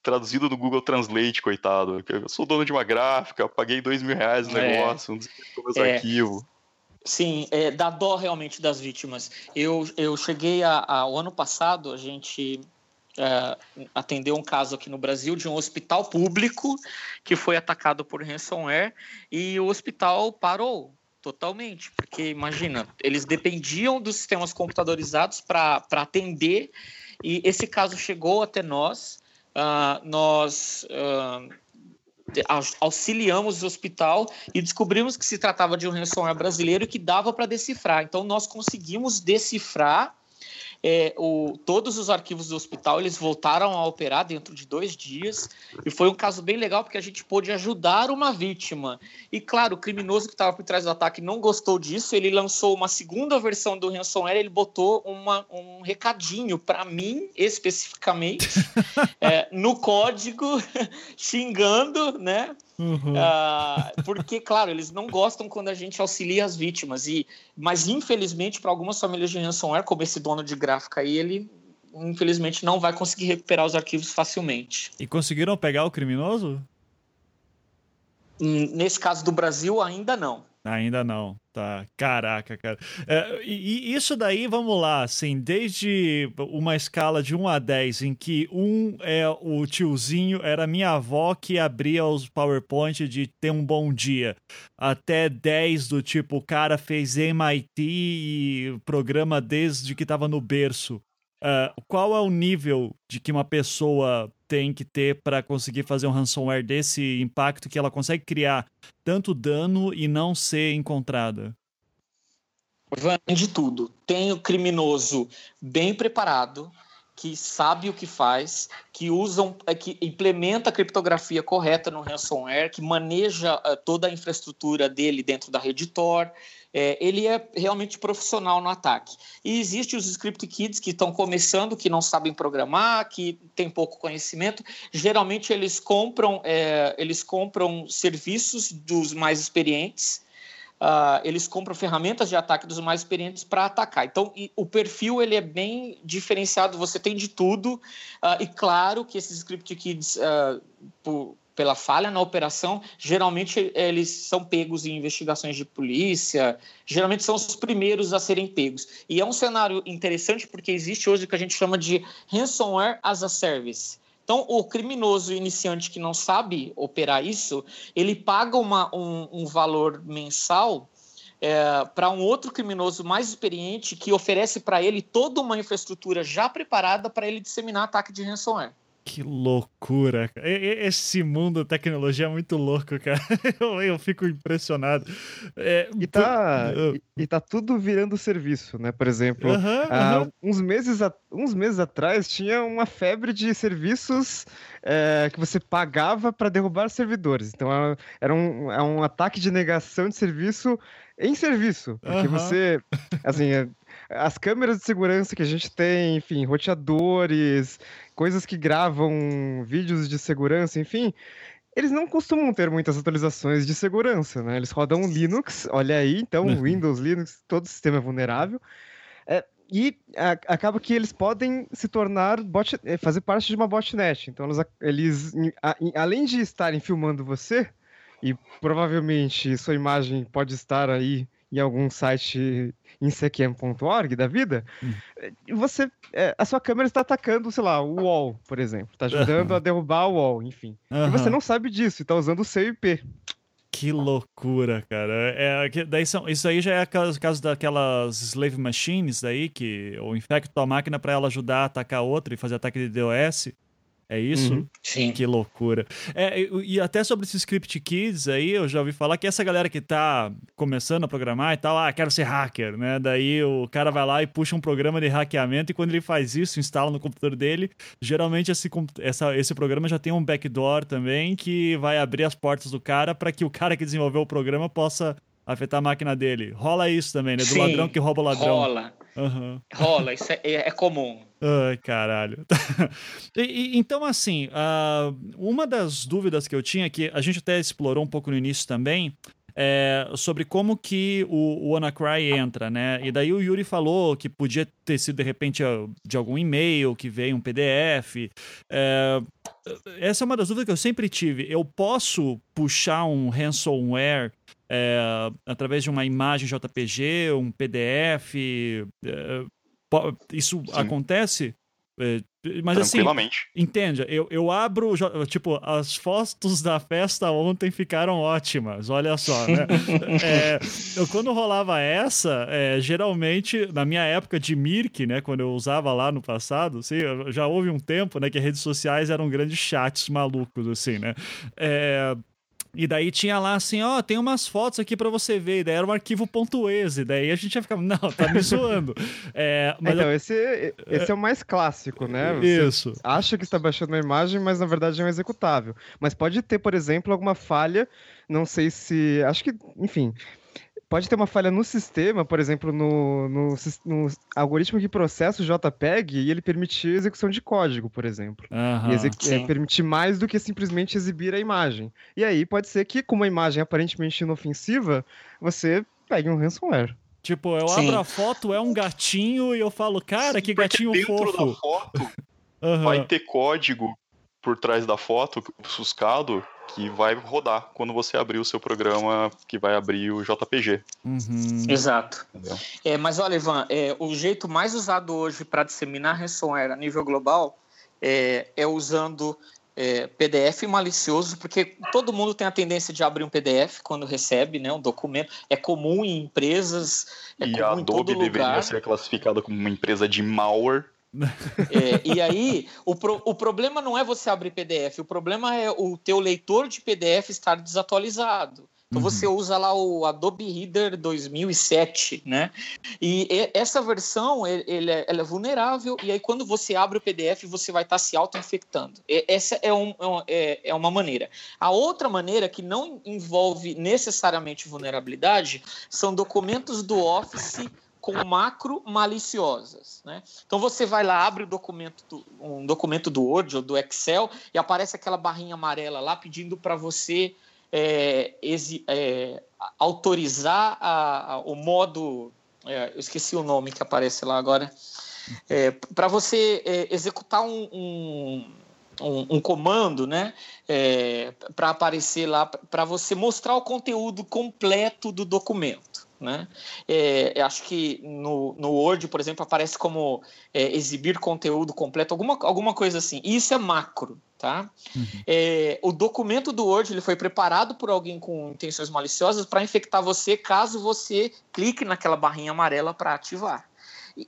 traduzido do Google Translate, coitado. Eu sou dono de uma gráfica, paguei dois mil reais no é. negócio, não sei é. arquivo. Sim, é, dá dó realmente das vítimas. Eu, eu cheguei a, a o ano passado, a gente é, atendeu um caso aqui no Brasil de um hospital público que foi atacado por ransomware e o hospital parou totalmente, porque imagina, eles dependiam dos sistemas computadorizados para atender, e esse caso chegou até nós. Uh, nós uh, auxiliamos o hospital e descobrimos que se tratava de um ransomware brasileiro que dava para decifrar. Então, nós conseguimos decifrar é, o, todos os arquivos do hospital eles voltaram a operar dentro de dois dias e foi um caso bem legal porque a gente pôde ajudar uma vítima. E claro, o criminoso que estava por trás do ataque não gostou disso, ele lançou uma segunda versão do ransomware, ele botou uma, um recadinho para mim especificamente [laughs] é, no código [laughs] xingando, né? Uhum. Uh, porque, claro, eles não gostam quando a gente auxilia as vítimas. E, mas, infelizmente, para algumas famílias de ransomware, como esse dono de gráfica aí, ele infelizmente não vai conseguir recuperar os arquivos facilmente. E conseguiram pegar o criminoso? Hum, nesse caso do Brasil, ainda não. Ainda não, tá? Caraca, cara. É, e, e, isso daí, vamos lá, assim, desde uma escala de 1 a 10, em que 1 é o tiozinho, era minha avó que abria os PowerPoint de ter um bom dia, até 10 do tipo, o cara fez MIT e programa desde que tava no berço. Uh, qual é o nível de que uma pessoa tem que ter para conseguir fazer um ransomware desse impacto que ela consegue criar tanto dano e não ser encontrada? de tudo. Tem o criminoso bem preparado, que sabe o que faz, que usam, é, que implementa a criptografia correta no ransomware, que maneja uh, toda a infraestrutura dele dentro da rede Tor, é, ele é realmente profissional no ataque. E existem os script kids que estão começando, que não sabem programar, que têm pouco conhecimento. Geralmente eles compram, é, eles compram serviços dos mais experientes. Uh, eles compram ferramentas de ataque dos mais experientes para atacar. Então, o perfil ele é bem diferenciado. Você tem de tudo. Uh, e claro que esses script kids, uh, por, pela falha na operação, geralmente eles são pegos em investigações de polícia, geralmente são os primeiros a serem pegos. E é um cenário interessante porque existe hoje o que a gente chama de ransomware as a service. Então, o criminoso iniciante que não sabe operar isso, ele paga uma, um, um valor mensal é, para um outro criminoso mais experiente que oferece para ele toda uma infraestrutura já preparada para ele disseminar ataque de ransomware. Que loucura. Esse mundo da tecnologia é muito louco, cara. [laughs] Eu, eu fico impressionado. É, e, tá, por... e, e, tá tudo virando serviço, né? Por exemplo, uh, uns, meses a, uns meses atrás tinha uma febre de serviços é, que você pagava para derrubar servidores. Então era um, era é um ataque de negação de serviço em serviço. Porque você. Assim, é, as câmeras de segurança que a gente tem, enfim, roteadores, coisas que gravam vídeos de segurança, enfim, eles não costumam ter muitas atualizações de segurança, né? Eles rodam Linux, olha aí, então uhum. Windows, Linux, todo sistema é vulnerável. É, e a, acaba que eles podem se tornar bot, é, fazer parte de uma botnet. Então eles, eles a, além de estarem filmando você e provavelmente sua imagem pode estar aí em algum site insecam.org da vida, hum. você é, a sua câmera está atacando, sei lá, o wall, por exemplo, está ajudando a derrubar o wall, enfim. E você não sabe disso, está usando o seu IP. Que loucura, cara. É, é daí são, isso aí já é o caso daquelas slave machines daí, que ou infecta tua máquina para ela ajudar a atacar outra e fazer ataque de DOS. É isso? Uhum. Sim. Que loucura. É, e até sobre esses script kids aí, eu já ouvi falar que essa galera que tá começando a programar e tal, ah, quero ser hacker, né? Daí o cara vai lá e puxa um programa de hackeamento e quando ele faz isso, instala no computador dele, geralmente esse, essa, esse programa já tem um backdoor também que vai abrir as portas do cara para que o cara que desenvolveu o programa possa afetar a máquina dele. Rola isso também, né? Do Sim, ladrão que rouba o ladrão. Rola. Uhum. Rola, isso é, é comum. Ai, caralho. [laughs] e, então, assim, uh, uma das dúvidas que eu tinha, que a gente até explorou um pouco no início também, é sobre como que o, o WannaCry entra, né? E daí o Yuri falou que podia ter sido, de repente, de algum e-mail que veio um PDF. É, essa é uma das dúvidas que eu sempre tive. Eu posso puxar um ransomware é, através de uma imagem JPG, um PDF. É, isso Sim. acontece? É, Mas assim, entende, eu, eu abro, tipo, as fotos da festa ontem ficaram ótimas, olha só, né? [laughs] é, eu, quando rolava essa, é, geralmente, na minha época de Mirk, né, quando eu usava lá no passado, assim, já houve um tempo, né, que redes sociais eram grandes chats malucos, assim, né? É, e daí tinha lá assim, ó, oh, tem umas fotos aqui para você ver. E daí era um arquivo .exe. Daí a gente ia ficar, [laughs] não, tá me zoando. É, mas então, eu... esse, esse é o mais clássico, né? Você Isso. Acha que está baixando uma imagem, mas na verdade é um executável. Mas pode ter, por exemplo, alguma falha, não sei se... Acho que, enfim, pode ter uma falha no sistema, por exemplo, no, no, no, algoritmo que processa o JPEG e ele permitir execução de código, por exemplo. Uhum, e é, permitir mais do que simplesmente exibir a imagem. E aí pode ser que, com uma imagem aparentemente inofensiva, você pegue um ransomware. Tipo, eu Sim. abro a foto, é um gatinho e eu falo, cara, que gatinho dentro fofo. Dentro da foto uhum. vai ter código por trás da foto, suscado, que vai rodar quando você abrir o seu programa que vai abrir o JPG. Uhum. Exato. É, mas olha, Ivan, é, o jeito mais usado hoje para disseminar ransomware a nível global é, é usando é, PDF malicioso, porque todo mundo tem a tendência de abrir um PDF quando recebe né, um documento. É comum em empresas, é e comum a Adobe deveria ser classificada como uma empresa de malware. É, e aí, o, pro, o problema não é você abrir PDF, o problema é o teu leitor de PDF estar desatualizado. Então uhum. você usa lá o Adobe Reader 2007, né? E essa versão ele é, ela é vulnerável e aí quando você abre o PDF você vai estar se auto-infectando. Essa é, um, é, é uma maneira. A outra maneira que não envolve necessariamente vulnerabilidade são documentos do Office com macro maliciosas. Né? Então você vai lá, abre documento do, um documento do Word ou do Excel e aparece aquela barrinha amarela lá pedindo para você é, exi, é, autorizar a, a, o modo. É, eu esqueci o nome que aparece lá agora. É, para você é, executar um, um um, um, comando, né, é, para aparecer lá, para você mostrar o conteúdo completo do documento. Né? É, acho que no, no Word, por exemplo, aparece como é, exibir conteúdo completo, alguma, alguma coisa assim. Isso é macro. Tá? Uhum. É, o documento do Word ele foi preparado por alguém com intenções maliciosas para infectar você caso você clique naquela barrinha amarela para ativar.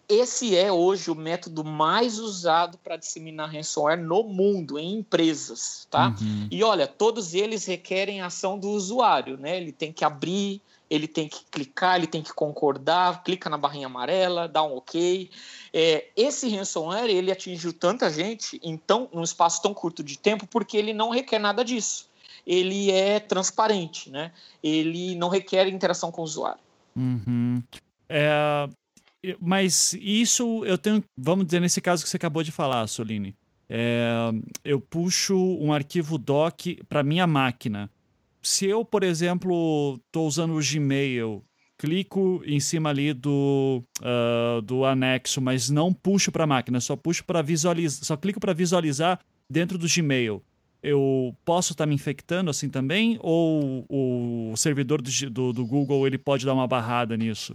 Esse é hoje o método mais usado para disseminar ransomware no mundo, em empresas, tá? Uhum. E olha, todos eles requerem ação do usuário, né? Ele tem que abrir, ele tem que clicar, ele tem que concordar, clica na barrinha amarela, dá um OK. É, esse ransomware ele atingiu tanta gente em tão, num espaço tão curto de tempo porque ele não requer nada disso. Ele é transparente, né? Ele não requer interação com o usuário. Uhum. É, mas isso eu tenho, vamos dizer, nesse caso que você acabou de falar, Soline. É, eu puxo um arquivo doc para minha máquina se eu, por exemplo, estou usando o Gmail, clico em cima ali do, uh, do anexo, mas não puxo para a máquina, só puxo para visualizar, só clico para visualizar dentro do Gmail. Eu posso estar tá me infectando assim também? Ou o servidor do, do, do Google ele pode dar uma barrada nisso?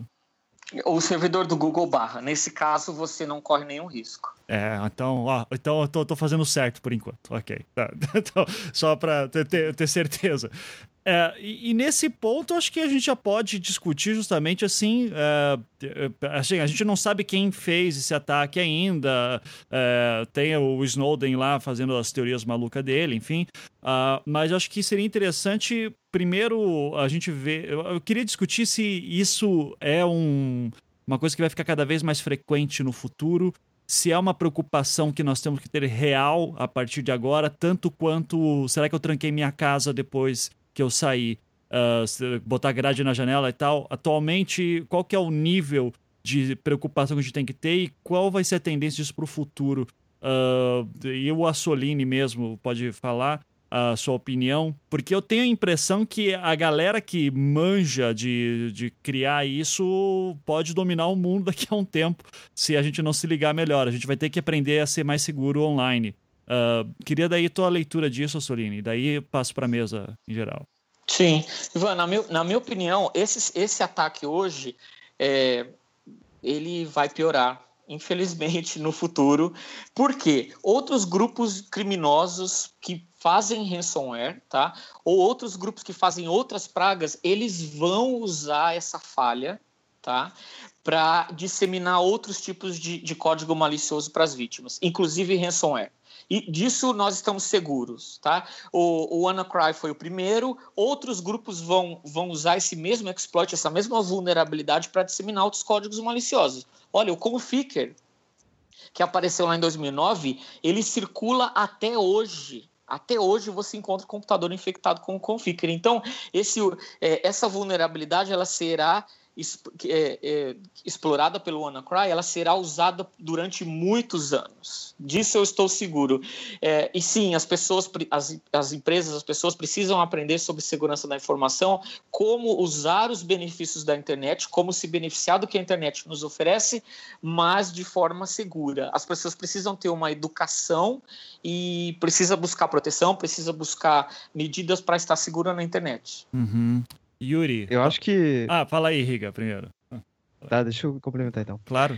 O servidor do Google barra. Nesse caso, você não corre nenhum risco. É, então, ó, então eu tô, tô fazendo certo por enquanto. Ok. Tá. [laughs] Então, só para ter, ter, certeza. É, e, e, nesse ponto, acho que a gente já pode discutir justamente assim, é, assim. a gente não sabe quem fez esse ataque ainda. É, tem o Snowden lá fazendo as teorias malucas dele, enfim. Uh, mas acho que seria interessante, primeiro, a gente ver. Eu, eu queria discutir se isso é um, uma coisa que vai ficar cada vez mais frequente no futuro se é uma preocupação que nós temos que ter real a partir de agora, tanto quanto será que eu tranquei minha casa depois que eu saí, uh, botar grade na janela e tal. Atualmente, qual que é o nível de preocupação que a gente tem que ter e qual vai ser a tendência disso para o futuro? Uh, e o Assolini mesmo pode falar a sua opinião, porque eu tenho a impressão que a galera que manja de, de criar isso pode dominar o mundo [laughs] daqui a um tempo, se a gente não se ligar melhor. A gente vai ter que aprender a ser mais seguro online. Uh, queria daí tua leitura disso, Soline, daí passo para a mesa em geral. Sim, Ivan, na, meu, na minha opinião, esse, esse ataque hoje, é, ele vai piorar infelizmente, [laughs] no futuro. porque Outros grupos criminosos que fazem ransomware, tá? Ou outros grupos que fazem outras pragas, eles vão usar essa falha, tá? Para disseminar outros tipos de, de código malicioso para as vítimas, inclusive ransomware. E disso nós estamos seguros, tá? O, o WannaCry foi o primeiro, outros grupos vão, vão usar esse mesmo exploit, essa mesma vulnerabilidade para disseminar outros códigos maliciosos. Olha, o Conficker, que apareceu lá em 2009, ele circula até hoje. Até hoje você encontra computador infectado com o Conficker. Então, esse, é, essa vulnerabilidade ela será é, é, explorada pelo WannaCry, ela será usada durante muitos anos. Disso eu estou seguro. É, e sim, as pessoas, as, as empresas, as pessoas precisam aprender sobre segurança da informação, como usar os benefícios da internet, como se beneficiar do que a internet nos oferece, mas de forma segura. As pessoas precisam ter uma educação e precisa buscar proteção, precisa buscar medidas para estar segura na internet. Uhum. Yuri. Eu acho que. Ah, fala aí, Riga, primeiro. Tá, deixa eu complementar então. Claro.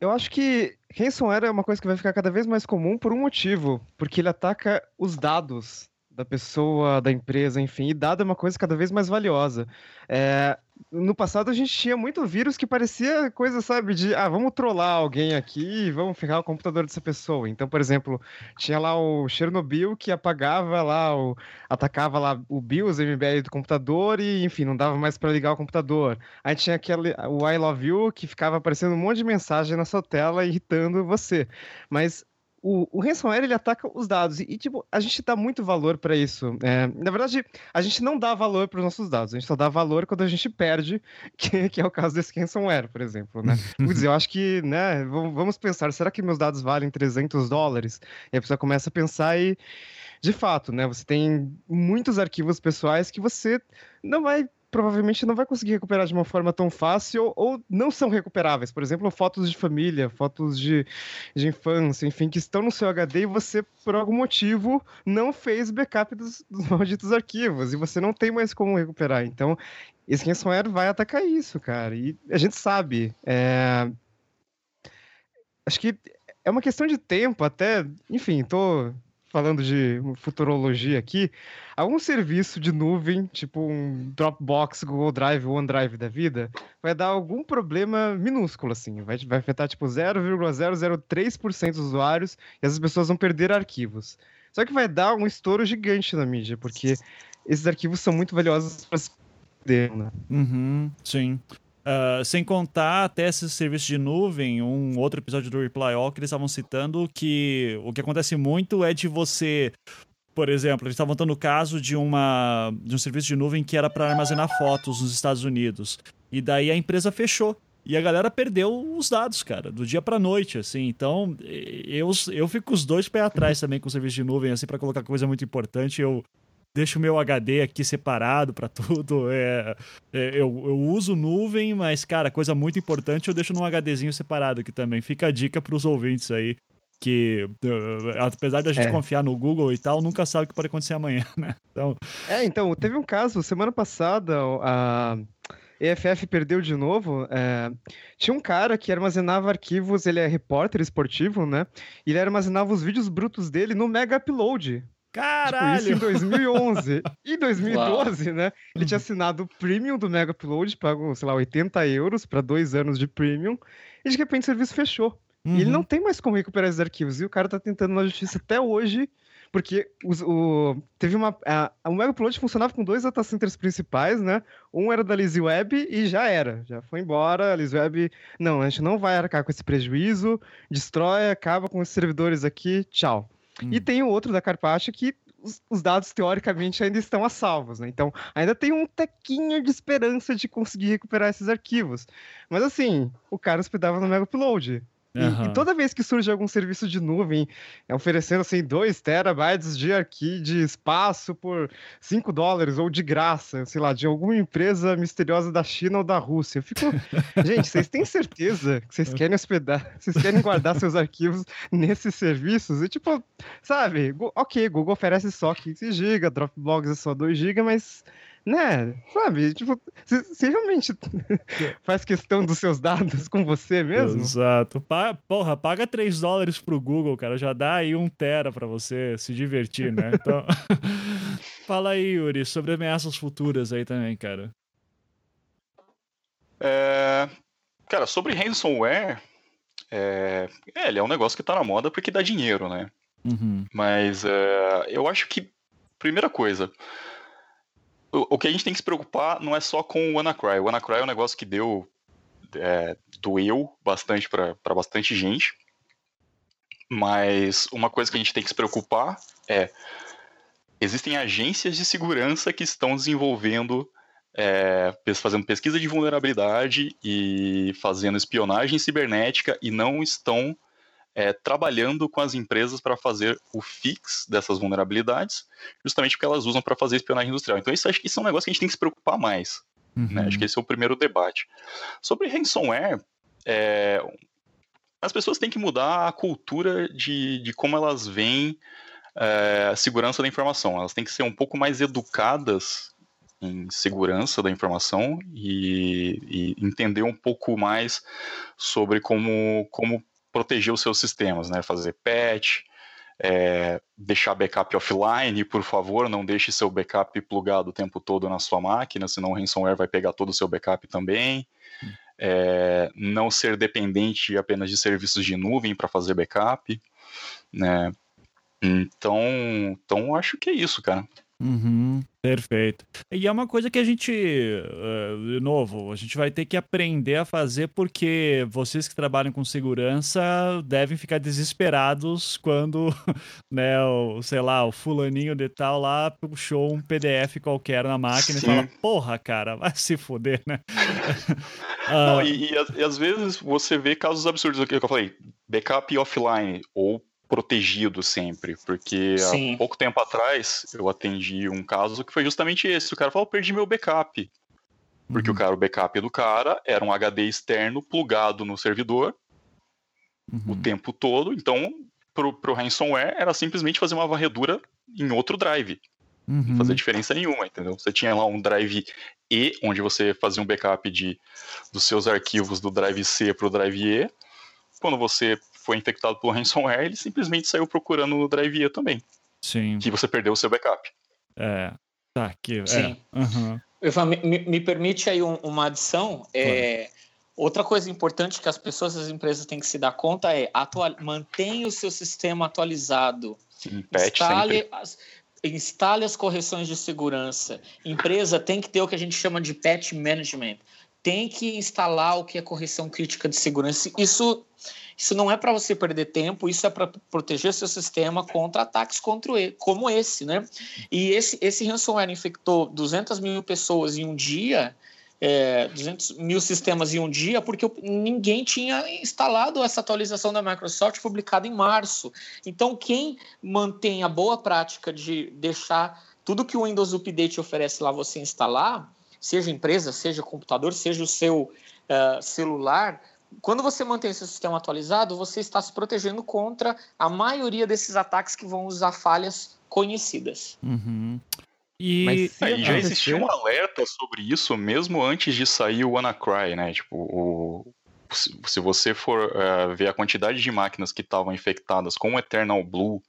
Eu acho que ransomware é uma coisa que vai ficar cada vez mais comum por um motivo, porque ele ataca os dados da pessoa, da empresa, enfim, e dado é uma coisa cada vez mais valiosa. É, no passado a gente tinha muito vírus que parecia coisa, sabe, de ah, vamos trollar alguém aqui, vamos ferrar o computador dessa pessoa. Então, por exemplo, tinha lá o Chernobyl que apagava lá, o, atacava lá o BIOS, MBR do computador e, enfim, não dava mais para ligar o computador. Aí tinha aquele, o I Love You que ficava aparecendo um monte de mensagem na sua tela irritando você. Mas o, o ransomware ele ataca os dados e, tipo, a gente dá muito valor para isso. É, na verdade, a gente não dá valor para os nossos dados, a gente só dá valor quando a gente perde, [laughs] que, que é o caso desse ransomware, por exemplo, né? Dizer, eu acho que, né, vamos pensar, será que meus dados valem 300 dólares? E a pessoa começa a pensar e, de fato, né, você tem muitos arquivos pessoais que você não vai provavelmente não vai conseguir recuperar de uma forma tão fácil ou, ou, não são recuperáveis. Por exemplo, fotos de família, fotos de, de infância, enfim, que estão no seu HD e você, por algum motivo, não fez backup dos, dos [laughs] malditos arquivos e você não tem mais como recuperar. Então, ransomware vai atacar isso, cara. E a gente sabe. É... Acho que é uma questão de tempo até. Enfim, tô falando de futurologia aqui, algum serviço de nuvem, tipo um Dropbox, Google Drive, OneDrive da vida, vai dar algum problema minúsculo, assim. Vai, vai afetar, tipo, 0,003% dos usuários e essas pessoas vão perder arquivos. Só que vai dar um estouro gigante na mídia, porque esses arquivos são muito valiosos para se perder, né? Uhum, sim. Uh, sem contar até esses serviços de nuvem, um outro episódio do Reply All que eles estavam citando que o que acontece muito é de você por exemplo, eles estavam dando o caso de, uma, de um serviço de nuvem que era para armazenar fotos nos Estados Unidos. E daí a empresa fechou. E a galera perdeu os dados, cara, do dia pra noite, assim. Então, eu, eu fico os dois pés atrás também com o serviço de nuvem, assim, para colocar coisa muito importante. Eu, deixo o meu HD aqui separado para tudo. [laughs] É, é, eu, eu uso nuvem, mas, cara, coisa muito importante eu deixo num HDzinho separado aqui também. Fica a dica para os ouvintes aí. Que uh, apesar da gente é. confiar no Google e tal, nunca sabe o que pode acontecer amanhã, [laughs] né? Então... É, então, teve um caso, semana passada, a EFF perdeu de novo. É... Tinha um cara que armazenava arquivos, ele é repórter esportivo, né? E ele armazenava os vídeos brutos dele no Mega Upload. Caralho! Tipo, isso em 2011. [laughs] em 2012, Uau. né? Ele tinha assinado o Premium do Mega Upload, pago, sei lá, 80 euros para dois anos de Premium, e de repente o serviço fechou. Uhum. E ele uhum. não tem mais como recuperar esses arquivos. E o cara tá tentando na justiça até hoje, porque os, o, teve uma. A, o Mega Upload funcionava com dois data centers principais, né? Um era da Lizzy Web e já era. Já foi embora. A Lizzy Web. Não, a gente não vai arcar com esse prejuízo, destrói, acaba com os servidores aqui, tchau. Hum. E tem o outro da Carpacha que os, os, dados teoricamente ainda estão a salvos, né? Então ainda tem um tequinho de esperança de conseguir recuperar esses arquivos. Mas assim, o cara hospedava no Mega Upload. Uhum. E, e, toda vez que surge algum serviço de nuvem oferecendo assim 2 terabytes de arquivo de espaço por 5 dólares ou de graça, sei lá, de alguma empresa misteriosa da China ou da Rússia, eu fico, [laughs] gente, vocês têm certeza que vocês querem hospedar, vocês querem guardar seus arquivos nesses serviços? E tipo, sabe, ok, Google oferece só 15 GB, Dropbox é só 2 GB, mas né? Sabe? Tipo, você realmente [laughs] faz questão dos seus dados com você mesmo? Exato. Pa porra, paga 3 dólares pro Google, cara. Já dá aí um tera pra você se divertir, né? [laughs] Então. [laughs] Fala aí, Yuri, sobre ameaças futuras aí também, cara. É... Cara, sobre ransomware, é... é... ele é um negócio que tá na moda porque dá dinheiro, né? Uhum. Mas é... eu acho que, primeira coisa, o, que a gente tem que se preocupar não é só com o WannaCry. O WannaCry é um negócio que deu. É, doeu bastante para bastante gente. Mas uma coisa que a gente tem que se preocupar é. Existem agências de segurança que estão desenvolvendo, é, fazendo pesquisa de vulnerabilidade e fazendo espionagem cibernética e não estão é, trabalhando com as empresas para fazer o fix dessas vulnerabilidades, justamente porque elas usam para fazer espionagem industrial. Então, isso acho que isso é um negócio que a gente tem que se preocupar mais. Uhum. Né? Acho que esse é o primeiro debate. Sobre ransomware, é, as pessoas têm que mudar a cultura de, de como elas veem é, a segurança da informação. Elas têm que ser um pouco mais educadas em segurança da informação e, e entender um pouco mais sobre como, como proteger os seus sistemas, né? Fazer patch, é, deixar backup offline, por favor, não deixe seu backup plugado o tempo todo na sua máquina, senão o ransomware vai pegar todo o seu backup também. É, não ser dependente apenas de serviços de nuvem para fazer backup, né? Então, então acho que é isso, cara. Uhum, perfeito. E é uma coisa que a gente, uh, de novo, a gente vai ter que aprender a fazer porque vocês que trabalham com segurança devem ficar desesperados quando, [laughs] né, o, sei lá, o fulaninho de tal lá puxou um PDF qualquer na máquina Sim. e fala, porra, cara, vai se foder, né? [laughs] Não, uh... e, e, e, às vezes você vê casos absurdos aqui que eu falei, backup offline ou protegido sempre, porque Sim. há pouco tempo atrás eu atendi um caso que foi justamente esse. O cara falou: perdi meu backup. Porque uhum. o cara, o backup do cara era um HD externo plugado no servidor uhum. o tempo todo. Então, pro, pro ransomware era simplesmente fazer uma varredura em outro drive. Uhum. Não fazia diferença nenhuma, entendeu? Você tinha lá um drive E, onde você fazia um backup de, dos seus arquivos do drive C para o drive E. Quando você foi infectado por ransomware, ele simplesmente saiu procurando no Drive E também. Sim. Que você perdeu o seu backup. É. Tá, aqui. É. Sim. É. Uhum. Me, me, permite aí um, uma adição. É, outra coisa importante que as pessoas, as empresas têm que se dar conta é atual, mantenha o seu sistema atualizado. Sim, instale as, instale as correções de segurança. Empresa tem que ter o que a gente chama de patch management. Tem que instalar o que é correção crítica de segurança. Isso isso não é para você perder tempo, isso é para proteger seu sistema contra ataques contra como esse, né? E esse, esse ransomware infectou 200 mil pessoas em um dia, é, 200 mil sistemas em um dia, porque ninguém tinha instalado essa atualização da Microsoft publicada em março. Então, quem mantém a boa prática de deixar tudo que o Windows Update oferece lá você instalar, seja empresa, seja computador, seja o seu uh, celular, quando você mantém esse sistema atualizado, você está se protegendo contra a maioria desses ataques que vão usar falhas conhecidas. Uhum. E... Mas, aí já existia um alerta sobre isso mesmo antes de sair o WannaCry, né? Tipo, o... se você for uh, ver a quantidade de máquinas que estavam infectadas com o Eternal Blue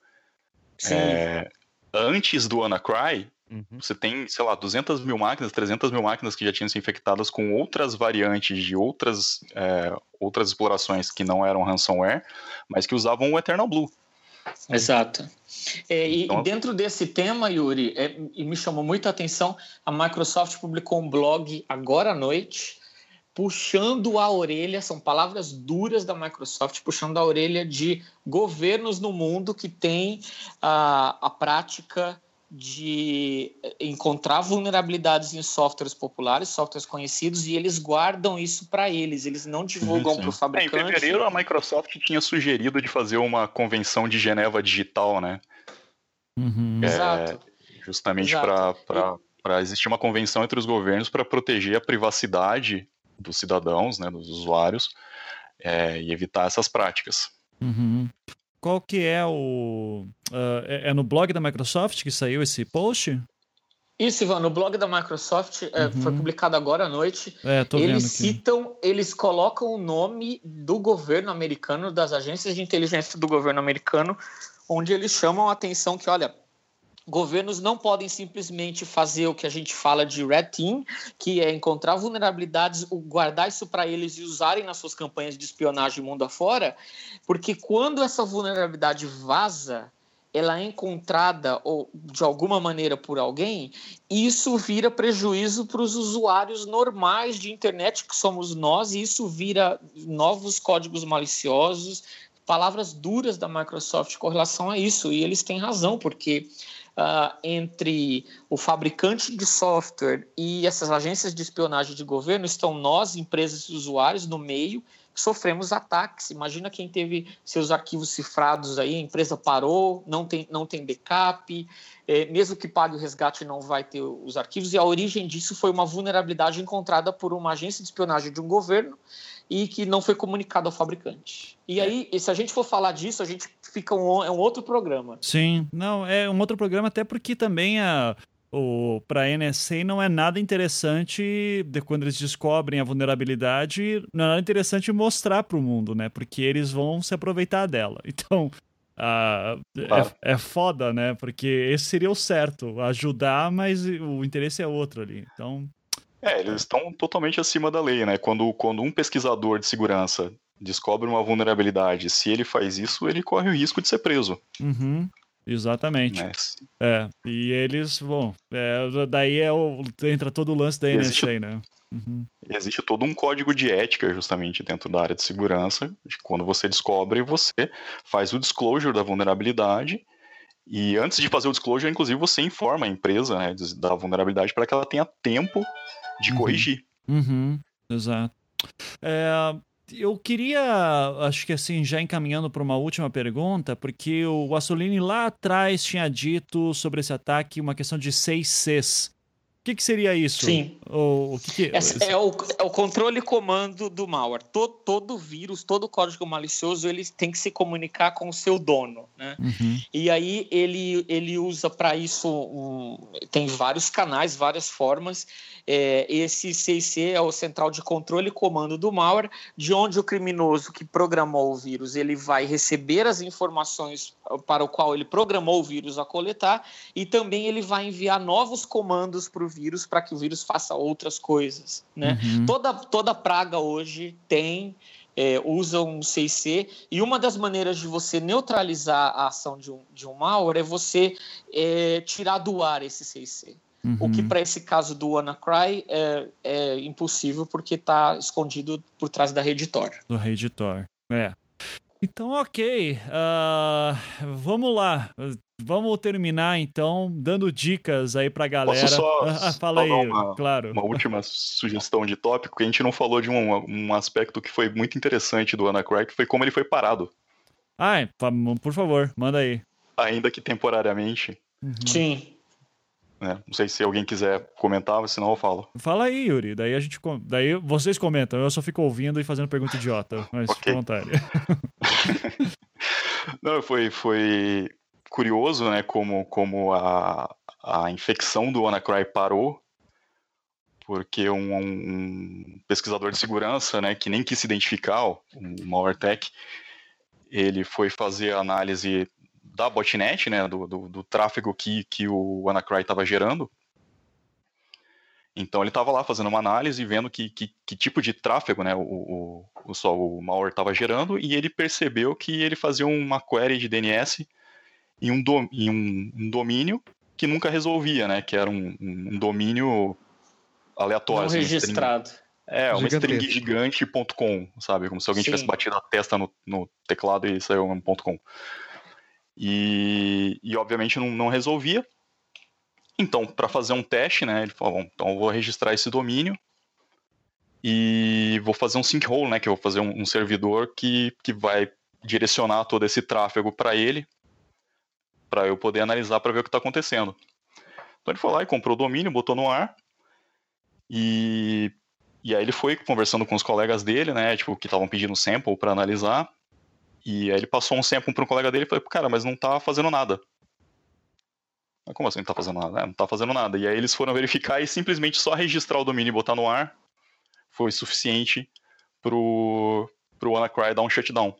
é, antes do WannaCry, Uhum. Você tem, sei lá, 200 mil máquinas, 300 mil máquinas que já tinham sido infectadas com outras variantes de outras, é, outras explorações que não eram ransomware, mas que usavam o Eternal Blue. Exato. É, então... E dentro desse tema, Yuri, é, e me chamou muito a atenção, a Microsoft publicou um blog agora à noite, puxando a orelha, são palavras duras da Microsoft, puxando a orelha de governos no mundo que têm a, a prática de encontrar vulnerabilidades em softwares populares, softwares conhecidos, e eles guardam isso para eles, eles não divulgam para o fabricante. É, em fevereiro, a Microsoft tinha sugerido de fazer uma convenção de Geneva digital, né? Uhum. É, Exato. Justamente para existir uma convenção entre os governos para proteger a privacidade dos cidadãos, né, dos usuários, é, e evitar essas práticas. Uhum. Qual que é o... Uh, é, é, no blog da Microsoft que saiu esse post? Isso, Ivan, no blog da Microsoft, uhum. é, foi publicado agora à noite. É, eles citam, eles colocam o nome do governo americano, das agências de inteligência do governo americano, onde eles chamam a atenção que, olha, Governos não podem simplesmente fazer o que a gente fala de red team, que é encontrar vulnerabilidades, guardar isso para eles e usarem nas suas campanhas de espionagem mundo afora, porque quando essa vulnerabilidade vaza, ela é encontrada ou de alguma maneira por alguém, isso vira prejuízo para os usuários normais de internet que somos nós, e isso vira novos códigos maliciosos, palavras duras da Microsoft com relação a isso, e eles têm razão, porque uh, entre o fabricante de software e essas agências de espionagem de governo estão nós, empresas e usuários, no meio, que sofremos ataques. Imagina quem teve seus arquivos cifrados aí, a empresa parou, não tem, não tem backup, é, mesmo que pague o resgate, não vai ter os arquivos, e a origem disso foi uma vulnerabilidade encontrada por uma agência de espionagem de um governo e que não foi comunicado ao fabricante. E aí, se a gente for falar disso, a gente fica um, é um outro programa. Sim, não, é um outro programa, até porque também a. Para a NSA não é nada interessante de quando eles descobrem a vulnerabilidade, não é nada interessante mostrar para o mundo, né? Porque eles vão se aproveitar dela. [laughs] Então, Uh, é, é foda, né? Porque esse seria o certo, ajudar, mas o interesse é outro ali. Então. É, eles estão totalmente acima da lei, né? Quando, quando um pesquisador de segurança descobre uma vulnerabilidade, se ele faz isso, ele corre o risco de ser preso. Uhum. Exatamente. É, e eles, bom, é, daí é o, entra todo o lance da existe, NSA, né? Uhum. Existe todo um código de ética, justamente, dentro da área de segurança, de quando você descobre, você faz o disclosure da vulnerabilidade, e antes de fazer o disclosure, inclusive, você informa a empresa né, da vulnerabilidade para que ela tenha tempo de uhum. corrigir. Uhum. Exato. É, eu queria, acho que assim, já encaminhando para uma última pergunta, porque o Assolini lá atrás tinha dito sobre esse ataque uma questão de seis Cs. O que, que seria isso? Sim. O, que que... É, o, é o controle e comando do malware. Todo, todo vírus, todo código malicioso, ele tem que se comunicar com o seu dono. Né? Uhum. E aí ele, ele usa para isso, um, tem vários canais, várias formas. É, esse CIC é o central de controle e comando do malware, de onde o criminoso que programou o vírus ele vai receber as informações para o qual ele programou o vírus a coletar e também ele vai enviar novos comandos para o vírus para que o vírus faça outras coisas. Né? Uhum. Toda, toda praga hoje tem é, usa um CIC e uma das maneiras de você neutralizar a ação de um, de um malware é você é, tirar do ar esse CIC. Uhum. O que para esse caso do WannaCry é, é impossível porque está escondido por trás da Reditor. Do Reditor, é. Então, ok. Uh, vamos lá. Vamos terminar então dando dicas aí pra galera. Posso só, ah, fala aí, uma, claro. Uma última sugestão de tópico, que a gente não falou de um, um aspecto que foi muito interessante do que foi como ele foi parado. Ah, por favor, manda aí. Ainda que temporariamente. Uhum. Sim. Né? Não sei se alguém quiser comentar, senão eu falo. Fala aí, Yuri. Daí a gente, daí vocês comentam. Eu só fico ouvindo e fazendo pergunta idiota, mas okay. fica à vontade. [laughs] Não, foi, foi curioso, né, como, como a, a infecção do WannaCry parou, porque um, um, pesquisador de segurança, né, que nem quis se identificar, o MalwareTech, ele foi fazer a análise da botnet, né, do, do, do tráfego que, que o WannaCry estava gerando. Então ele estava lá fazendo uma análise, vendo que, que, que tipo de tráfego né, o, o, o, só, o malware estava gerando, e ele percebeu que ele fazia uma query de DNS em um, do, em um, um domínio que nunca resolvia, né? Que era um, um domínio aleatório. Não assim, registrado. String, é, uma string gigante.com, sabe? Como se alguém Sim. tivesse batido a testa no, no teclado e saiu um ponto .com. E, e obviamente não, não resolvia. Então, para fazer um teste, né, ele falou, bom, então eu vou registrar esse domínio e vou fazer um sinkhole, né, que eu vou fazer um, um servidor que, que vai direcionar todo esse tráfego para ele, para eu poder analisar para ver o que está acontecendo. Então ele foi lá e comprou o domínio, botou no ar e, e aí ele foi conversando com os colegas dele, né, tipo, que estavam pedindo sample para analisar E aí ele passou um sample para um colega dele e falou, cara, mas não tá fazendo nada. Mas como assim não tá fazendo nada? É, não tá fazendo nada. E aí eles foram verificar e simplesmente só registrar o domínio e botar no ar foi suficiente pro, pro WannaCry dar um shutdown.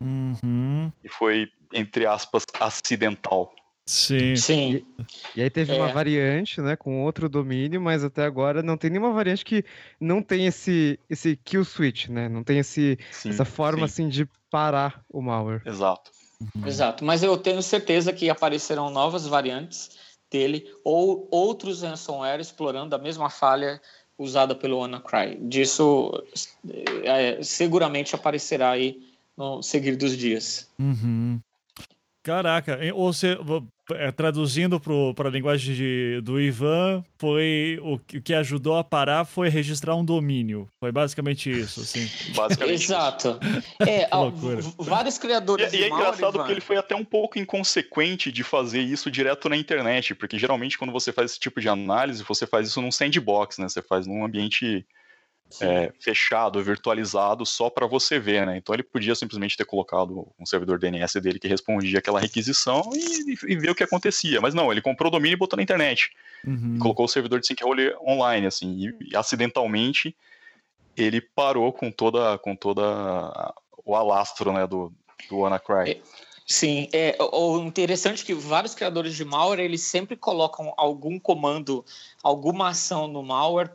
Uhum. E foi, entre aspas, acidental. Sim. Sim. E aí teve É. uma variante, né, com outro domínio, mas até agora não tem nenhuma variante que não tem esse, esse kill switch, né? Não tem esse, Sim, essa forma sim, assim de parar o malware. Exato. Exato, mas eu tenho certeza que aparecerão novas variantes dele ou outros ransomware explorando a mesma falha usada pelo WannaCry. Disso é, seguramente aparecerá aí no seguir dos dias. Uhum. Caraca, e- ou você, é, traduzindo para a linguagem de- do Ivan, foi o, que- o que ajudou a parar foi registrar um domínio. Foi basicamente isso, assim. Basicamente. isso. Exato. [laughs] É, vários E, criadores e de é engraçado Ivan, porque ele foi até um pouco inconsequente de fazer isso direto na internet, porque geralmente quando você faz esse tipo de análise, você faz isso num sandbox, né? Você faz num ambiente é, fechado, virtualizado, só para você ver, né? Então ele podia simplesmente ter colocado um servidor DNS dele que respondia aquela requisição e, e ver o que acontecia. Mas não, ele comprou o domínio e botou na internet. Uhum. colocou o servidor de sync-role online, assim, e, e acidentalmente ele parou com toda, com toda o alastro, né, do, do WannaCry. Sim, é, o interessante é que vários criadores de malware eles sempre colocam algum comando, alguma ação no malware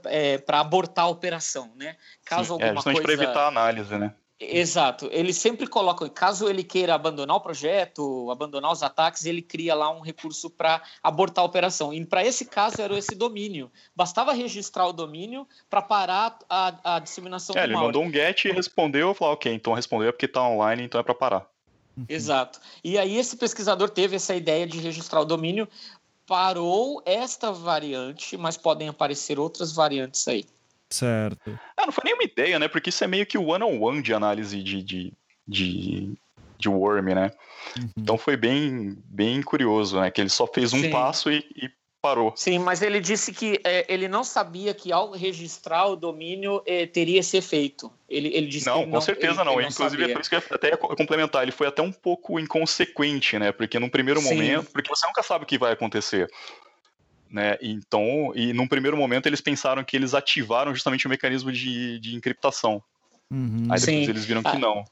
para abortar a operação, né? Caso Sim, é, alguma justamente coisa. para evitar a análise, né? Exato, eles sempre colocam, caso ele queira abandonar o projeto, abandonar os ataques, ele cria lá um recurso para abortar a operação. E para esse caso era esse domínio. Bastava registrar o domínio para parar a, a disseminação É, do ele malware. mandou um get e respondeu, falou, ok, então respondeu é porque tá online, então é para parar. Exato. E aí esse pesquisador teve essa ideia de registrar o domínio, parou esta variante, mas podem aparecer outras variantes aí. Certo. Ah, não foi nenhuma ideia, né? Porque isso é meio que o one-on-one de análise de, de, de, de worm, né? Uhum. Então foi bem, bem curioso, né? Que ele só fez um Sim. passo e, e parou. Sim, mas ele disse que é, ele não sabia que ao registrar o domínio é, teria esse efeito. Ele, ele disse Não, que ele com certeza ele- não. ele Inclusive, é por isso que eu até ia co- complementar. Ele foi até um pouco inconsequente, né? Porque num primeiro Sim. momento. Porque você nunca sabe o que vai acontecer. Né? Então, e num primeiro momento eles pensaram que eles ativaram justamente o mecanismo de, de encriptação. Uhum. Aí depois Sim. eles viram que Ah. não.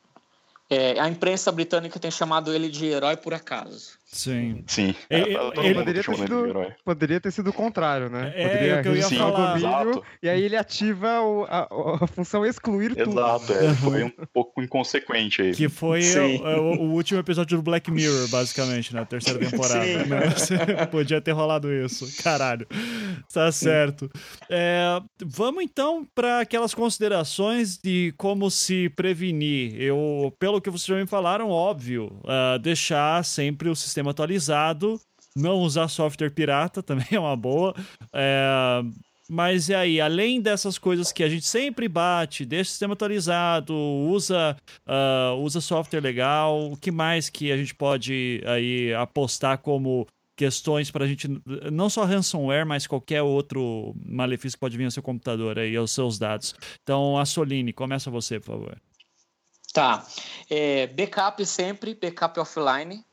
É, a imprensa britânica tem chamado ele de herói por acaso. Sim. Sim. Ele- É, todo ele- mundo Poderia ter ele sido-. Poderia ter sido o contrário, né? É, Poderia é o que eu ia o falar. domínio Exato. e aí ele ativa o- a, a função excluir tudo. Exato, é, foi um pouco inconsequente aí. Que foi o, o- o último episódio do Black Mirror, basicamente, na terceira temporada. Sim. né? [laughs] Podia ter rolado isso. Caralho. Tá certo. É, vamos então para aquelas considerações de como se prevenir. Eu, pelo que vocês já me falaram, óbvio, ah, deixar sempre o sistema atualizado, não usar software pirata [laughs] também é uma boa. É, mas e aí, além dessas coisas que a gente sempre bate, deixa o sistema atualizado, usa, ah, usa software legal, o que mais que a gente pode aí apostar como questões para a gente, não só ransomware, mas qualquer outro malefício que pode vir ao seu computador aí, aos seus dados. Então, a Soline, começa você, por favor. Tá. É, backup sempre, backup offline.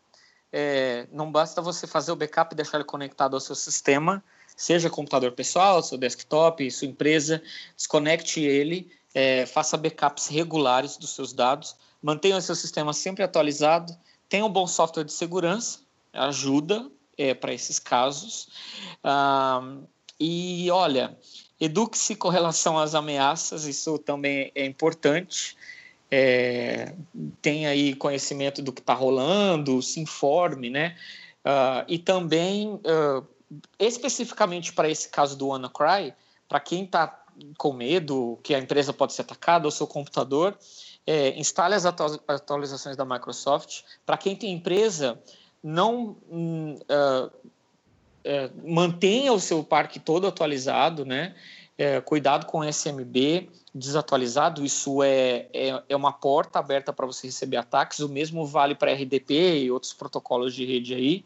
É, não basta você fazer o backup e deixar ele conectado ao seu sistema, seja computador pessoal, seu desktop, sua empresa, desconecte ele, é, faça backups regulares dos seus dados, mantenha o seu sistema sempre atualizado, tenha um bom software de segurança, ajuda é, para esses casos. Ah, e olha, eduque-se com relação às ameaças, isso também é importante. É, tenha aí conhecimento do que está rolando, se informe, né? Ah, e também, ah, especificamente para esse caso do WannaCry, para quem está com medo que a empresa pode ser atacada ou seu computador, é, instale as atu- atualizações da Microsoft. Para quem tem empresa, não é, mantenha o seu parque todo atualizado, né? É, cuidado com o SMB desatualizado, isso é, é, é uma porta aberta para você receber ataques. O mesmo vale para RDP e outros protocolos de rede aí.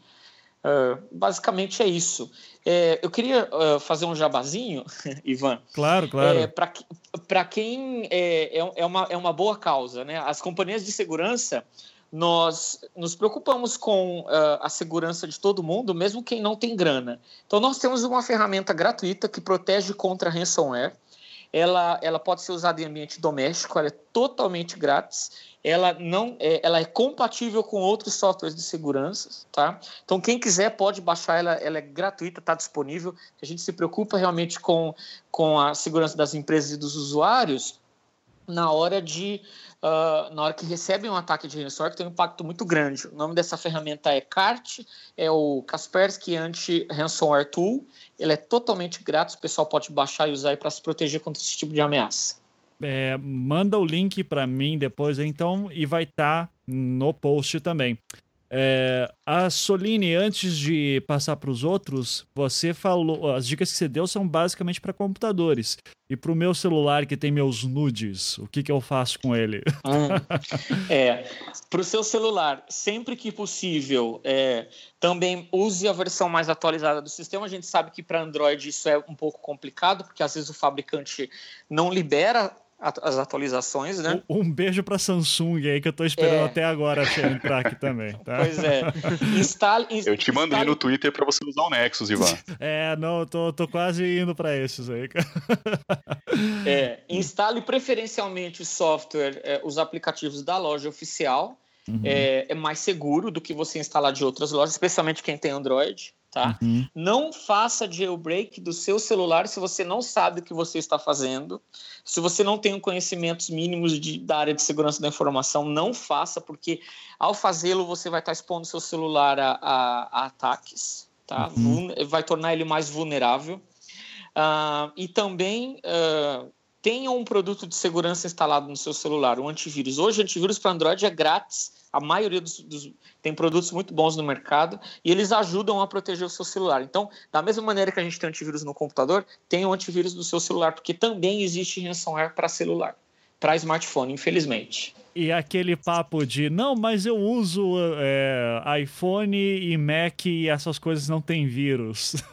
Uh, basicamente é isso. É, eu queria uh, fazer um jabazinho, [laughs] Ivan. Claro, claro. É, Para quem é, é, é, uma, é uma boa causa, né? As companhias de segurança, nós nos preocupamos com uh, a segurança de todo mundo, mesmo quem não tem grana. Então, nós temos uma ferramenta gratuita que protege contra ransomware. Ela, ela pode ser usada em ambiente doméstico, ela é totalmente grátis ela não é, ela é compatível com outros softwares de segurança, tá? Então quem quiser pode baixar ela, ela é gratuita, está disponível. A gente se preocupa realmente com, com a segurança das empresas e dos usuários na hora de uh, na hora que recebem um ataque de ransomware que tem um impacto muito grande. O nome dessa ferramenta é CART, é o Kaspersky Anti Ransomware Tool. Ele é totalmente grátis, o pessoal pode baixar e usar para se proteger contra esse tipo de ameaça. É, manda o link para mim depois, então, e vai estar tá no post também. É, a Soline, antes de passar para os outros, você falou. As dicas que você deu são basicamente para computadores. E para o meu celular que tem meus nudes, o que, que eu faço com ele? Hum, [laughs] é, para o seu celular, sempre que possível, é, também use a versão mais atualizada do sistema. A gente sabe que para Android isso é um pouco complicado, porque às vezes o fabricante não libera as atualizações, né? Um, beijo para Samsung aí que eu tô esperando é. até agora entrar aqui também, tá? Pois é. Instale, eu te mandei instale... no Twitter para você usar o Nexus, Ivan. [laughs] É, não, eu tô, tô quase indo para esses aí. [laughs] é, instale preferencialmente o software, é, os aplicativos da loja oficial. Uhum. É, é mais seguro do que você instalar de outras lojas, especialmente quem tem Android tá? Uhum. Não faça jailbreak do seu celular se você não sabe o que você está fazendo. Se você não tem conhecimentos mínimos de, da área de segurança da informação, não faça, porque ao fazê-lo você vai estar expondo seu celular a, a, a ataques, tá? Uhum. Vai tornar ele mais vulnerável. Uh, e também uh, tenha um produto de segurança instalado no seu celular, um antivírus. Hoje, antivírus para Android é grátis a maioria dos, dos, tem produtos muito bons no mercado e eles ajudam a proteger o seu celular. Então, da mesma maneira que a gente tem antivírus no computador, tem o antivírus do seu celular, porque também existe ransomware para celular, para smartphone, infelizmente. E aquele papo de não, mas eu uso é, iPhone e Mac e essas coisas não tem vírus. [laughs]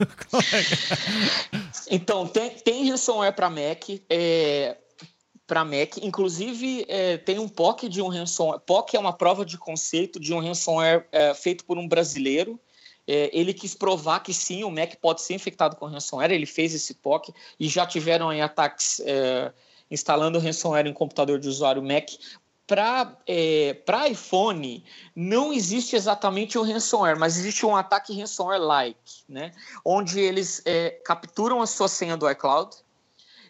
é? Então, tem, tem ransomware para Mac. É, para Mac. Inclusive, é, tem um POC de um ransomware. POC é uma prova de conceito de um ransomware é, feito por um brasileiro. É, ele quis provar que sim, o Mac pode ser infectado com ransomware. Ele fez esse POC e já tiveram aí, ataques é, instalando ransomware em computador de usuário Mac. Para é, iPhone, não existe exatamente um ransomware, mas existe um ataque ransomware-like, né? onde eles é, capturam a sua senha do iCloud,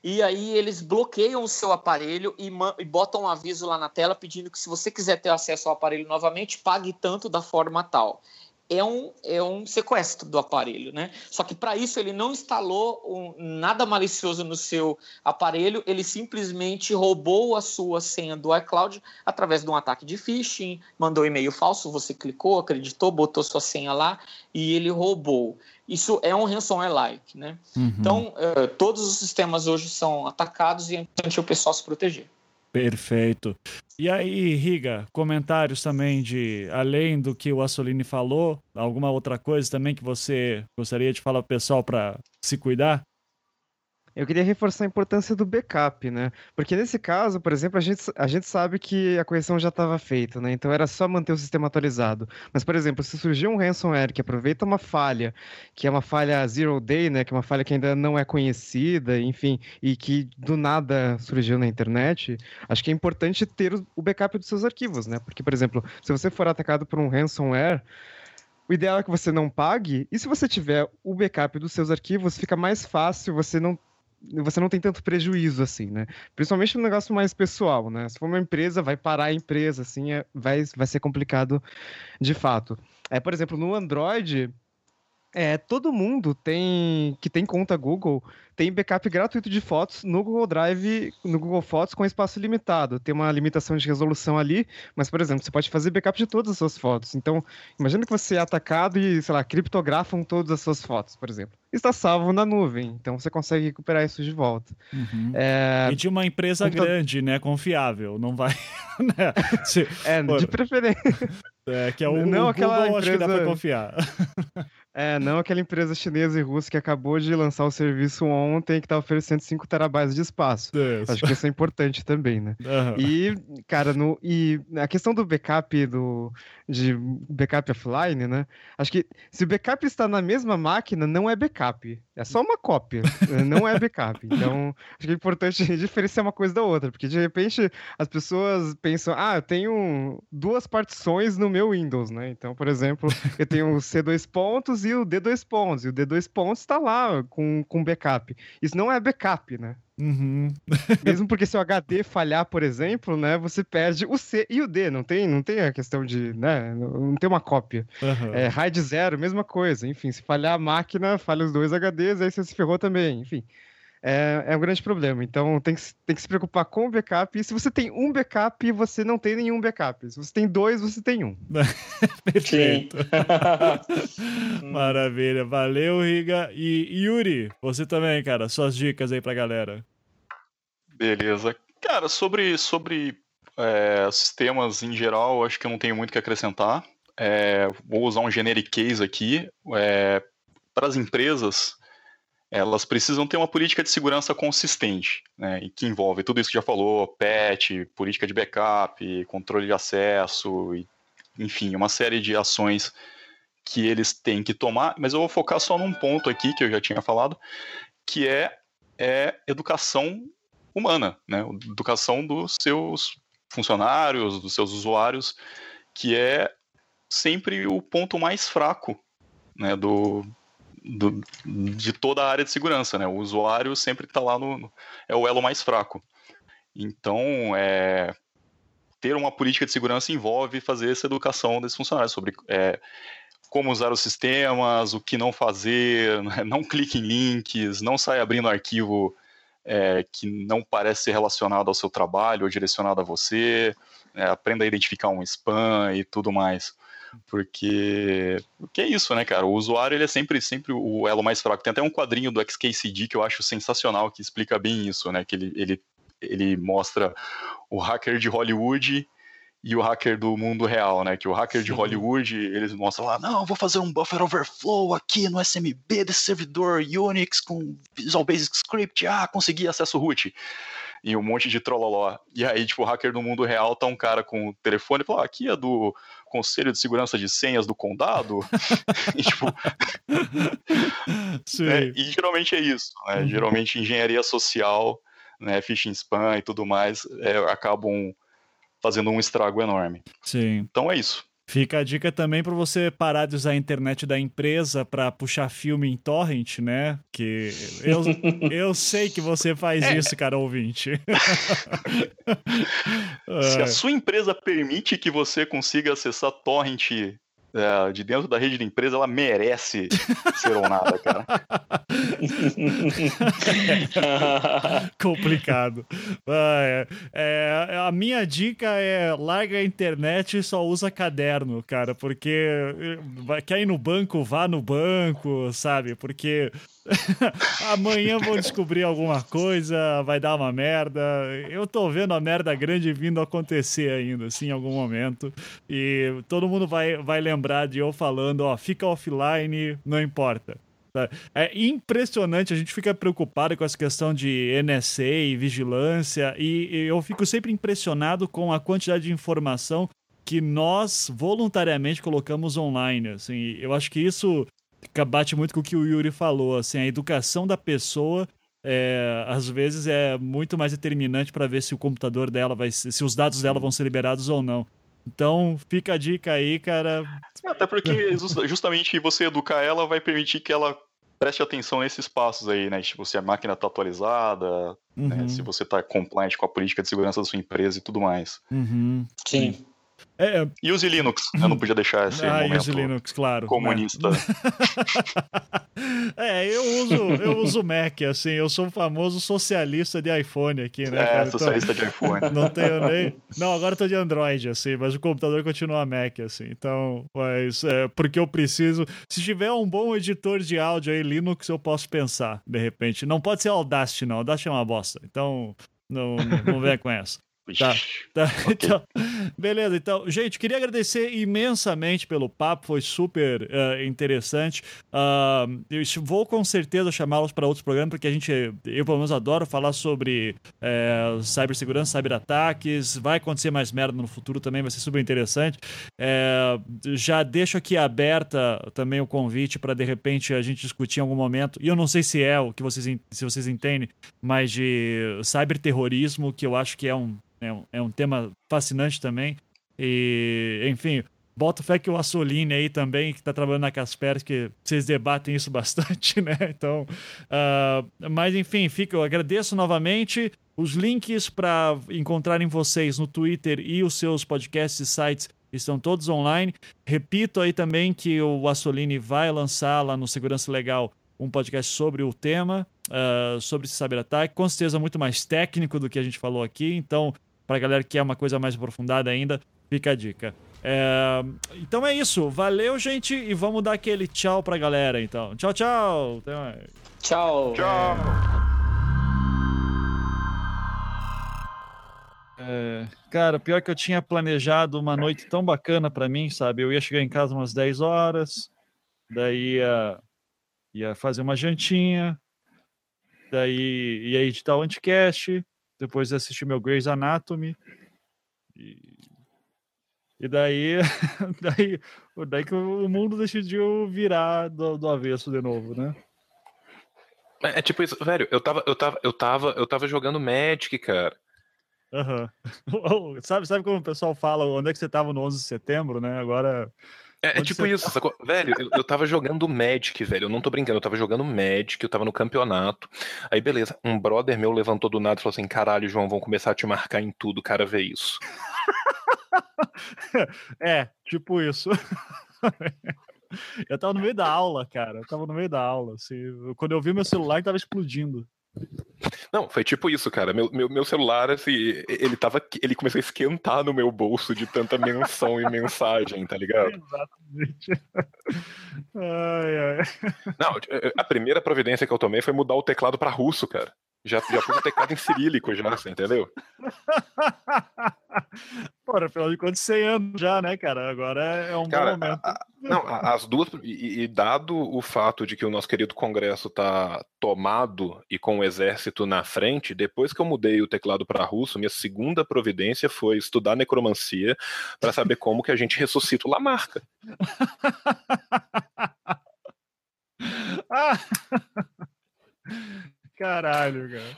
e aí eles bloqueiam o seu aparelho e, e, botam um aviso lá na tela pedindo que se você quiser ter acesso ao aparelho novamente, pague tanto da forma tal. É um, é um sequestro do aparelho, né? Só que para isso ele não instalou um, nada malicioso no seu aparelho, ele simplesmente roubou a sua senha do iCloud através de um ataque de phishing, mandou um e-mail falso, você clicou, acreditou, botou sua senha lá e ele roubou. Isso é um ransomware-like, né? Uhum. Então, uh, todos os sistemas hoje são atacados e é importante o pessoal se proteger. Perfeito. E aí, Riga, comentários também de, além do que o Assolini falou, alguma outra coisa também que você gostaria de falar para o pessoal para se cuidar? Eu queria reforçar a importância do backup, né? Porque nesse caso, por exemplo, a gente, a gente sabe que a correção já estava feita, né? Então era só manter o sistema atualizado. Mas, por exemplo, se surgir um ransomware que aproveita uma falha, que é uma falha zero day, né? Que é uma falha que ainda não é conhecida, enfim, e que do nada surgiu na internet, acho que é importante ter o backup dos seus arquivos, né? Porque, por exemplo, se você for atacado por um ransomware, o ideal é que você não pague, e se você tiver o backup dos seus arquivos, fica mais fácil você não você não tem tanto prejuízo assim, né? Principalmente no negócio mais pessoal, né? Se for uma empresa, vai parar a empresa, assim, é, vai, vai ser complicado de fato. É, por exemplo, no Android, é, todo mundo tem que tem conta Google tem backup gratuito de fotos no Google Drive, no Google Fotos com espaço limitado. Tem uma limitação de resolução ali, mas, por exemplo, você pode fazer backup de todas as suas fotos. Então, imagina que você é atacado e, sei lá, criptografam todas as suas fotos, por exemplo. Está salvo na nuvem, então você consegue recuperar isso de volta. Uhum. É... E de uma empresa grande, né? Confiável, não vai. [laughs] né? Se... É, de preferência. [laughs] É, que é o, não o aquela Google, empresa... acho que dá pra confiar. [laughs] É, não aquela empresa chinesa e russa que acabou de lançar o serviço ontem que tá oferecendo 5 terabytes de espaço. Isso. Acho que isso é importante também, né? Uhum. E, cara, no, e a questão do backup do, de backup offline, né? Acho que se o backup está na mesma máquina, não é backup. É só uma cópia, não é backup. Então, acho que é importante [laughs] diferenciar uma coisa da outra, porque de repente as pessoas pensam, ah, eu tenho duas partições no meu Windows, né? Então, por exemplo, eu tenho o C2 pontos e o D2 pontos, e o D2 pontos está lá com, com backup. Isso não é backup, né? Uhum. [laughs] Mesmo porque se o HD falhar, por exemplo, né, você perde o C e o D. Não tem, não tem a questão de, né, não tem uma cópia. Uhum. É, RAID zero, mesma coisa. Enfim, se falhar a máquina, falha os dois HDs, aí você se ferrou também. Enfim, é, é um grande problema. Então tem que, tem que se preocupar com o backup. E se você tem um backup, você não tem nenhum backup. Se você tem dois, você tem um. [laughs] Perfeito. [laughs] [laughs] Maravilha. Valeu, Riga. E Yuri, você também, cara. Suas dicas aí pra galera. Beleza. Cara, sobre, sobre é, sistemas em geral, acho que eu não tenho muito que acrescentar. É, vou usar um generic case aqui. É, para as empresas, elas precisam ter uma política de segurança consistente, né, e que envolve tudo isso que já falou, PET, política de backup, controle de acesso, e, enfim, uma série de ações que eles têm que tomar, mas eu vou focar só num ponto aqui que eu já tinha falado, que é, é educação humana, né, educação dos seus funcionários, dos seus usuários, que é sempre o ponto mais fraco né, do, do, de toda a área de segurança, né? O usuário sempre está lá no, no, é o elo mais fraco. Então, é, ter uma política de segurança envolve fazer essa educação desses funcionários sobre é, como usar os sistemas, o que não fazer, [laughs] né? não clique em links, não saia abrindo arquivo é, que não parece ser relacionado ao seu trabalho ou direcionado a você, é, aprenda a identificar um spam e tudo mais. Porque, que é isso, né, cara? O usuário ele é sempre, sempre o elo mais fraco. Tem até um quadrinho do XKCD que eu acho sensacional, que explica bem isso, né? Que ele, ele, ele mostra o hacker de Hollywood e o hacker do mundo real, né? Que o hacker Sim. de Hollywood, eles mostram lá, não, vou fazer um buffer overflow aqui no SMB desse servidor Unix com Visual Basic Script, ah, consegui acesso root e um monte de trololó. E aí, tipo, o hacker do mundo real tá um cara com o telefone e fala, ah, aqui é do Conselho de Segurança de Senhas do Condado. [laughs] e, tipo... né? E geralmente é isso, né? Uhum. Geralmente engenharia social, né, phishing spam e tudo mais, é, acabam fazendo um estrago enorme. Sim. Então é isso. Fica a dica também para você parar de usar a internet da empresa para puxar filme em torrent, né? Que eu, eu sei que você faz é. isso, cara ouvinte. [laughs] Se a sua empresa permite que você consiga acessar torrent é, de dentro da rede da empresa, ela merece [laughs] ser honrada, cara. [laughs] Complicado. É, é, a minha dica é larga a internet e só usa caderno, cara, porque quer ir no banco, vá no banco, sabe? Porque [laughs] Amanhã vou descobrir alguma coisa, vai dar uma merda. Eu tô vendo a merda grande vindo acontecer ainda, assim, em algum momento. E todo mundo vai, vai lembrar de eu falando, ó, fica offline, não importa. É impressionante, a gente fica preocupado com essa questão de NSA e vigilância, e eu fico sempre impressionado com a quantidade de informação que nós voluntariamente colocamos online. Assim, eu acho que isso bate muito com o que o Yuri falou, assim, a educação da pessoa é, às vezes é muito mais determinante para ver se o computador dela vai se os dados dela vão ser liberados ou não. Então, fica a dica aí, cara. Até porque justamente você educar ela vai permitir que ela preste atenção nesses passos aí, né? Tipo, se a máquina está atualizada, né? uhum. né? se você está compliant com a política de segurança da sua empresa e tudo mais. Uhum. Sim. É, é, e os Linux? Eu não podia deixar esse ah, momento Linux, claro, comunista. Né? [laughs] [laughs] é, eu uso, eu [laughs] uso Mac, assim, eu sou o famoso socialista de iPhone aqui, né? É, cara? socialista então, de iPhone. [laughs] Não tenho nem... Não, agora eu tô de Android, assim, mas o computador continua Mac, assim, então, mas é, porque eu preciso... Se tiver um bom editor de áudio aí, Linux, eu posso pensar, de repente. Não pode ser Audacity, não, Audacity é uma bosta, então não, não vem com essa. Tá, tá. [laughs] Okay. Então, beleza. Então, gente, queria agradecer imensamente pelo papo, foi super uh, interessante. Uh, eu vou com certeza chamá-los para outros programas, porque a gente, eu pelo menos adoro falar sobre uh, cibersegurança, cyberataques. Vai acontecer mais merda no futuro também, vai ser super interessante. É, já deixo aqui aberta também o convite para de repente a gente discutir em algum momento. E eu não sei se é o que vocês, se vocês entendem, mas de cyberterrorismo, que eu acho que é um é um, é um tema fascinante também. E, enfim, Bota fé que o Assolini aí também, que está trabalhando na Kaspersky, vocês debatem isso [laughs] bastante, né? Então, uh, mas enfim, fica, eu agradeço novamente. Os links para encontrarem vocês no Twitter e os seus podcasts e sites estão todos online. Repito aí também que o Assolini vai lançar lá no Segurança Legal um podcast sobre o tema, uh, sobre esse cyberataque, com certeza muito mais técnico do que a gente falou aqui. Então, para a galera que quer uma coisa mais aprofundada ainda, fica a dica. É... Então é isso. Valeu, gente, e vamos dar aquele tchau pra galera, então. Tchau, tchau. Tchau. Tchau. É... Cara, pior que eu tinha planejado uma noite tão bacana para mim, sabe? Eu ia chegar em casa umas 10 horas, daí ia, ia fazer uma jantinha, daí ia editar o anticast, depois assisti meu Grey's Anatomy. E, e daí, [laughs] daí, daí que o mundo decidiu virar do, do avesso de novo, né? É, é tipo isso, velho, eu tava, eu tava, eu tava, eu tava jogando Magic, cara. Uhum. [laughs] sabe, sabe como o pessoal fala onde é que você tava no 11 de setembro, né? Agora é, é tipo isso, tá? sacou? Velho, eu, eu tava jogando Magic, velho. Eu não tô brincando, eu tava jogando Magic, eu tava no campeonato. Aí, beleza, um brother meu levantou do nada e falou assim: caralho, João, vão começar a te marcar em tudo, cara, vê isso. [laughs] é, tipo isso. [laughs] eu tava no meio da aula, cara. Eu tava no meio da aula. Assim, quando eu vi meu celular, tava explodindo. Não, foi tipo isso, cara. Meu, meu, meu, celular, assim, ele tava. Ele começou a esquentar no meu bolso de tanta menção e mensagem, tá ligado? Exatamente. [laughs] Ai, ai. Não, a primeira providência que eu tomei foi mudar o teclado para russo, cara. Já, já pus o teclado em cirílico, já, assim, entendeu? [laughs] Porra, afinal de contas, 100 anos já, né, cara? Agora é um cara, bom momento. A, não, as duas. E, e, dado o fato de que o nosso querido Congresso tá tomado e com o exército na frente, depois que eu mudei o teclado para russo, minha segunda providência foi estudar necromancia para saber [laughs] como que a gente ressuscita o Lamarca. [laughs] [laughs] Caralho, cara.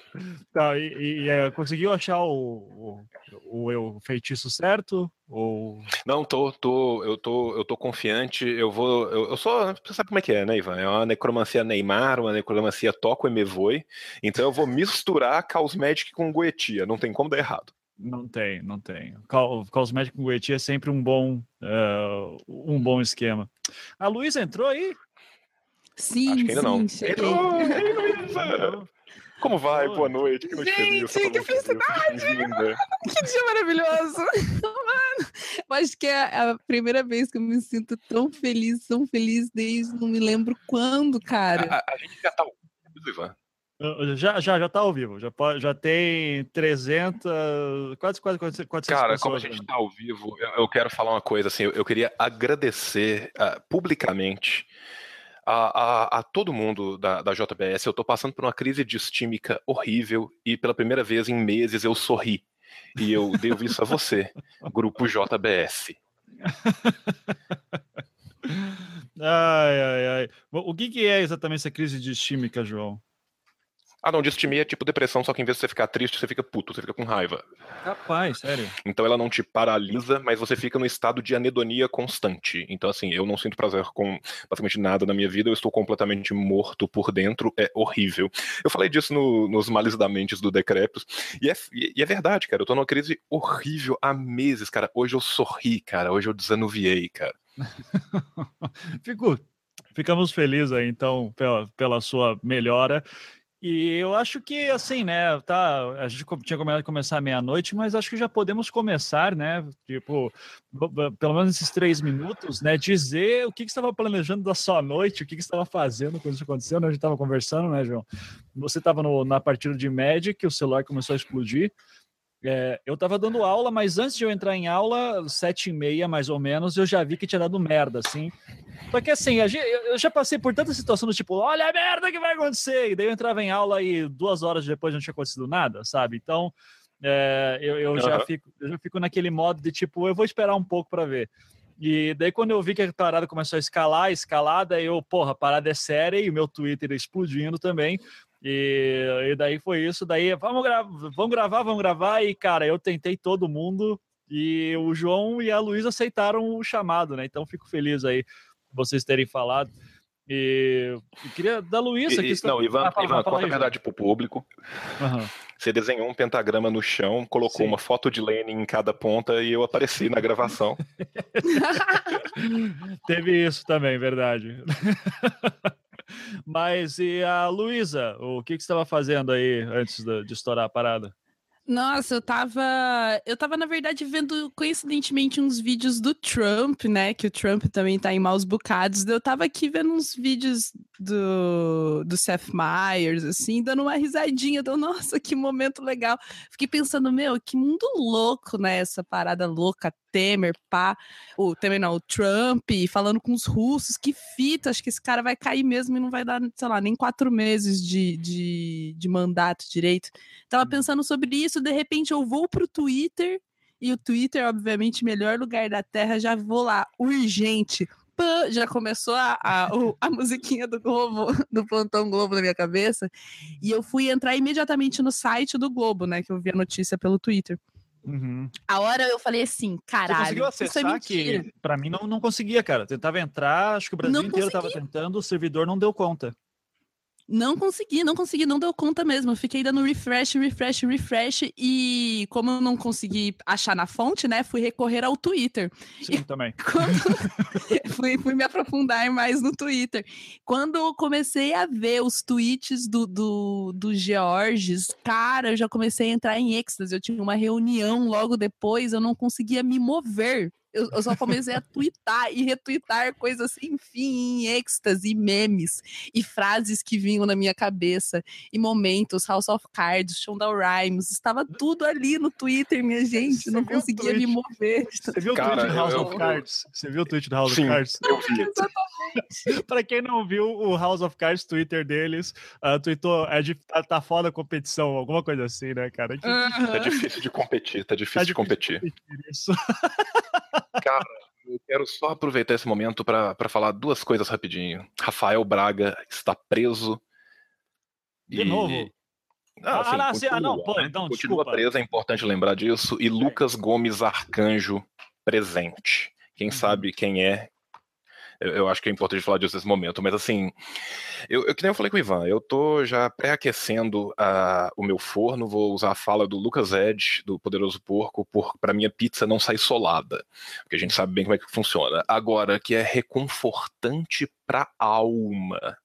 Tá, e, e, é, conseguiu achar o, o, o, feitiço certo? Ou... Não, tô, tô, eu tô, eu tô confiante. Eu vou. Eu, eu sou. Você sabe como é que é, né, Ivan? É uma necromancia Neymar, uma necromancia Toco e me voe. Então eu vou misturar Caos Magic com Goetia. Não tem como dar errado. Não tem, não tem. Caos Magic com Goetia é sempre um bom, uh, um bom esquema. A Luísa entrou aí? Sim, Acho que ainda sim, não. Cheguei. Como vai? Boa noite. Que noite Gente, feliz. que felicidade! [laughs] Que dia maravilhoso! [laughs] Mano, eu acho que é a primeira vez que eu me sinto tão feliz, tão feliz desde não me lembro quando, cara. A, a, gente já tá Ivan. Já, já, já tá ao vivo. Já, já tem 300, quase, quase 400 Cara, como a gente está ao vivo, eu, eu, quero falar uma coisa assim. Eu, eu queria agradecer uh, publicamente a, a, a todo mundo da, da JBS. Eu estou passando por uma crise distímica horrível e pela primeira vez em meses eu sorri. E eu [laughs] devo isso a você, grupo JBS. [laughs] ai, ai, ai. O que, que é exatamente essa crise distímica, João? Ah, não, distimia é tipo depressão, só que em vez de você ficar triste, você fica puto, você fica com raiva. Rapaz, sério. Então ela não te paralisa, mas você fica no estado de anedonia constante. Então, assim, eu não sinto prazer com basicamente nada na minha vida, eu estou completamente morto por dentro, é horrível. Eu falei disso no, nos Males da Mentes do Decrepos, e é, e é verdade, cara, eu tô numa crise horrível há meses, cara. Hoje eu sorri, cara, hoje eu desanuviei, cara. [laughs] Fico Ficamos felizes aí, então, pela, pela sua melhora. E eu acho que, assim, né, tá, a gente tinha combinado começar meia-noite, mas acho que já podemos começar, né, tipo, pelo menos esses três minutos, né, dizer o que, que você estava planejando da sua noite, o que, que você estava fazendo quando isso aconteceu, né, a gente estava conversando, né, João? Você estava na partida de Magic, o celular começou a explodir, É, eu tava dando aula, mas antes de eu entrar em aula, sete e meia mais ou menos, eu já vi que tinha dado merda, assim. Só que assim, eu já passei por tanta situação do tipo, olha a merda que vai acontecer! E daí eu entrava em aula e duas horas depois não tinha acontecido nada, sabe? Então, é, eu, eu uhum. já fico, eu já fico naquele modo de tipo, eu vou esperar um pouco para ver. E daí, quando eu vi que a parada começou a escalar, escalada, eu, porra, a parada é séria e o meu Twitter explodindo também. E, e daí foi isso. Daí, vamos, gra vamos gravar, vamos gravar. E, cara, eu tentei todo mundo. E o João e a Luísa aceitaram o chamado, né? Então, fico feliz aí vocês terem falado. E, e queria da Luísa. Que não, Ivan, ah, Ivan conta a verdade pro público. Uhum. Você desenhou um pentagrama no chão, colocou Sim. uma foto de Lenin em cada ponta e eu apareci na gravação. [laughs] Teve isso também, verdade. [laughs] Mas e a Luísa, o que, que você estava fazendo aí antes de, estourar a parada? Nossa, eu tava. Eu tava, na verdade, vendo coincidentemente uns vídeos do Trump, né? Que o Trump também tá em maus bocados. Eu tava aqui vendo uns vídeos do, do Seth Meyers, assim, dando uma risadinha. Deu, nossa, que momento legal. Fiquei pensando, meu, que mundo louco, né? Essa parada louca, Temer, pá. O Temer não, o Trump, falando com os russos. Que fita, acho que esse cara vai cair mesmo e não vai dar, sei lá, nem quatro meses de, de, de mandato direito. Tava uhum. pensando sobre isso, de repente eu vou pro Twitter. E o Twitter, obviamente, melhor lugar da Terra, já vou lá, urgente, já começou a, a, a, musiquinha do Globo, do Plantão Globo na minha cabeça. E eu fui entrar imediatamente no site do Globo, né? Que eu vi a notícia pelo Twitter. Uhum. A hora eu falei assim, caralho. Você conseguiu acessar é que pra mim não, não conseguia, cara. Tentava entrar, acho que o Brasil não inteiro tava tentando, o servidor não deu conta. Não consegui, não consegui, não deu conta mesmo. Eu fiquei dando refresh, refresh, refresh. E como eu não consegui achar na fonte, né? Fui recorrer ao Twitter. Sim, e também. [laughs] [laughs] fui, fui me aprofundar mais no Twitter. Quando eu comecei a ver os tweets do, do, do Georges, cara, eu já comecei a entrar em êxtase. Eu tinha uma reunião logo depois, eu não conseguia me mover eu, eu só comecei a twittar e retweetar coisas sem fim, em êxtase, memes e frases que vinham na minha cabeça, e momentos, House of Cards, Shonda Rhimes, estava tudo ali no Twitter, minha gente, Você não conseguia me mover. Você viu o tweet do House eu, of Cards? Você viu o tweet do House Sim, of Cards? Eu vi. [laughs] Exatamente. pra quem não viu o House of Cards Twitter deles, uh, tweetou, é de, tá, tá foda a competição, alguma coisa assim, né, cara? Que... Tá difícil de competir, tá difícil, tá de competir. De competir isso. [laughs] Cara, eu quero só aproveitar esse momento para falar duas coisas rapidinho. Rafael Braga está preso. De e... novo? Ah, assim, ah, continua, ah, não, pô, então, continua desculpa. preso, é importante lembrar disso. E Lucas Gomes Arcanjo presente. Quem uhum. sabe quem é, eu, eu, acho que é importante falar disso nesse momento, mas assim, eu, eu que nem eu falei com o Ivan, eu tô já pré-aquecendo uh, o meu forno, vou usar a fala do Lucas Edge, do Poderoso Porco, para minha pizza não sair solada, porque a gente sabe bem como é que funciona. Agora, que é reconfortante pra alma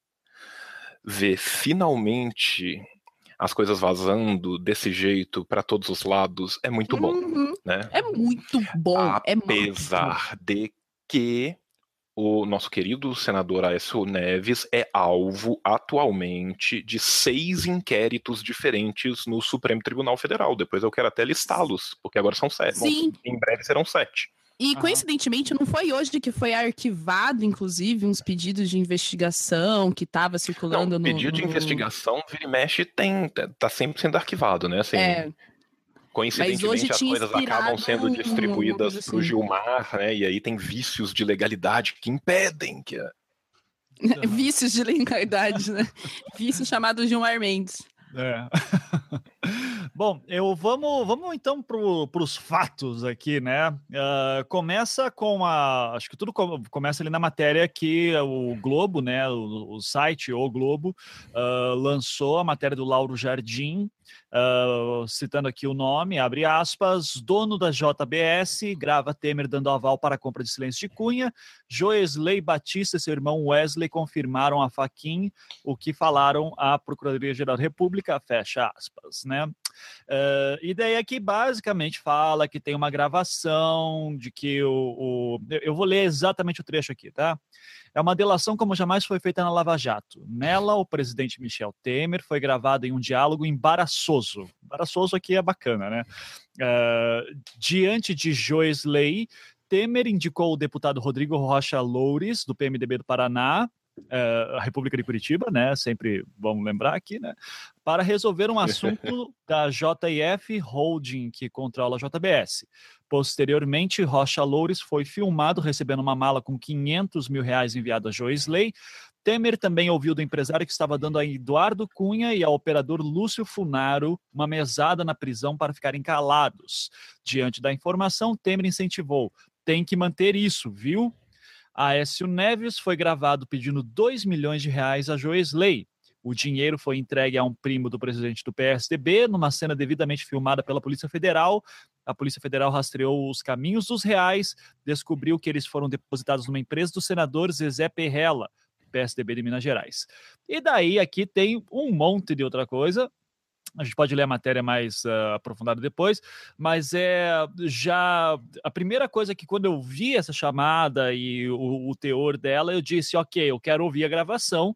ver finalmente as coisas vazando desse jeito para todos os lados é muito bom, uhum. né? É muito bom. Apesar é de que o nosso querido senador Aécio Neves é alvo atualmente de seis inquéritos diferentes no Supremo Tribunal Federal. Depois eu quero até listá-los, porque agora são sete. Sim. Bom, em breve serão sete. E coincidentemente não foi hoje que foi arquivado, inclusive, uns pedidos de investigação que estava circulando não, no. Pedido de investigação, vira e mexe, tem, tá sempre sendo arquivado, né? Assim, é. Coincidentemente, as coisas acabam sendo distribuídas assim. para o Gilmar, né? E aí tem vícios de legalidade que impedem que a... [laughs] vícios de legalidade, né? [laughs] Vício chamado Gilmar Mendes. É. [laughs] Bom, eu vamos, vamos então para os fatos aqui, né? Uh, começa com a. Acho que tudo começa ali na matéria que o Globo, né? O, o site O Globo uh, lançou a matéria do Lauro Jardim, Uh, citando aqui o nome, abre aspas, dono da JBS, grava Temer dando aval para a compra de silêncio de Cunha, Joesley Batista e seu irmão Wesley confirmaram a Faquin o que falaram à Procuradoria-Geral da República, fecha aspas, né? Uh, e daí aqui basicamente fala que tem uma gravação de que o, o. Eu vou ler exatamente o trecho aqui, tá? É uma delação como jamais foi feita na Lava Jato. Nela, o presidente Michel Temer foi gravado em um diálogo embaraçoso. Embaraçoso aqui é bacana, né? Uh, diante de Joesley, Temer indicou o deputado Rodrigo Rocha Loures, do PMDB do Paraná, uh, a República de Curitiba, né? Sempre vamos lembrar aqui, né? Para resolver um assunto [laughs] da JF Holding, que controla a JBS. Posteriormente, Rocha Loures foi filmado recebendo uma mala com 500 mil reais enviado a Joisley. Temer também ouviu do empresário que estava dando a Eduardo Cunha e ao operador Lúcio Funaro uma mesada na prisão para ficarem calados. Diante da informação, Temer incentivou: tem que manter isso, viu? Aécio Neves foi gravado pedindo 2 milhões de reais a Joesley. O dinheiro foi entregue a um primo do presidente do PSDB, numa cena devidamente filmada pela Polícia Federal. A Polícia Federal rastreou os caminhos dos reais, descobriu que eles foram depositados numa empresa do senador Zezé Perrella, PSDB de Minas Gerais. E daí aqui tem um monte de outra coisa, a gente pode ler a matéria mais uh, aprofundada depois, mas é já a primeira coisa que quando eu vi essa chamada e o, o teor dela, eu disse, ok, eu quero ouvir a gravação,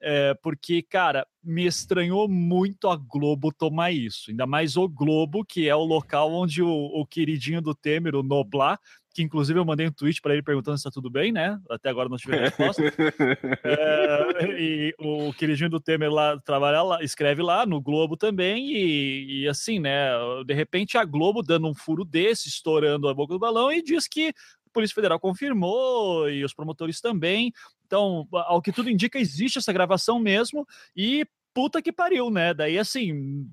é, porque, cara, me estranhou muito a Globo tomar isso. Ainda mais o Globo, que é o local onde o, o queridinho do Temer, o Noblar, que inclusive eu mandei um tweet para ele perguntando se está tudo bem, né? Até agora não tive resposta. [laughs] é, e o queridinho do Temer lá trabalha lá, escreve lá no Globo também, e, e, assim, né? De repente a Globo dando um furo desse, estourando a boca do balão, e diz que a Polícia Federal confirmou e os promotores também. Então, ao que tudo indica, existe essa gravação mesmo, e puta que pariu, né? Daí, assim,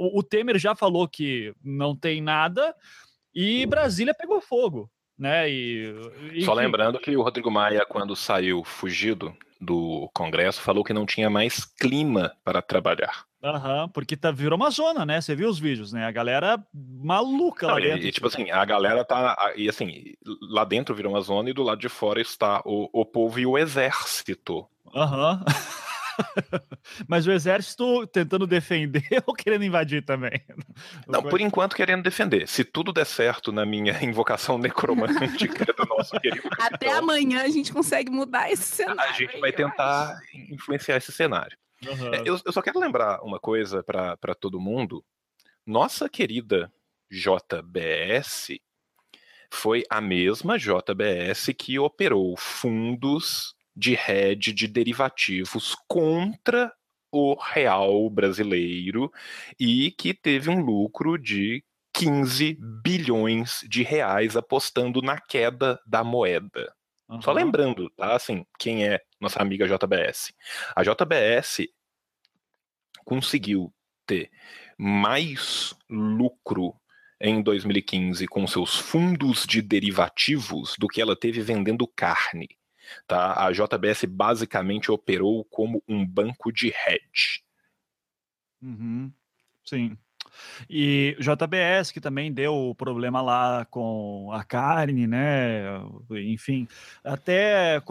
o Temer já falou que não tem nada, e Brasília pegou fogo, né? E, e Só lembrando que o Rodrigo Maia, quando saiu fugido do Congresso, falou que não tinha mais clima para trabalhar. Uhum, porque tá, virou uma zona, né? Você viu os vídeos, né? A galera maluca não, lá dentro. E, tipo assim, a galera tá. E assim, lá dentro virou uma zona e do lado de fora está o, o povo e o exército. Aham. Uhum. [laughs] [laughs] Mas o exército tentando defender [laughs] ou querendo invadir também? Não, por enquanto querendo defender. Se tudo der certo na minha [laughs] invocação necromântica do nosso querido. Até amanhã a gente consegue mudar esse cenário. A gente vai tentar influenciar esse cenário. Uhum. Eu, eu, só quero lembrar uma coisa para todo mundo. Nossa querida JBS foi a mesma JBS que operou fundos de hedge de derivativos contra o real brasileiro e que teve um lucro de 15 bilhões de reais apostando na queda da moeda. Uhum. Só lembrando, tá? Assim, quem é nossa amiga JBS? A JBS conseguiu ter mais lucro em 2015 com seus fundos de derivativos do que ela teve vendendo carne. Tá? A JBS basicamente operou como um banco de hedge. Uhum. Sim. E JBS, que também deu problema lá com a carne, né? Enfim, até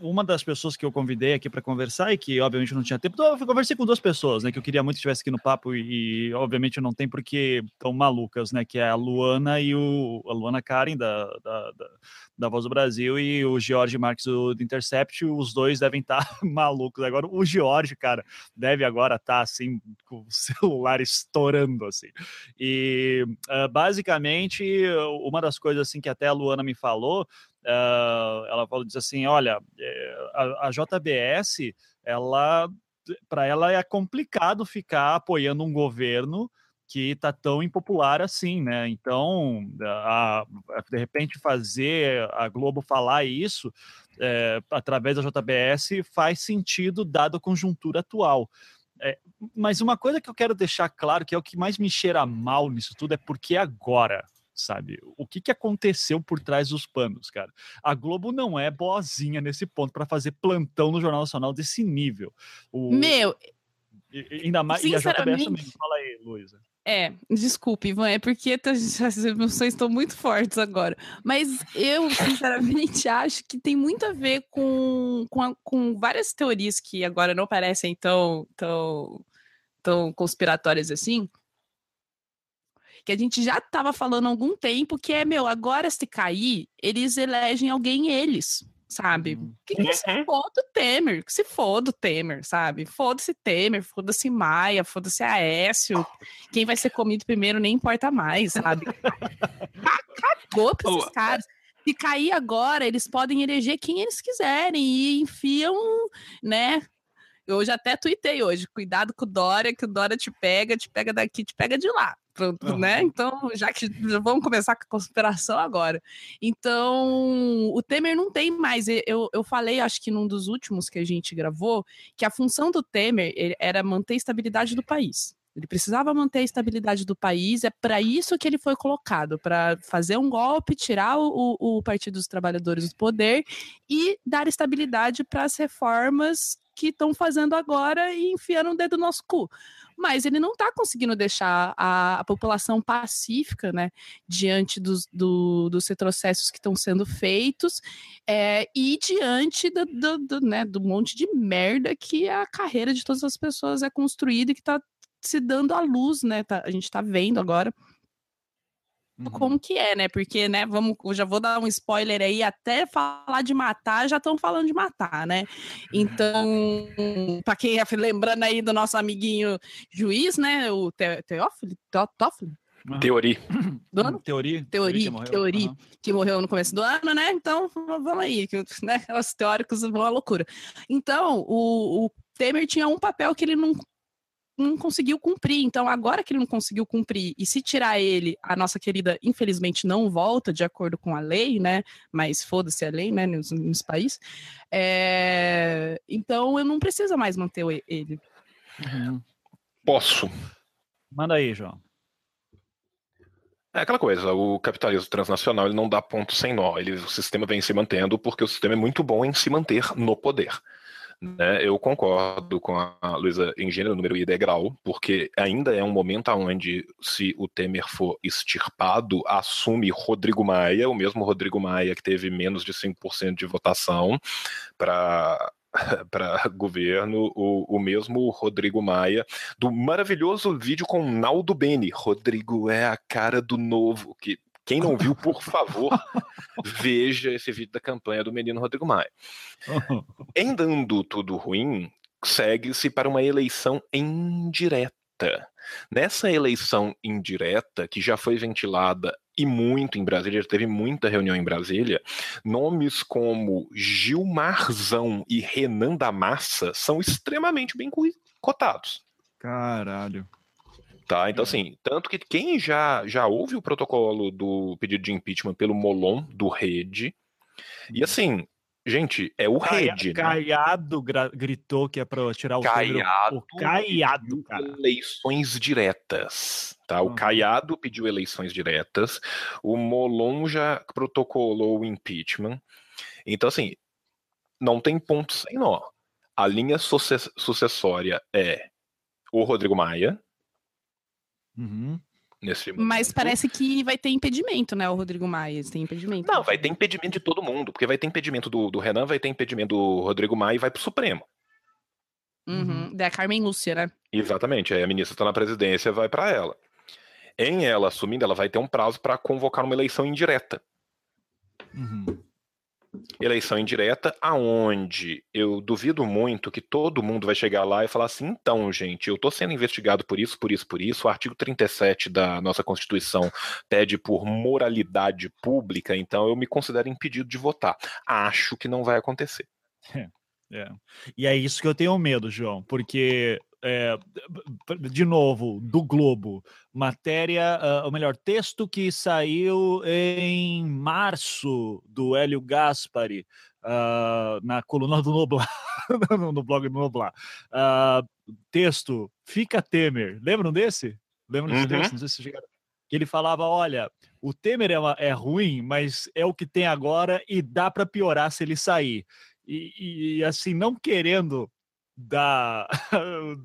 uma das pessoas que eu convidei aqui para conversar e que obviamente não tinha tempo, então eu conversei com duas pessoas, né? Que eu queria muito que estivesse aqui no papo e, e obviamente não tem porque estão malucas, né? Que é a Luana e o a Luana Karen da, da, da da Voz do Brasil e o George Marques do Intercept, os dois devem estar tá [laughs] malucos. Agora, o George, cara, deve agora estar tá, assim, com o [laughs] celular estourando, assim. E uh, basicamente, uma das coisas assim que até a Luana me falou, uh, ela falou, diz assim: olha, eh, a, a JBS, ela para ela é complicado ficar apoiando um governo que está tão impopular assim, né? Então, a, a, de repente, fazer a Globo falar isso é, através da JBS faz sentido, dado a conjuntura atual. É, mas uma coisa que eu quero deixar claro, que é o que mais me cheira mal nisso tudo, é porque agora, sabe? O que, que aconteceu por trás dos panos, cara? A Globo não é boazinha nesse ponto para fazer plantão no Jornal Nacional desse nível. O... Meu, e, ainda mais e a JBS também. Fala aí, Luísa. É, desculpe, Ivan, é porque [laughs] as emoções estão muito fortes agora. Mas eu, sinceramente, [laughs] acho que tem muito a ver com, com, a, com várias teorias que agora não parecem tão, tão, tão conspiratórias assim. que a gente já estava falando há algum tempo, que é, meu, agora se cair, eles elegem alguém eles sabe? Uhum. Que, que se uhum. foda o Temer, que se foda o Temer, sabe? Foda-se Temer, foda-se Maia, foda-se Aécio. Quem vai ser comido primeiro nem importa mais, sabe? Cagou pra esses caras. Se cair agora, eles podem eleger quem eles quiserem e enfiam, né? Eu já até tuitei hoje, cuidado com o Dória, que o Dória te pega, te pega daqui, te pega de lá. Pronto, uhum. né? Então, já que já vamos começar com a conspiração agora. Então, o Temer não tem mais. Eu, eu falei, acho que num dos últimos que a gente gravou, que a função do Temer era manter a estabilidade do país. Ele precisava manter a estabilidade do país, é para isso que ele foi colocado para fazer um golpe, tirar o, o Partido dos Trabalhadores do poder e dar estabilidade para as reformas que estão fazendo agora e enfiando o dedo no nosso cu mas ele não está conseguindo deixar a, a, população pacífica, né, diante dos, do, dos retrocessos que estão sendo feitos é, e diante do, do, do, né, do monte de merda que a carreira de todas as pessoas é construída e que está se dando à luz, né? Tá, a gente está vendo agora uhum. como que é, né? Porque, né, vamos, já vou dar um spoiler aí, até falar de matar, já estão falando de matar, né? Então, [laughs] para quem é lembrando aí do nosso amiguinho juiz, né, o Te Teófilo, Teófilo, Teori. Do ano? Teori. Teori, que morreu. Teori, uhum. que morreu no começo do ano, né? Então, vamos aí, que, né? Os teóricos vão à loucura. Então, o, o Temer tinha um papel que ele não não conseguiu cumprir. Então, agora que ele não conseguiu cumprir, e se tirar ele, a nossa querida, infelizmente, não volta de acordo com a lei, né? Mas foda-se a lei, né? Nos, nos países. É... Então, eu não preciso mais manter ele. Uhum. Posso. Manda aí, João. É aquela coisa, o capitalismo transnacional ele não dá ponto sem nó. Ele, o sistema vem se mantendo porque o sistema é muito bom em se manter no poder. Né? Eu concordo com a Luísa em gênero, número e degrau, porque ainda é um momento onde, se o Temer for extirpado, assume Rodrigo Maia, o mesmo Rodrigo Maia que teve menos de 5% de votação para [laughs] para governo, o, o mesmo Rodrigo Maia, do maravilhoso vídeo com Naldo Beni. Rodrigo é a cara do novo, que quem não viu, por favor, veja esse vídeo da campanha do menino Rodrigo Maia. Em dando tudo ruim, segue-se para uma eleição indireta. Nessa eleição indireta, que já foi ventilada e muito em Brasília, já teve muita reunião em Brasília, nomes como Gilmarzão e Renan da Massa são extremamente bem cotados. Caralho. Tá, então assim, tanto que quem já, já ouve o protocolo do pedido de impeachment pelo Molon, do Rede, e uhum. assim, gente, é o Caia, Rede, né? Caiado gritou que é para tirar o Caiado, o Caiado, cara. Eleições diretas, tá? O uhum. Caiado pediu eleições diretas, o Molon já protocolou o impeachment. Então assim, não tem ponto sem nó. A linha sucessória é o Rodrigo Maia, Uhum. Nesse Mas parece que vai ter impedimento, né? O Rodrigo Maia tem impedimento. Não, vai ter impedimento de todo mundo, porque vai ter impedimento do, do Renan, vai ter impedimento do Rodrigo Maia e vai pro Supremo. Uhum. uhum. Da Carmen Lúcia, né? Exatamente. Aí a ministra está na presidência, vai para ela. Em ela assumindo, ela vai ter um prazo para convocar uma eleição indireta. Uhum eleição indireta, aonde eu duvido muito que todo mundo vai chegar lá e falar assim: então, gente, eu estou sendo investigado por isso, por isso, por isso. O artigo 37 da nossa Constituição pede por moralidade pública, então eu me considero impedido de votar. Acho que não vai acontecer. [laughs] É, é. E é isso que eu tenho medo, João, porque é, de novo, do Globo, matéria, uh, ou melhor, texto que saiu em março do Hélio Gaspari, uh, na coluna do Noblar, [laughs] no blog do Noblar. Uh, texto, Fica Temer. Lembram desse? Lembram desse uhum. texto? Não sei se chegaram. Que ele falava: olha, o Temer é, uma, é ruim, mas é o que tem agora e dá para piorar se ele sair. E, e, assim, não querendo dar,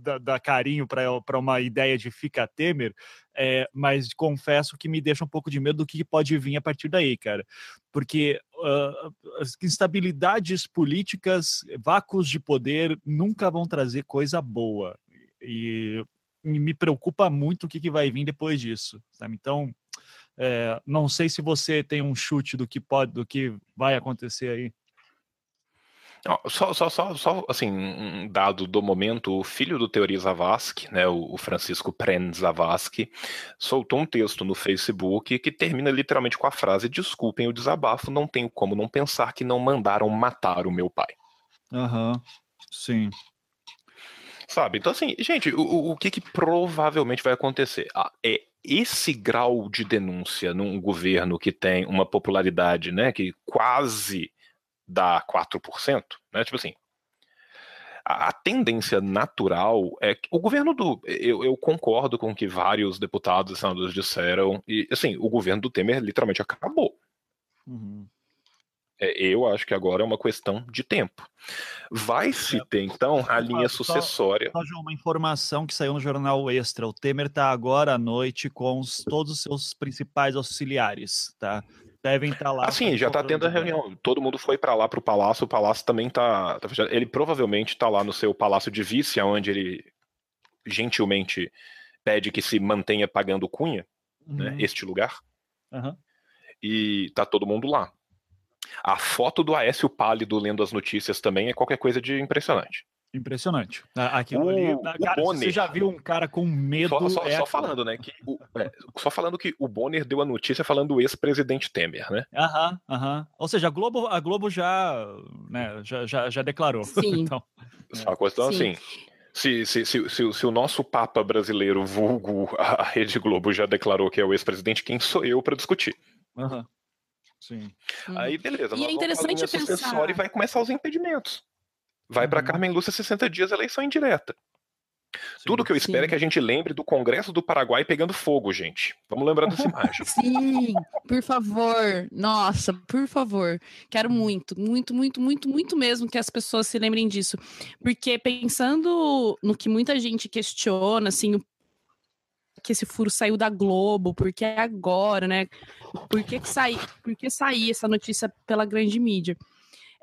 dar, dar carinho para uma ideia de fica Temer, é, mas confesso que me deixa um pouco de medo do que pode vir a partir daí, cara. Porque uh, as instabilidades políticas, vácuos de poder nunca vão trazer coisa boa. E me preocupa muito o que, que vai vir depois disso, sabe? Então, é, não sei se você tem um chute do que pode, do que vai acontecer aí. Só, só, só, só, assim, um dado do momento, o filho do Teori Zavascki, né, o Francisco Pren Zavascki, soltou um texto no Facebook que termina literalmente com a frase: Desculpem o desabafo, não tenho como não pensar que não mandaram matar o meu pai. Aham, uhum. sim. Sabe? Então, assim, gente, o, o que, que provavelmente vai acontecer? Ah, é esse grau de denúncia num governo que tem uma popularidade, né, que quase dá 4%, né? Tipo assim, a, a tendência natural é que o governo do. Eu, eu, concordo com o que vários deputados e senadores disseram, e assim, o governo do Temer literalmente acabou. Uhum. É, eu acho que agora é uma questão de tempo. Vai se é, ter, então, a linha sucessória. Só, só uma informação que saiu no jornal Extra. O Temer está agora à noite com os, todos os seus principais auxiliares, tá? Devem estar tá lá. Assim, já está tendo a reunião. Todo mundo foi para lá para o palácio. O palácio também está. Tá ele provavelmente está lá no seu palácio de vice, onde ele gentilmente pede que se mantenha pagando cunha, né, uhum. né, este lugar. Uhum. E tá todo mundo lá. A foto do Aécio Pálido lendo as notícias também é qualquer coisa de impressionante. Impressionante. Aquilo o, ali, cara, Bonner, você já viu um cara com medo. Só, só, é só falando, né? Que o, é, só falando que o Bonner deu a notícia falando do ex-presidente Temer, né? Aham, aham. Ou seja, a Globo, a Globo já, né, já, já, já declarou. [laughs] Sim. então, é. A questão Sim. assim. Se, se, se, se, se, o nosso Papa brasileiro, vulgo a Rede Globo, já declarou que é o ex-presidente, quem sou eu para discutir? Aham. Sim. Aí, beleza. E é interessante pensar. E vai começar os impedimentos. Vai uhum. para Carmen Lúcia 60 dias eleição indireta. Sim, Tudo que eu espero sim. é que a gente lembre do Congresso do Paraguai pegando fogo, gente. Vamos lembrar dessa [laughs] imagem. Sim, por favor. Nossa, por favor. Quero muito, muito, muito, muito, muito mesmo que as pessoas se lembrem disso. Porque pensando no que muita gente questiona, assim, que esse furo saiu da Globo, porque é agora, né? Por que, que, sai, por que sair essa notícia pela grande mídia?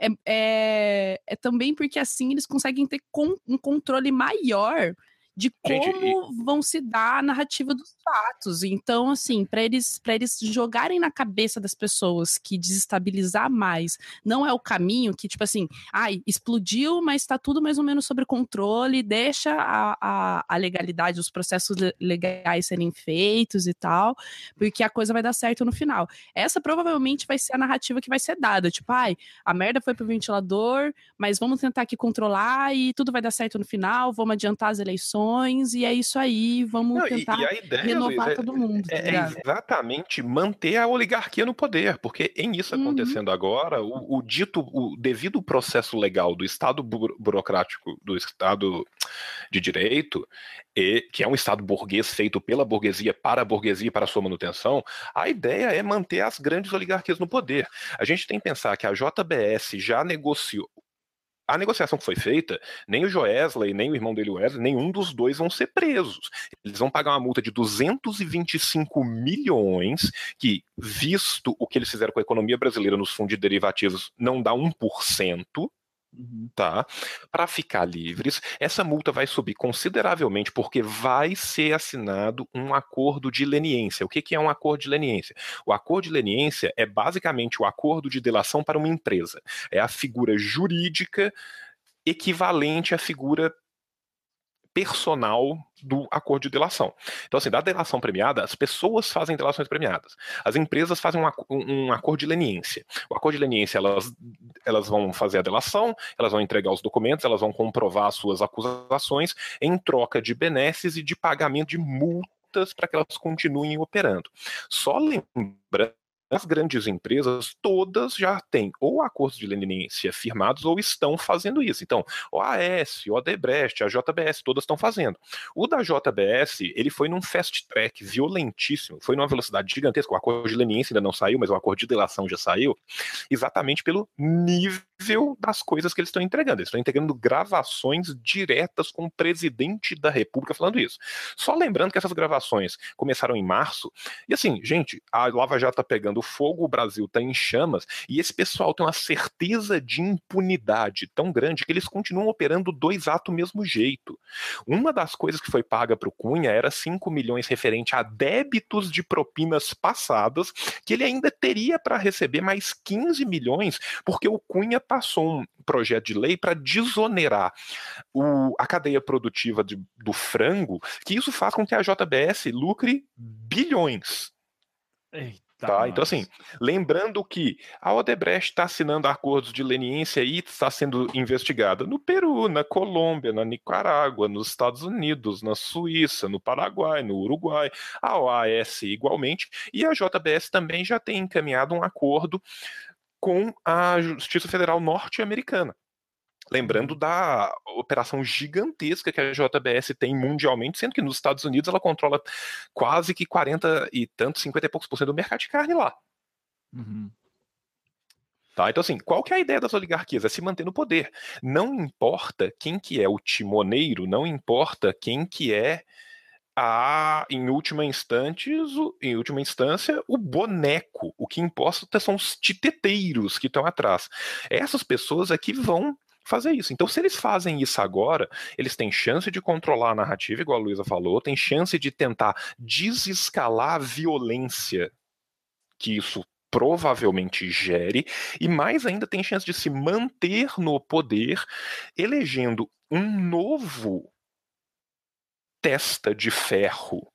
É, é, é também porque assim eles conseguem ter com, um controle maior de como Gente, e... vão se dar a narrativa dos fatos. Então, assim, para eles, eles jogarem na cabeça das pessoas que desestabilizar mais não é o caminho que, tipo assim, ai, explodiu, mas está tudo mais ou menos sob controle, deixa a, a, a, legalidade, os processos legais serem feitos e tal, porque a coisa vai dar certo no final. Essa provavelmente vai ser a narrativa que vai ser dada. Tipo, ai, a merda foi pro ventilador, mas vamos tentar aqui controlar e tudo vai dar certo no final, vamos adiantar as eleições e é isso aí, vamos Não, tentar e, e ideia, renovar Luiz, é todo mundo. É, tá é, exatamente manter a oligarquia no poder, porque em isso uhum. acontecendo uhum. agora, o, o, dito, o devido processo legal do Estado burocrático, do Estado de Direito, e, que é um Estado burguês feito pela burguesia, para a burguesia, para a sua manutenção, a ideia é manter as grandes oligarquias no poder. A gente tem que pensar que a JBS já negociou, a negociação que foi feita, nem o Joesley, nem o irmão dele, Wesley, nenhum dos dois vão ser presos. Eles vão pagar uma multa de 225 milhões, que, visto o que eles fizeram com a economia brasileira nos fundos de derivativos, não dá 1%, Uhum. Tá? Para ficar livres, essa multa vai subir consideravelmente porque vai ser assinado um acordo de leniência. O que, que é um acordo de leniência? O acordo de leniência é basicamente o acordo de delação para uma empresa. É a figura jurídica equivalente à figura personal do acordo de delação. Então, assim, da delação premiada, as pessoas fazem delações premiadas. As empresas fazem um, um, acordo de leniência. O acordo de leniência, elas, elas vão fazer a delação, elas vão entregar os documentos, elas vão comprovar as suas acusações em troca de benesses e de pagamento de multas para que elas continuem operando. Só lembrando as grandes empresas, todas já têm ou acordos de leniência firmados ou estão fazendo isso. Então, o AS, o Odebrecht, a JBS, todas estão fazendo. O da JBS, ele foi num fast track violentíssimo, foi numa velocidade gigantesca. O acordo de leniência ainda não saiu, mas o acordo de delação já saiu, exatamente pelo nível nível das coisas que eles estão entregando. Eles estão entregando gravações diretas com o presidente da República falando isso. Só lembrando que essas gravações começaram em março, e assim, gente, a Lava Jato está pegando fogo, o Brasil está em chamas, e esse pessoal tem uma certeza de impunidade tão grande que eles continuam operando dois atos do mesmo jeito. Uma das coisas que foi paga para o Cunha era 5 milhões referente a débitos de propinas passadas, que ele ainda teria para receber mais 15 milhões, porque o Cunha passou um projeto de lei para desonerar o, a cadeia produtiva de, do frango, que isso faz com que a JBS lucre bilhões. Eita. Tá? Então, assim, lembrando que a Odebrecht está assinando acordos de leniência e está sendo investigada no Peru, na Colômbia, na Nicarágua, nos Estados Unidos, na Suíça, no Paraguai, no Uruguai, a OAS igualmente, e a JBS também já tem encaminhado um acordo com a Justiça Federal norte-americana. Lembrando da operação gigantesca que a JBS tem mundialmente, sendo que nos Estados Unidos ela controla quase que 40 e tanto, 50 e poucos por cento do mercado de carne lá. Uhum. Tá, então assim, qual que é a ideia das oligarquias? É se manter no poder. Não importa quem que é o timoneiro, não importa quem que é a, em última instância, em última instância, o boneco. O que importa são os titeteiros que estão atrás. Essas pessoas aqui é vão fazer isso. Então, se eles fazem isso agora, eles têm chance de controlar a narrativa, igual a Luísa falou, tem chance de tentar desescalar a violência que isso provavelmente gere, e mais ainda tem chance de se manter no poder, elegendo um novo testa de ferro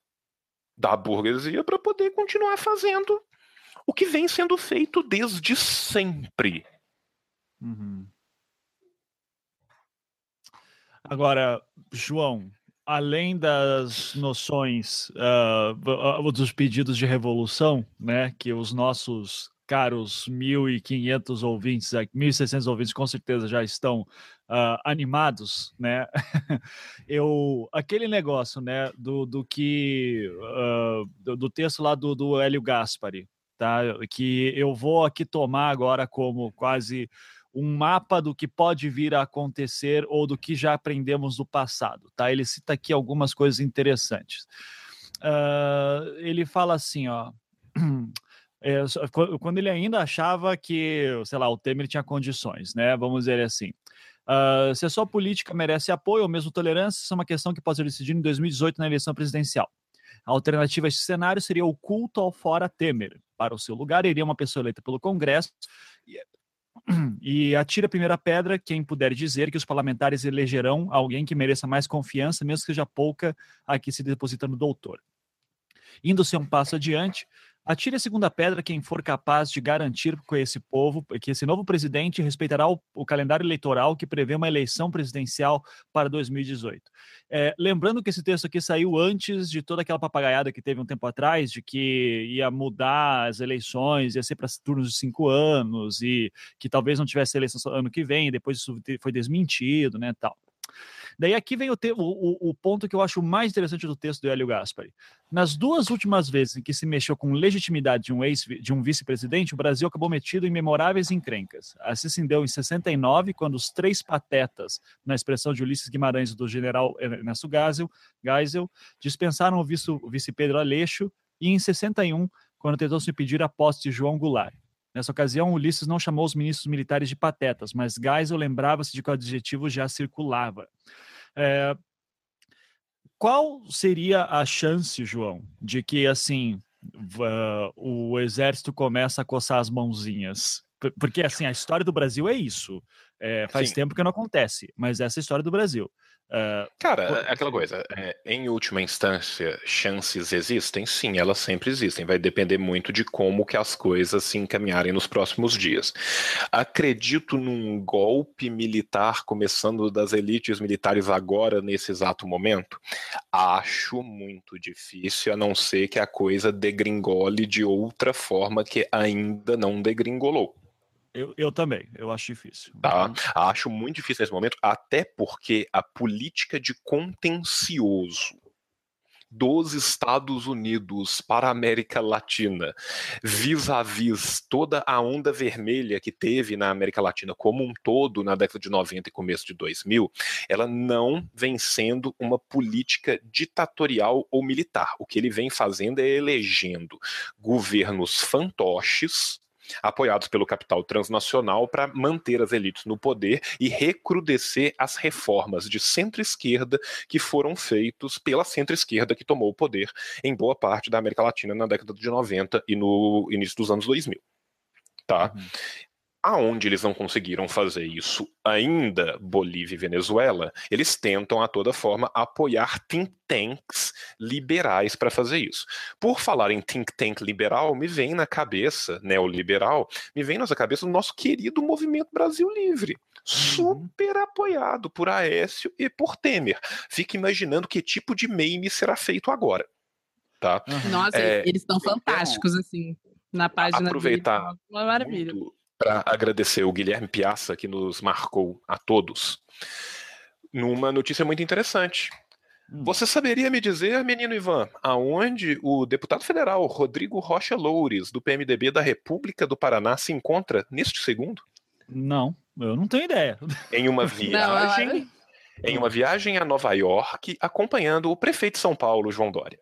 da burguesia para poder continuar fazendo o que vem sendo feito desde sempre. Uhum. Agora, João, além das noções uh, dos pedidos de revolução, né, que os nossos caros 1.500 ouvintes, 1.600 ouvintes com certeza já estão uh, animados, né? [laughs] eu aquele negócio, né, do, do que uh, do, do, texto lá do, do Hélio Gaspari, tá? Que eu vou aqui tomar agora como quase um mapa do que pode vir a acontecer ou do que já aprendemos do passado, tá? Ele cita aqui algumas coisas interessantes. Uh, ele fala assim, ó. [clears throat] É, quando ele ainda achava que, sei lá, o Temer tinha condições, né? Vamos dizer assim. Uh, se a sua política merece apoio ou mesmo tolerância, isso é uma questão que pode ser decidida em 2018 na eleição presidencial. A alternativa a este cenário seria o culto ao fora Temer. Para o seu lugar, iria uma pessoa eleita pelo Congresso e [clears throat] atira a primeira pedra quem puder dizer que os parlamentares elegerão alguém que mereça mais confiança, mesmo que seja pouca a que se deposita no doutor. Indo-se um passo adiante, Atire a segunda pedra quem for capaz de garantir que esse povo, que esse novo presidente respeitará o, o calendário eleitoral que prevê uma eleição presidencial para 2018. É, lembrando que esse texto aqui saiu antes de toda aquela papagaiada que teve um tempo atrás, de que ia mudar as eleições, ia ser para turnos de cinco anos, e que talvez não tivesse eleição ano que vem, depois isso foi desmentido, né, tal. Daí aqui vem o, te, o, o, ponto que eu acho mais interessante do texto do Hélio Gaspari. Nas duas últimas vezes em que se mexeu com legitimidade de um, ex, de um vice-presidente, o Brasil acabou metido em memoráveis encrencas. Assim se deu em 69, quando os três patetas, na expressão de Ulisses Guimarães e do general Ernesto Geisel, Geisel dispensaram o vice Pedro Aleixo, e em 61, quando tentou se impedir a posse de João Goulart. Nessa ocasião, Ulisses não chamou os ministros militares de patetas, mas Geisel lembrava-se de que o adjetivo já circulava. É, qual seria a chance, João, de que assim uh, o exército começa a coçar as mãozinhas? Porque assim a história do Brasil é isso. É, faz Sim. tempo que não acontece, mas essa é a história do Brasil. Uh, Cara, é aquela coisa, é, em última instância, chances existem? Sim, elas sempre existem. Vai depender muito de como que as coisas se encaminharem nos próximos dias. Acredito num golpe militar começando das elites militares agora, nesse exato momento? Acho muito difícil, a não ser que a coisa degringole de outra forma que ainda não degringolou. Eu, eu também, eu acho difícil. Tá? Acho muito difícil nesse momento, até porque a política de contencioso dos Estados Unidos para a América Latina, vis-à-vis toda a onda vermelha que teve na América Latina como um todo na década de 90 e começo de 2000, ela não vem sendo uma política ditatorial ou militar. O que ele vem fazendo é elegendo governos fantoches apoiados pelo capital transnacional para manter as elites no poder e recrudescer as reformas de centro-esquerda que foram feitos pela centro-esquerda que tomou o poder em boa parte da América Latina na década de 90 e no início dos anos 2000. Tá? Uhum. Aonde eles não conseguiram fazer isso ainda, Bolívia e Venezuela, eles tentam a toda forma apoiar think tanks liberais para fazer isso. Por falar em think tank liberal, me vem na cabeça, neoliberal, me vem na cabeça o nosso querido movimento Brasil Livre. Uhum. Super apoiado por Aécio e por Temer. Fica imaginando que tipo de meme será feito agora. Tá? Nossa, é, eles estão então, fantásticos, assim, na página aproveitar dele. Uma maravilha. Muito, para agradecer o Guilherme Piazza, que nos marcou a todos, numa notícia muito interessante. Hum. Você saberia me dizer, menino Ivan, aonde o deputado federal Rodrigo Rocha Loures, do PMDB da República do Paraná, se encontra neste segundo? Não, eu não tenho ideia. Em uma [laughs] viagem, não, em uma viagem a Nova York, acompanhando o prefeito de São Paulo, João Dória.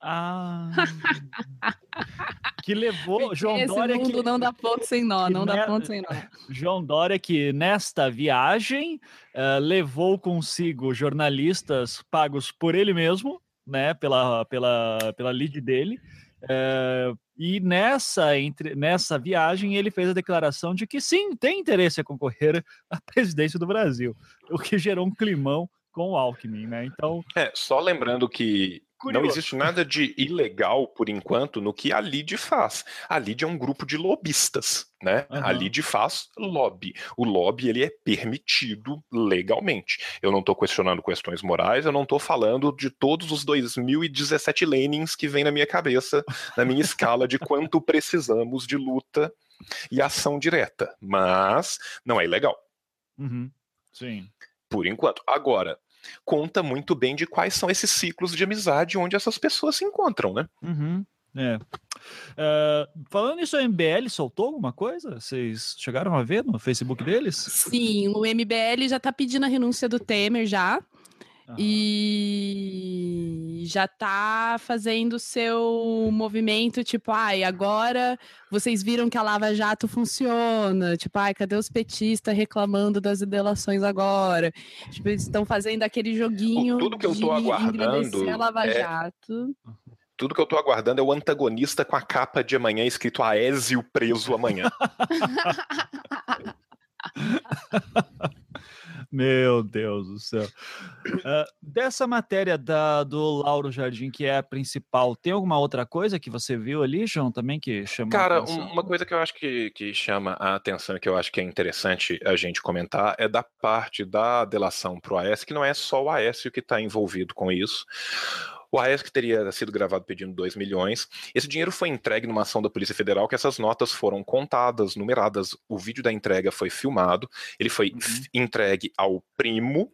Ah. [laughs] que levou João Esse Dória mundo que não dá ponto sem nó, não ne... dá ponto sem nó. João Dória que nesta viagem uh, levou consigo jornalistas pagos por ele mesmo, né, pela pela pela lead dele. Uh, e nessa, entre, nessa viagem ele fez a declaração de que sim, tem interesse a concorrer à [laughs] presidência do Brasil, o que gerou um climão com o Alckmin, né? Então. É, só lembrando que Curioso. Não existe nada de ilegal, por enquanto, no que a LID faz. A LID é um grupo de lobistas, né? Uhum. A LID faz lobby. O lobby, ele é permitido legalmente. Eu não estou questionando questões morais, eu não estou falando de todos os 2017 Lenins que vem na minha cabeça, na minha escala de quanto precisamos de luta e ação direta. Mas não é ilegal. Uhum. Sim. Por enquanto. Agora, conta muito bem de quais são esses ciclos de amizade onde essas pessoas se encontram, né? Uhum. É. Uh, falando nisso, o MBL soltou alguma coisa? Vocês chegaram a ver no Facebook deles? Sim, o MBL já está pedindo a renúncia do Temer já. E já está fazendo seu movimento, tipo, ai, agora vocês viram que a Lava Jato funciona. Tipo, ai, cadê os petistas reclamando das delações agora? Tipo, eles estão fazendo aquele joguinho. Tudo que eu estou aguardando. A Lava é... Jato. Tudo que eu estou aguardando é o antagonista com a capa de amanhã escrito Aésio preso amanhã. [laughs] [laughs] Meu Deus do céu. Uh, dessa matéria da, do Lauro Jardim, que é a principal, tem alguma outra coisa que você viu ali, João, também que chama Cara, uma coisa que eu acho que, que chama a atenção, que eu acho que é interessante a gente comentar, é da parte da delação para o AS, que não é só o Aécio que está envolvido com isso. O que teria sido gravado pedindo 2 milhões. Esse dinheiro foi entregue numa ação da Polícia Federal, que essas notas foram contadas, numeradas. O vídeo da entrega foi filmado. Ele foi uhum. entregue ao primo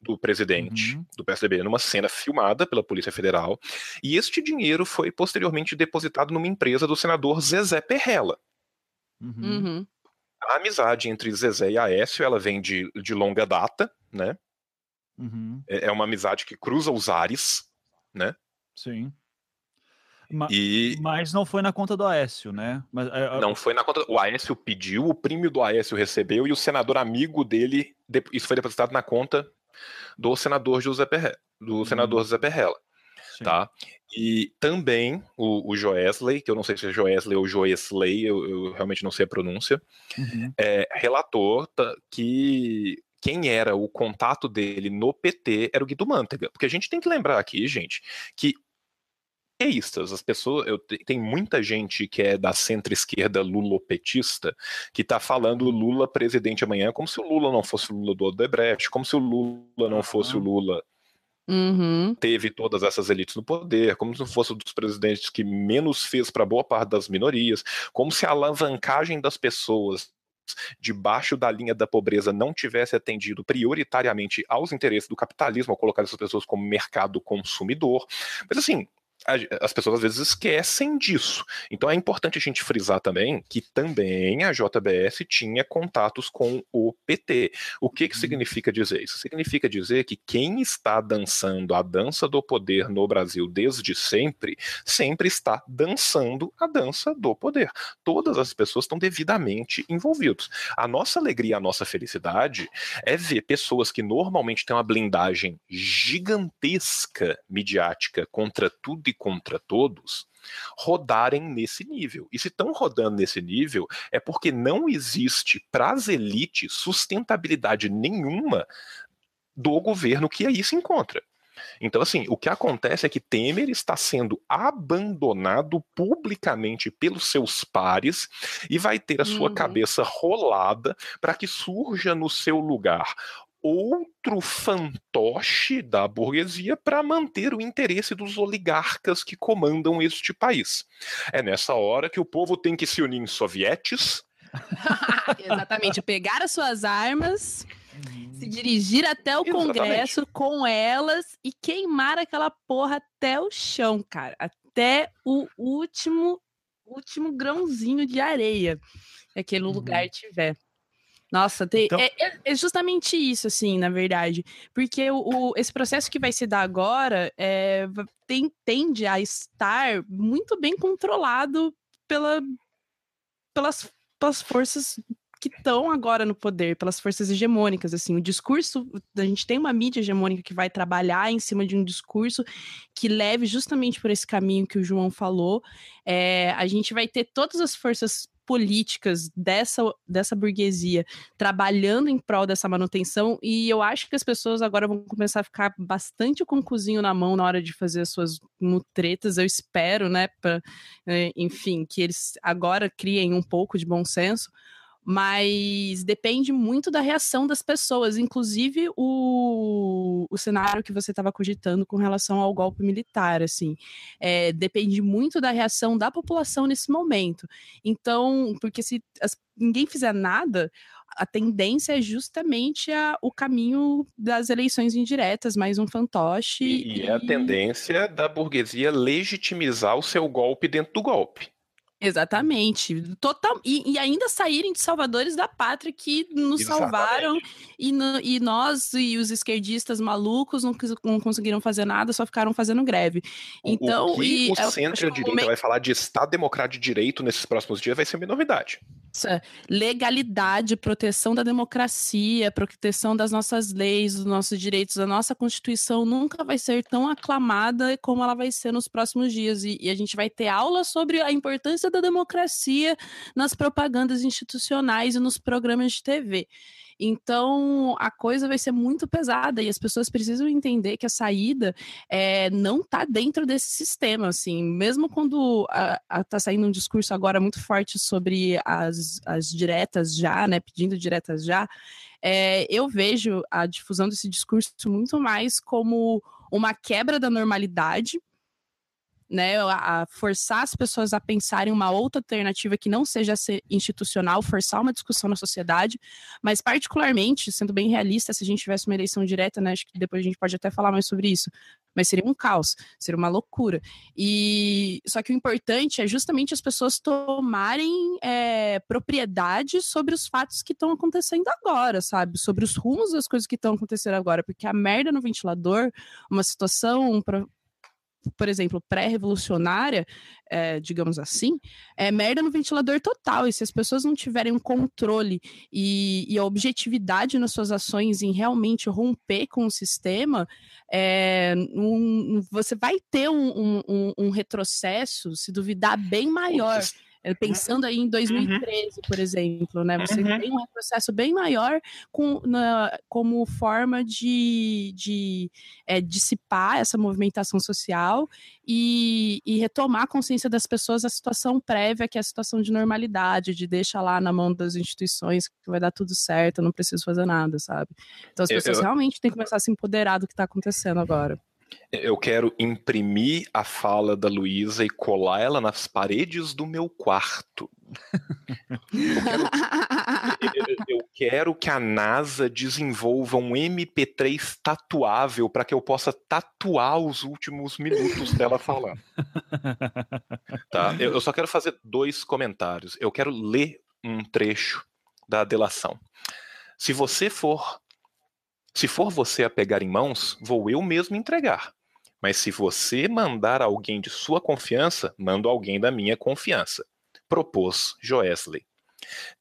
do presidente uhum. do PSDB numa cena filmada pela Polícia Federal. E este dinheiro foi posteriormente depositado numa empresa do senador Zezé Perrella. Uhum. uhum. A amizade entre Zezé e Aécio, ela vem de, de longa data, né? Uhum. É, é uma amizade que cruza os ares né? Sim. Ma e... Mas não foi na conta do Aécio, né? Mas, é, é Não foi na conta. O Aécio pediu, o prêmio do Aécio recebeu e o senador amigo dele, isso foi depositado na conta do senador José Perre... do hum. senador José Perrella. Tá? E também o, o Joesley, que eu não sei se é Joesley ou Joesley, eu, eu realmente não sei a pronúncia, uhum. é, relator que quem era o contato dele no PT era o Guido Mantega. Porque a gente tem que lembrar aqui, gente, que petistas, as pessoas, eu tem muita gente que é da centro-esquerda lulopetista que está falando Lula presidente amanhã como se o Lula não fosse o Lula do Odebrecht, como se o Lula não fosse o Lula Uhum. Teve todas essas elites no poder, como se fosse um dos presidentes que menos fez para boa parte das minorias, como se a alavancagem das pessoas debaixo da linha da pobreza não tivesse atendido prioritariamente aos interesses do capitalismo, ao colocar essas pessoas como mercado consumidor. Mas assim, as pessoas às vezes esquecem disso. Então é importante a gente frisar também que também a JBS tinha contatos com o PT. O que, que uhum. significa dizer isso? Significa dizer que quem está dançando a dança do poder no Brasil desde sempre, sempre está dançando a dança do poder. Todas as pessoas estão devidamente envolvidas. A nossa alegria, a nossa felicidade é ver pessoas que normalmente têm uma blindagem gigantesca midiática contra tudo e contra todos rodarem nesse nível. E se estão rodando nesse nível, é porque não existe para as elites sustentabilidade nenhuma do governo que aí se encontra. Então, assim, o que acontece é que Temer está sendo abandonado publicamente pelos seus pares e vai ter a sua uhum. cabeça rolada para que surja no seu lugar outro fantoche da burguesia para manter o interesse dos oligarcas que comandam este país. É nessa hora que o povo tem que se unir em sovietes. [laughs] Exatamente, pegar as suas armas, uhum. se dirigir até o Exatamente. Congresso com elas e queimar aquela porra até o chão, cara, até o último último grãozinho de areia que aquele uhum. lugar tiver. Nossa, tem, então... é, é, é, justamente isso, assim, na verdade. Porque o, o, esse processo que vai se dar agora é, tem, tende a estar muito bem controlado pela, pelas, pelas forças que estão agora no poder, pelas forças hegemônicas, assim, o discurso, a gente tem uma mídia hegemônica que vai trabalhar em cima de um discurso que leve justamente por esse caminho que o João falou, é, a gente vai ter todas as forças políticas dessa, dessa burguesia trabalhando em prol dessa manutenção, e eu acho que as pessoas agora vão começar a ficar bastante com o cozinho na mão na hora de fazer as suas mutretas, eu espero, né, pra, eh, enfim, que eles agora criem um pouco de bom senso, mas depende muito da reação das pessoas, inclusive o, o cenário que você estava cogitando com relação ao golpe militar, assim, é, depende muito da reação da população nesse momento. Então, porque se as, ninguém fizer nada, a tendência é justamente a, o caminho das eleições indiretas, mais um fantoche. E, e... é a tendência da burguesia legitimizar o seu golpe dentro do golpe. Exatamente. Total, e, e, ainda saírem de salvadores da pátria que nos Exatamente. salvaram e, no, e, nós e os esquerdistas malucos não, não, conseguiram fazer nada, só ficaram fazendo greve. Então, o que e, o centro-direita momento... vai falar de Estado Democrático de Direito nesses próximos dias vai ser uma novidade. Legalidade, proteção da democracia, proteção das nossas leis, dos nossos direitos, da nossa Constituição nunca vai ser tão aclamada como ela vai ser nos próximos dias. E, e a gente vai ter aula sobre a importância da democracia nas propagandas institucionais e nos programas de TV. Então a coisa vai ser muito pesada e as pessoas precisam entender que a saída é, não está dentro desse sistema. Assim, mesmo quando está saindo um discurso agora muito forte sobre as, as diretas já, né, pedindo diretas já, é, eu vejo a difusão desse discurso muito mais como uma quebra da normalidade né, a forçar as pessoas a pensarem uma outra alternativa que não seja institucional, forçar uma discussão na sociedade, mas particularmente, sendo bem realista, se a gente tivesse uma eleição direta, né, acho que depois a gente pode até falar mais sobre isso, mas seria um caos, seria uma loucura. E só que o importante é justamente as pessoas tomarem é, propriedade sobre os fatos que estão acontecendo agora, sabe? Sobre os rumos das coisas que estão acontecendo agora, porque a merda no ventilador, uma situação, um por exemplo, pré-revolucionária, é, digamos assim, é merda no ventilador total. E se as pessoas não tiverem um controle e, e a objetividade nas suas ações em realmente romper com o sistema, é, um, você vai ter um, um, um retrocesso, se duvidar, bem maior. É, pensando aí em 2013, uhum. por exemplo, né? Você uhum. tem um processo bem maior com, na, como forma de, de é, dissipar essa movimentação social e, e, retomar a consciência das pessoas a situação prévia, que é a situação de normalidade, de deixar lá na mão das instituições que vai dar tudo certo, não preciso fazer nada, sabe? Então as pessoas eu... realmente têm que começar a se empoderar do que está acontecendo agora. Eu quero imprimir a fala da Luísa e colar ela nas paredes do meu quarto. Eu quero, eu quero que a NASA desenvolva um MP3 tatuável para que eu possa tatuar os últimos minutos dela falando. Tá? Eu, eu só quero fazer dois comentários. Eu quero ler um trecho da delação. Se você for se for você a pegar em mãos, vou eu mesmo entregar. Mas se você mandar alguém de sua confiança, mando alguém da minha confiança. Propôs Joesley.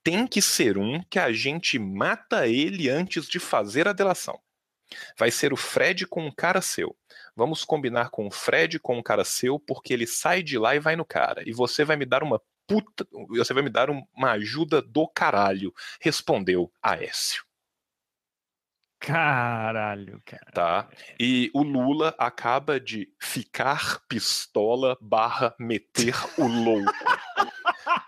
Tem que ser um que a gente mata ele antes de fazer a delação. Vai ser o Fred com um cara seu. Vamos combinar com o Fred com um cara seu, porque ele sai de lá e vai no cara. E você vai me dar uma puta. Você vai me dar uma ajuda do caralho. Respondeu Aécio. Caralho, cara. Tá? E o Lula acaba de ficar pistola barra meter o louco.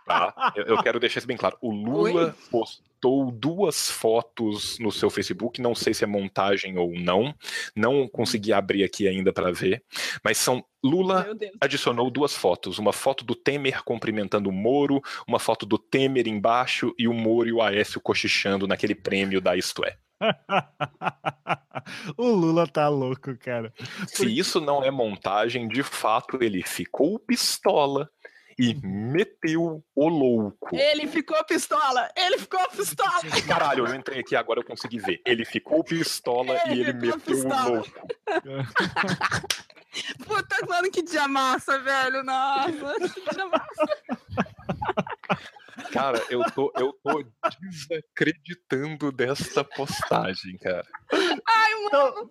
Tá? Eu, eu quero deixar isso bem claro. O Lula Oi? postou duas fotos no seu Facebook, não sei se é montagem ou não, não consegui abrir aqui ainda para ver, mas são Lula adicionou duas fotos, uma foto do Temer cumprimentando o Moro, uma foto do Temer embaixo e o Moro e o Aécio cochichando naquele prêmio da Isto É. [laughs] o Lula tá louco, cara. Se isso não é montagem, de fato ele ficou pistola e meteu o louco. Ele ficou pistola! Ele ficou pistola! [laughs] Caralho, eu entrei aqui agora eu consegui ver. Ele ficou pistola Ele e ele meteu pistola. o louco. [laughs] Puta, mano, que dia massa, velho! Nossa, que dia massa! Cara, eu tô, eu tô desacreditando dessa postagem, cara. Ai, mano!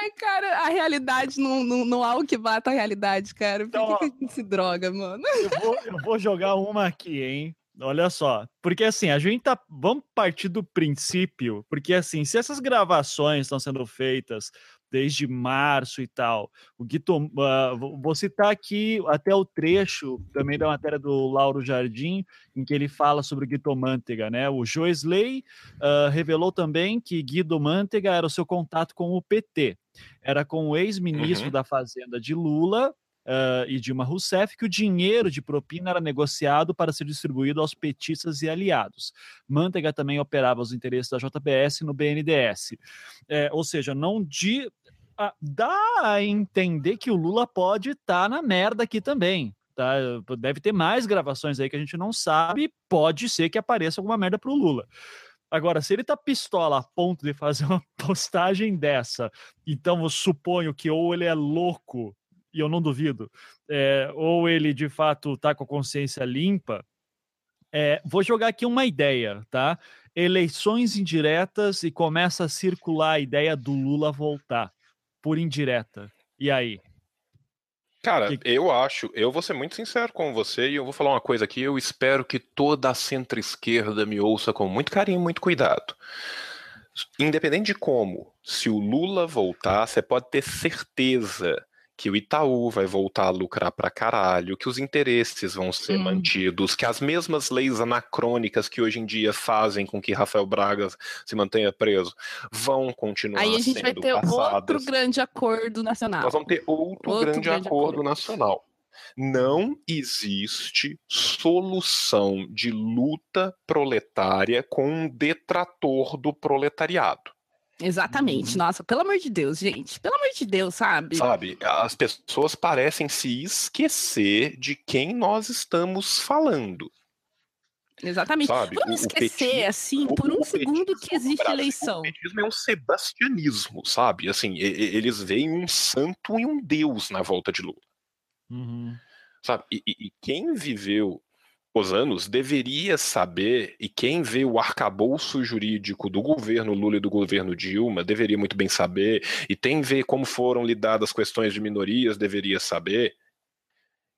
Ai, cara, a realidade não, não, não há o que bata a realidade, cara. Por Então, que, que a gente se droga, mano? Eu vou, eu vou jogar uma aqui, hein? Olha só, porque assim, a gente tá. Vamos partir do princípio, porque assim, se essas gravações estão sendo feitas desde março e tal, o Guito, ah, vou vou citar aqui até o trecho também da matéria do Lauro Jardim, em que ele fala sobre o Guido Mantega, né? O Joesley ah, revelou também que Guido Mantega era o seu contato com o PT. Era com o ex-ministro Uhum. da Fazenda de Lula, ah, e Dilma Rousseff que o dinheiro de propina era negociado para ser distribuído aos petistas e aliados. Manteiga também operava os interesses da JBS no BNDES. É, ou seja, não de. dá a entender que o Lula pode estar na merda aqui também. Tá? Deve ter mais gravações aí que a gente não sabe. Pode ser que apareça alguma merda pro Lula. Agora, se ele tá pistola a ponto de fazer uma [laughs] postagem dessa, então eu suponho que ou ele é louco, e eu não duvido, é, ou ele de fato tá com a consciência limpa. É, vou jogar aqui uma ideia, tá? Eleições indiretas e começa a circular a ideia do Lula voltar por indireta. E aí? Cara, Que- eu acho, eu vou ser muito sincero com você e eu vou falar uma coisa aqui, eu espero que toda a centro-esquerda me ouça com muito carinho, muito cuidado. Independente de como, se o Lula voltar, você pode ter certeza que o Itaú vai voltar a lucrar pra caralho, que os interesses vão ser mantidos, que as mesmas leis anacrônicas que hoje em dia fazem com que Rafael Braga se mantenha preso vão continuar Aí a gente vai ter outro passadas. grande acordo nacional. Nós vamos ter outro, Outro grande, grande acordo, acordo. nacional. Não existe solução de luta proletária com um detrator do proletariado. Exatamente. Nossa, pelo amor de Deus, gente. Pelo amor de Deus, sabe? Sabe? As pessoas parecem se esquecer de quem nós estamos falando. Exatamente. Sabe? Vamos O- o esquecer, peti- assim, por um segundo petismo que no existe Brasil, eleição. O petismo é um sebastianismo, sabe? Assim, e- e- eles veem um santo e um deus na volta de Lula. sabe? E, e- e quem viveu os anos deveria saber, e quem vê o arcabouço jurídico do governo Lula e do governo Dilma deveria muito bem saber, e quem vê como foram lidadas as questões de minorias deveria saber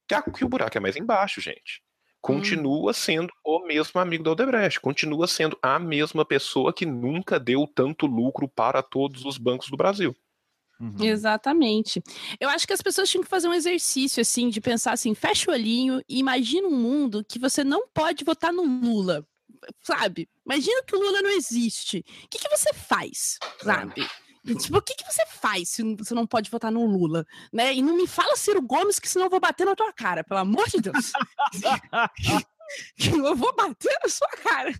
que, a- que o buraco é mais embaixo, gente. Continua sendo o mesmo amigo da Odebrecht, continua sendo a mesma pessoa que nunca deu tanto lucro para todos os bancos do Brasil. Uhum. Exatamente. Eu acho que as pessoas tinham que fazer um exercício, assim, de pensar assim, fecha o olhinho e imagina um mundo que você não pode votar no Lula, sabe? Imagina que o Lula não existe. O que, que você faz, sabe? E, Tipo, o que, que você faz se você não pode votar no Lula, né? E não me fala Ciro Gomes, que senão eu vou bater na tua cara, pelo amor de Deus. que [laughs] [laughs] eu vou bater na sua cara.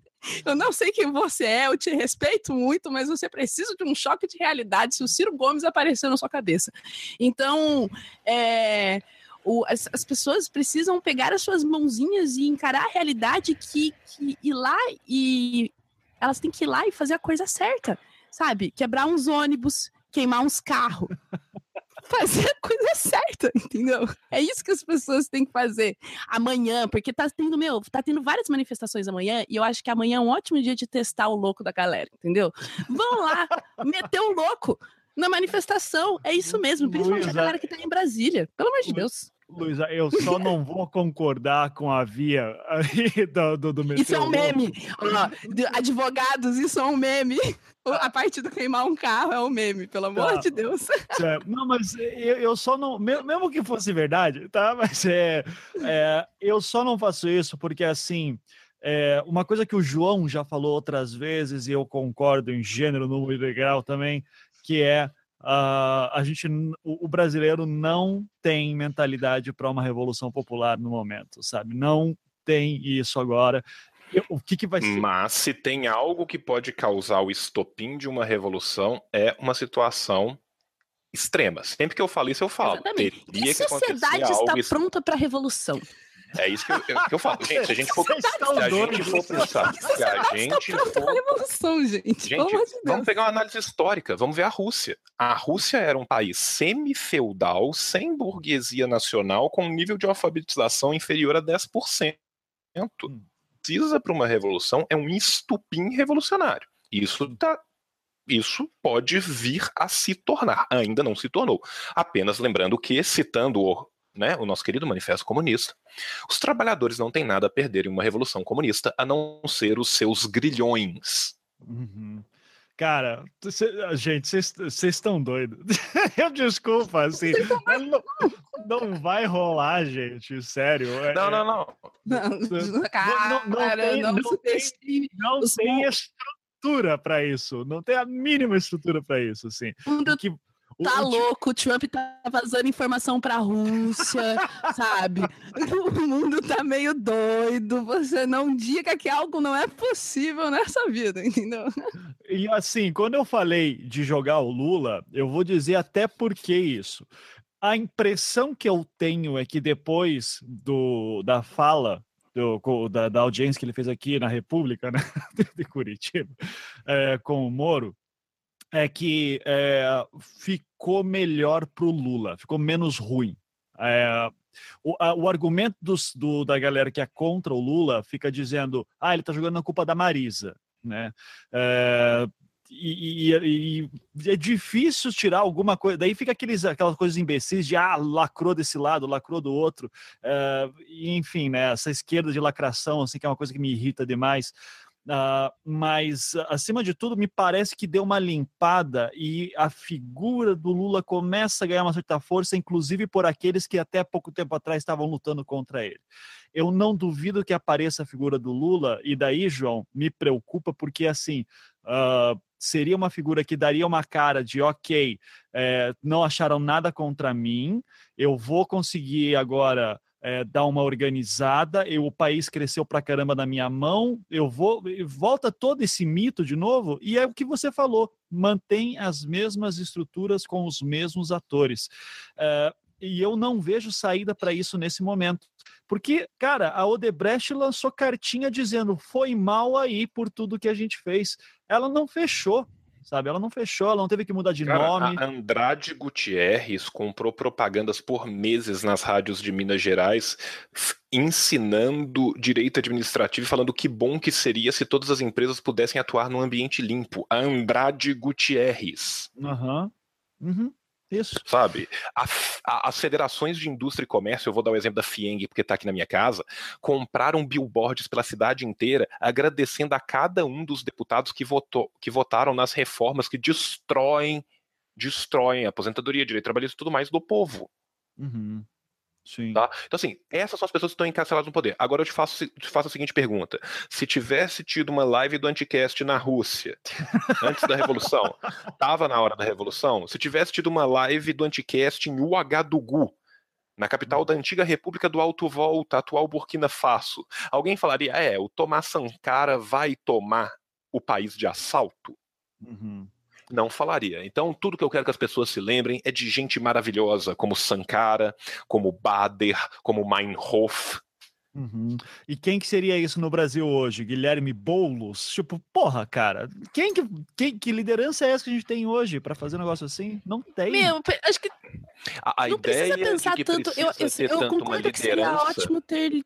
Eu não sei quem você é, eu te respeito muito, mas você precisa de um choque de realidade se o Ciro Gomes aparecer na sua cabeça. Então, é, o, as, as, pessoas precisam pegar as suas mãozinhas e encarar a realidade que, que ir lá e elas têm que ir lá e fazer a coisa certa, sabe? Quebrar uns ônibus, queimar uns carros. Fazer a coisa certa, [laughs] entendeu? É isso que as pessoas têm que fazer amanhã, porque tá tendo, meu, tá tendo várias manifestações amanhã, e eu acho que amanhã é um ótimo dia de testar o louco da galera, entendeu? Vão lá, [laughs] meter o louco na manifestação, é isso mesmo, principalmente Luiza, a galera que tá em Brasília, pelo amor de Deus. Luísa, eu só não vou concordar com a via aí do, do, do Isso é um meme. advogados, isso é um meme. A parte do queimar um carro é um meme, pelo amor tá. de Deus. É, não, mas eu, eu, só não. Mesmo que fosse verdade, tá? [laughs] Mas é, é eu só não faço isso porque assim. É, uma coisa que o João já falou outras vezes, e eu concordo em gênero, número e grau também, que é Uh, a gente, o, o, brasileiro não tem mentalidade para uma revolução popular no momento, sabe? Não tem isso agora. O que, que vai ser? Mas se tem algo que pode causar o estopim de uma revolução, é uma situação extrema. Sempre que eu falo isso, eu falo. Exatamente. Teria e a sociedade está pronta para a revolução? É isso que eu, que eu falo. Gente, se a gente for, se a gente for pensar, se a gente for... revolução, gente. gente vamos pegar uma análise histórica, vamos ver a Rússia. A Rússia era um país semi-feudal, sem burguesia nacional, com um nível de alfabetização inferior a 10%. Precisa para uma revolução é um estupim revolucionário. Isso tá isso pode vir a se tornar. Ainda não se tornou. Apenas lembrando que, citando o né, o nosso querido Manifesto Comunista, os trabalhadores não têm nada a perder em uma revolução comunista a não ser os seus grilhões. Uhum. Cara, cê, gente, vocês estão doidos. [laughs] Eu desculpa, assim. Não, não, vai rolar, gente, sério. É, não, não, não. Não, cara, não, não, tem, não, não tem, não tem estrutura para isso. Não tem a mínima estrutura para isso, assim. Que, Tá o, louco, o Trump tá vazando informação pra Rússia, [laughs] sabe? O mundo tá meio doido. Você não diga que algo não é possível nessa vida, entendeu? E assim, quando eu falei de jogar o Lula, eu vou dizer até por que isso. A impressão que eu tenho é que depois do, da fala do, da, da, audiência que ele fez aqui na República, né, [laughs] de Curitiba, é, com o Moro, é que é, ficou melhor para o Lula, ficou menos ruim. É, o, a, o, argumento dos, do, da galera que é contra o Lula fica dizendo: ah, ele está jogando na culpa da Marisa, né? É, e, e, e, é difícil tirar alguma coisa. Daí fica aqueles, aquelas coisas imbecis de ah, lacrou desse lado, lacrou do outro. É, enfim, né? Essa esquerda de lacração, assim, que é uma coisa que me irrita demais. Uh, mas, acima de tudo, me parece que deu uma limpada e a figura do Lula começa a ganhar uma certa força, inclusive por aqueles que até pouco tempo atrás estavam lutando contra ele. Eu não duvido que apareça a figura do Lula, e daí, João, me preocupa, porque assim. Uh, seria uma figura que daria uma cara de ok, é, não acharam nada contra mim, eu vou conseguir agora é, dar uma organizada, eu, o país cresceu pra caramba na minha mão, eu vou, volta todo esse mito de novo, e é o que você falou, mantém as mesmas estruturas com os mesmos atores. É, e eu não vejo saída para isso nesse momento. Porque, cara, a Odebrecht lançou cartinha dizendo foi mal aí por tudo que a gente fez. Ela não fechou sabe? Ela não fechou, ela não teve que mudar de Cara, nome. A Andrade Gutierrez comprou propagandas por meses nas rádios de Minas Gerais, ensinando direito administrativo e falando que bom que seria se todas as empresas pudessem atuar num ambiente limpo. A Andrade Gutierrez. Aham. Uhum. Uhum. Isso. Sabe? A, a, as federações de indústria e comércio, eu vou dar o exemplo da FIENG, porque está aqui na minha casa, compraram billboards pela cidade inteira, agradecendo a cada um dos deputados que, votou, que votaram nas reformas que destroem, destroem a aposentadoria, direito trabalhista e tudo mais do povo. Uhum. Sim. Tá? Então, assim, essas são as pessoas que estão encarceladas no poder. Agora eu te faço, te faço a seguinte pergunta: se tivesse tido uma live do Anticast na Rússia, [laughs] antes da Revolução, tava na hora da Revolução? Se tivesse tido uma live do Anticast em Uagadugu, na capital da antiga República do Alto Volta, atual Burkina Faso. Alguém falaria, é, o Tomás Sankara vai tomar o país de assalto? Uhum. Não falaria. Então, tudo que eu quero que as pessoas se lembrem é de gente maravilhosa, como Sankara, como Bader, como Meinhof, Uhum. E quem que seria isso no Brasil hoje? Guilherme Boulos? Tipo, porra, cara, quem que, quem, que liderança é essa que a gente tem hoje para fazer um negócio assim? Não tem. Meu, acho que a, a não ideia precisa pensar de que tanto. Eu, precisa eu, ter eu tanto uma concordo que seria ótimo ter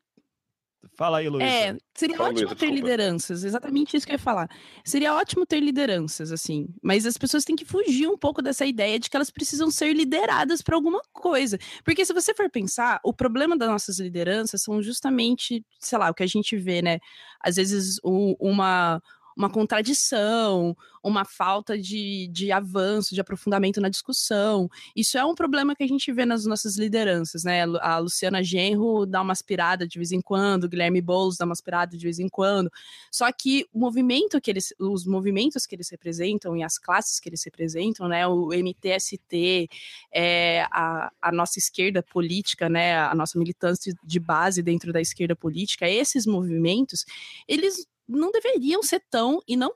Fala aí, Luísa. É, seria Fala, ótimo Luísa, ter lideranças, exatamente isso que eu ia falar. Seria ótimo ter lideranças, assim, mas as pessoas têm que fugir um pouco dessa ideia de que elas precisam ser lideradas para alguma coisa. Porque se você for pensar, o problema das nossas lideranças são justamente, sei lá, o que a gente vê, né? Às vezes um- uma. Uma contradição, uma falta de, de avanço, de aprofundamento na discussão. Isso é um problema que a gente vê nas nossas lideranças, né? A Luciana Genro dá uma aspirada de vez em quando, o Guilherme Boulos dá uma aspirada de vez em quando. Só que o movimento que eles, os movimentos que eles representam e as classes que eles representam, né? O MTST, é, a, a nossa esquerda política, né? A nossa militância de base dentro da esquerda política, esses movimentos, eles não deveriam ser tão e não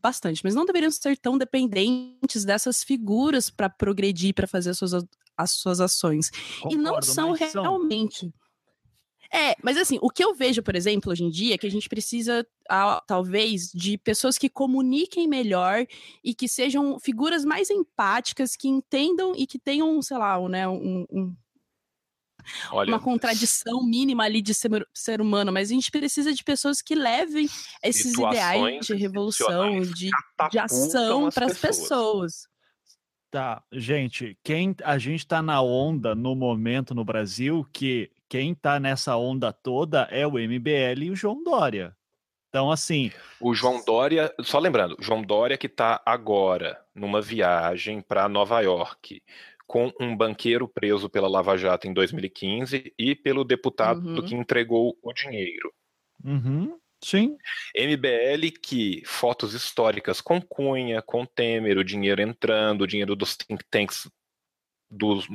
bastante, mas não deveriam ser tão dependentes dessas figuras para progredir, para fazer as suas, as suas ações. e não Concordo, são realmente. É, mas assim, o que eu vejo, por exemplo, hoje em dia, é que a gente precisa, ah, talvez, de pessoas que comuniquem melhor e que sejam figuras mais empáticas, que entendam e que tenham, sei lá, um, né, um- um- Olha, uma contradição mínima ali de ser, ser humano, mas a gente precisa de pessoas que levem esses ideais Situações de revolução, de, de ação para as pessoas. Tá, gente, quem a gente tá na onda no momento no Brasil que quem tá nessa onda toda é o MBL e o João Dória. Então, assim, O João Dória, só lembrando, João Dória que está agora numa viagem para Nova York com um banqueiro preso pela Lava Jato em 2015 e pelo deputado Uhum. que entregou o dinheiro. uhum, sim, MBL que fotos históricas com Cunha, com Temer, o dinheiro entrando, o dinheiro dos think tanks dos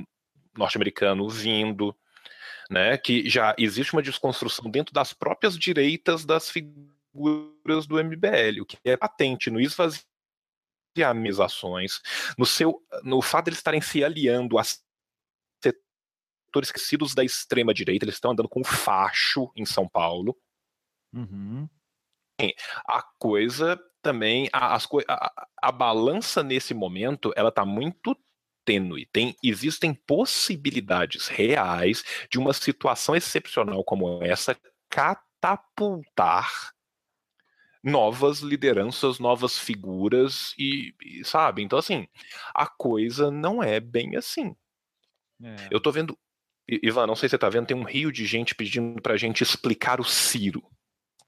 norte-americanos vindo, né? Que já existe uma desconstrução dentro das próprias direitas das figuras do MBL, o que é patente no esvaziamizações, no seu, no fato de eles estarem se aliando a setores esquecidos da extrema direita, eles estão andando com facho em São Paulo uhum, a coisa também, a, as a, a- balança nesse momento, ela tá muito tênue. Tem, existem possibilidades reais de uma situação excepcional como essa catapultar novas lideranças, novas figuras e, e, sabe? Então assim, a coisa não é bem assim. é. Eu tô vendo Ivan, não sei se você tá vendo, tem um rio de gente pedindo pra gente explicar o Ciro.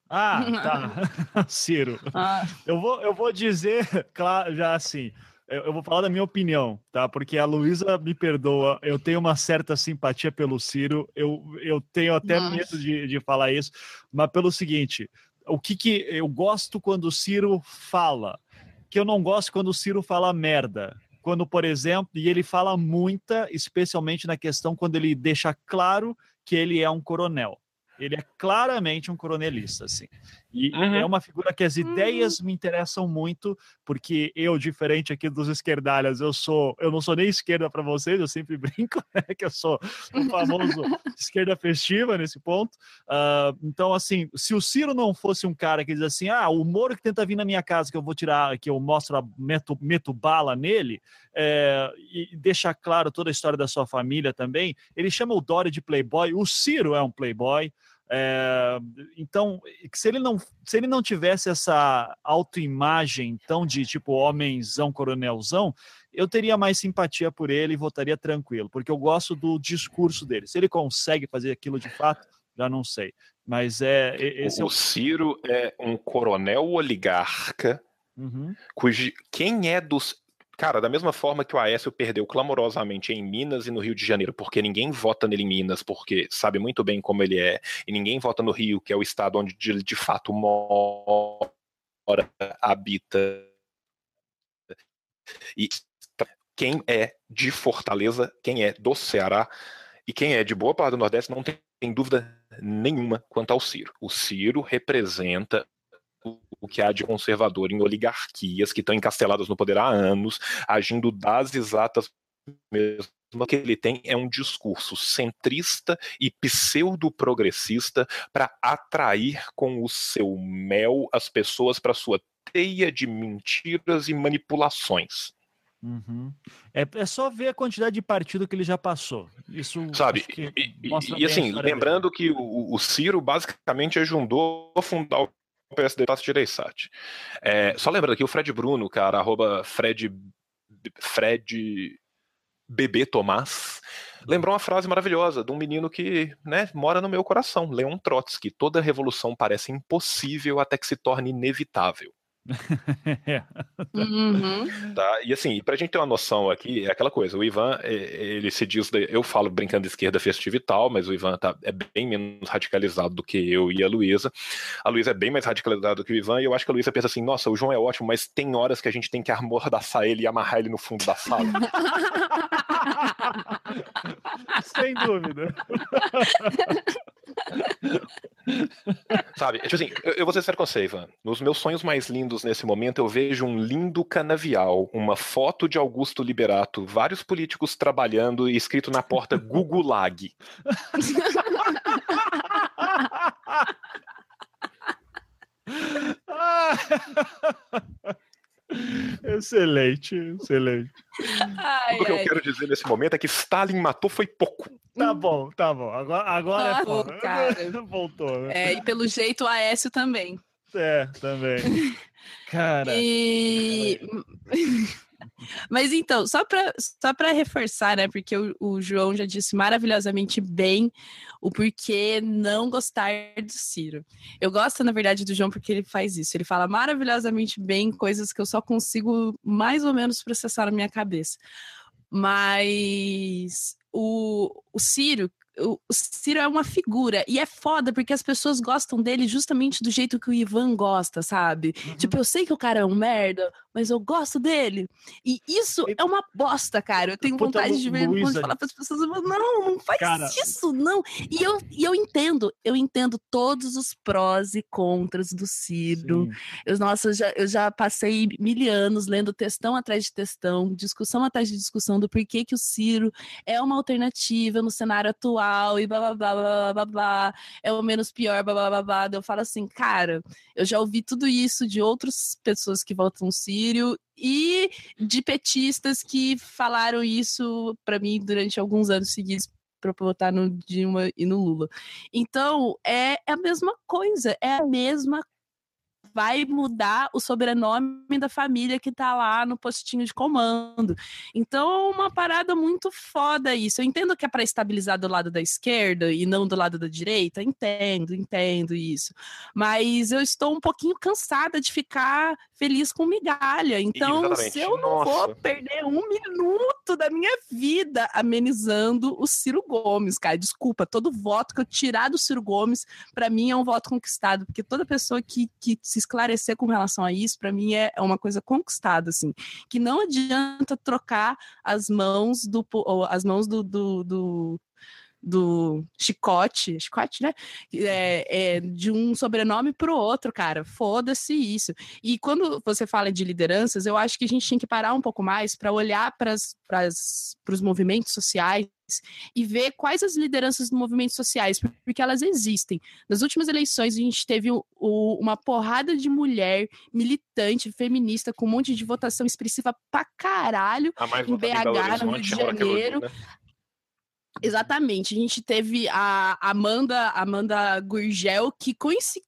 Ah, tá, [laughs] [laughs] Ciro. Ah, Eu vou, eu vou dizer, [laughs] claro, já assim, eu, eu vou falar da minha opinião, tá? Porque a Luísa me perdoa, eu tenho uma certa simpatia pelo Ciro, eu, eu tenho até Nossa. medo de, de falar isso, mas pelo seguinte, o que que eu gosto quando o Ciro fala, que eu não gosto quando o Ciro fala merda. Quando, por exemplo, e ele fala muita, especialmente na questão quando ele deixa claro que ele é um coronel. Ele é claramente um coronelista, assim. E Uhum. é uma figura que as ideias me interessam muito, porque eu, diferente aqui dos esquerdalhas, eu sou, eu não sou nem esquerda para vocês, eu sempre [laughs] brinco, né, que eu sou o famoso esquerda festiva nesse ponto. Ah, então, assim, se o Ciro não fosse um cara que diz assim, ah, o Moro que tenta vir na minha casa, que eu vou tirar, que eu mostro, a- meto, meto bala nele, é, e deixa claro toda a história da sua família também, ele chama o Dória de playboy, o Ciro é um playboy, é, então, se ele não, se ele não tivesse essa autoimagem tão de tipo homenzão, coronelzão, eu teria mais simpatia por ele e votaria tranquilo, porque eu gosto do discurso dele. Se ele consegue fazer aquilo de fato, já não sei. Mas é esse é o o. Ciro é um coronel oligarca Uhum, cujo quem é dos Cara, da mesma forma que o Aécio perdeu clamorosamente em Minas e no Rio de Janeiro, porque ninguém vota nele em Minas, porque sabe muito bem como ele é, e ninguém vota no Rio, que é o estado onde ele de fato mora, habita. E quem é de Fortaleza, quem é do Ceará, E quem é de boa parte do Nordeste não tem, tem dúvida nenhuma quanto ao Ciro. O Ciro representa o que há de conservador em oligarquias que estão encasteladas no poder há anos, agindo das exatas mesmas que ele tem é um discurso centrista e pseudo-progressista para atrair com o seu mel as pessoas para sua teia de mentiras e manipulações. Uhum. É, é, só ver a quantidade de partido que ele já passou. Isso sabe. E, e, e assim, lembrando dele. que o, o, Ciro basicamente ajudou a fundar o PSD Tasso Gereissati. É, só lembrando aqui o Fred Bruno, cara, arroba Fred Fred Bebê Tomás, lembrou uma frase maravilhosa de um menino que né, mora no meu coração, Leon Trotsky. Toda revolução parece impossível até que se torne inevitável. [laughs] uhum. tá? E assim, pra gente ter uma noção aqui, é aquela coisa, o Ivan, ele se diz, eu falo brincando de esquerda festiva e tal, mas o Ivan tá, é bem menos radicalizado do que eu e a Luísa. A Luísa é bem mais radicalizada do que o Ivan, e eu acho que a Luísa pensa assim, nossa, o João é ótimo, mas tem horas que a gente tem que amordaçar ele e amarrar ele no fundo da sala. [laughs] Sem dúvida. [laughs] [laughs] Sabe, tipo assim, eu, eu vou ser sério com você, Ivan. Nos meus sonhos mais lindos nesse momento, eu vejo um lindo canavial, uma foto de Augusto Liberato, vários políticos trabalhando e escrito na porta Gugulag. [laughs] excelente, excelente. Ai, o que ai. eu quero dizer nesse momento é que Stalin matou foi pouco. Tá bom, tá bom. Agora, agora é foda. [laughs] Voltou, né? É, e pelo jeito o Aécio também. É, também. [laughs] Cara. E... [laughs] Mas então, só para só reforçar, né? Porque o, o, João já disse maravilhosamente bem o porquê não gostar do Ciro. Eu gosto, na verdade, do João porque ele faz isso. Ele fala maravilhosamente bem coisas que eu só consigo mais ou menos processar na minha cabeça. Mas o, o Ciro, o Ciro é uma figura e é foda porque as pessoas gostam dele justamente do jeito que o Ivan gosta, sabe? Uhum. Tipo, eu sei que o cara é um merda, mas eu gosto dele. E isso é uma bosta, cara. Eu tenho Puta vontade de ver Luísa... falar para as pessoas, não, não faz cara... isso, não. E eu, e eu entendo, eu entendo todos os prós e contras do Ciro. Eu, nossa, eu já, eu já passei mil anos lendo textão atrás de textão, discussão atrás de discussão do porquê que o Ciro é uma alternativa no cenário atual e blá blá blá blá blá blá, é o menos pior, blá blá blá blá. Eu falo assim, cara, eu já ouvi tudo isso de outras pessoas que votam Ciro E de petistas que falaram isso para mim durante alguns anos seguidos para votar no Dilma e no Lula. Então, é, é a mesma coisa, é a mesma vai mudar o sobrenome da família que tá lá no postinho de comando. Então, uma parada muito foda isso. Eu entendo que é para estabilizar do lado da esquerda e não do lado da direita, entendo, entendo isso. Mas eu estou um pouquinho cansada de ficar feliz com migalha. Então, Exatamente. se eu não Nossa. vou perder um minuto da minha vida amenizando o Ciro Gomes, cara, desculpa, todo voto que eu tirar do Ciro Gomes, para mim é um voto conquistado, porque toda pessoa que, que se esclarecer com relação a isso, para mim é, é uma coisa conquistada, assim, que não adianta trocar as mãos do as mãos do, do, do do chicote, chicote, né? É, é, de um sobrenome para o outro, cara. Foda-se isso. E quando você fala de lideranças, eu acho que a gente tem que parar um pouco mais para olhar para os movimentos sociais e ver quais as lideranças dos movimentos sociais, porque elas existem. Nas últimas eleições, a gente teve o, o, uma porrada de mulher militante, feminista, com um monte de votação expressiva pra caralho em BH, no Rio de Janeiro. Né? Exatamente. A gente teve a Amanda, Amanda Gurgel, que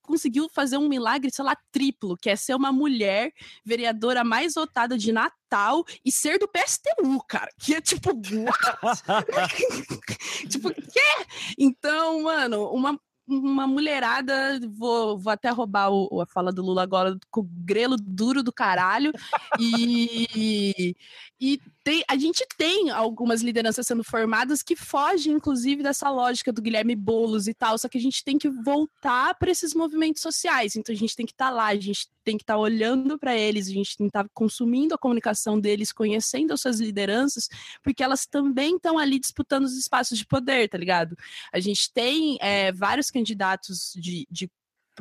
conseguiu fazer um milagre, sei lá, triplo, que é ser uma mulher vereadora mais votada de Natal e ser do PSTU, cara. Que é tipo, [laughs] tipo, quê? Então, mano, uma uma mulherada, vou, vou até roubar o, a fala do Lula agora, com o grelo duro do caralho. e, e tem, a gente tem algumas lideranças sendo formadas que fogem, inclusive, dessa lógica do Guilherme Boulos e tal, só que a gente tem que voltar para esses movimentos sociais. Então a gente tem que estar tá lá, a gente tem que estar tá olhando para eles, a gente tem que estar tá consumindo a comunicação deles, conhecendo as suas lideranças, porque elas também estão ali disputando os espaços de poder, tá ligado? A gente tem é, vários candidatos de, de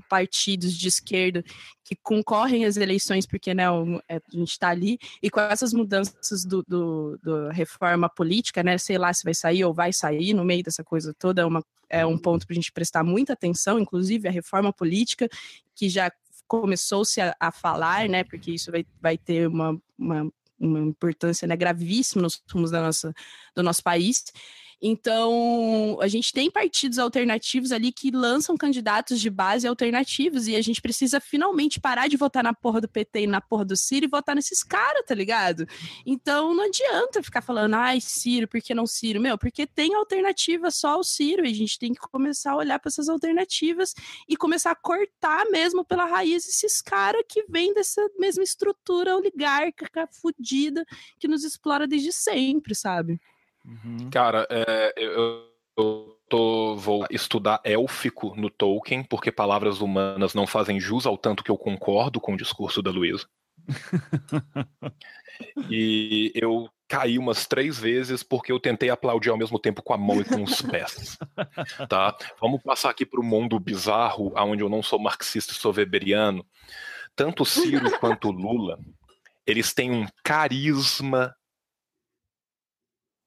partidos de esquerda que concorrem às eleições, porque né, é, a gente está ali, e com essas mudanças do, do, do, reforma política, né, sei lá se vai sair ou vai sair no meio dessa coisa toda, é, uma, é um ponto para a gente prestar muita atenção, inclusive a reforma política, que já começou-se a, a, falar, né, porque isso vai, vai ter uma, uma, uma importância né, gravíssima nos rumos da nossa, do nosso país, então, a gente tem partidos alternativos ali que lançam candidatos de base alternativos e a gente precisa finalmente parar de votar na porra do PT e na porra do Ciro e votar nesses caras, tá ligado? Então, não adianta ficar falando, ai, Ciro, por que não Ciro? Meu, porque tem alternativa só o Ciro e a gente tem que começar a olhar para essas alternativas e começar a cortar mesmo pela raiz esses caras que vêm dessa mesma estrutura oligárquica fudida que nos explora desde sempre, sabe? Uhum. Cara, é, eu, eu tô, vou estudar élfico no Tolkien, porque palavras humanas não fazem jus ao tanto que eu concordo com o discurso da Luísa. [laughs] e eu caí umas três vezes porque eu tentei aplaudir ao mesmo tempo com a mão e com os pés. [laughs] Tá? Vamos passar aqui para o mundo bizarro, onde eu não sou marxista e sou weberiano. Tanto Ciro quanto Lula, eles têm um carisma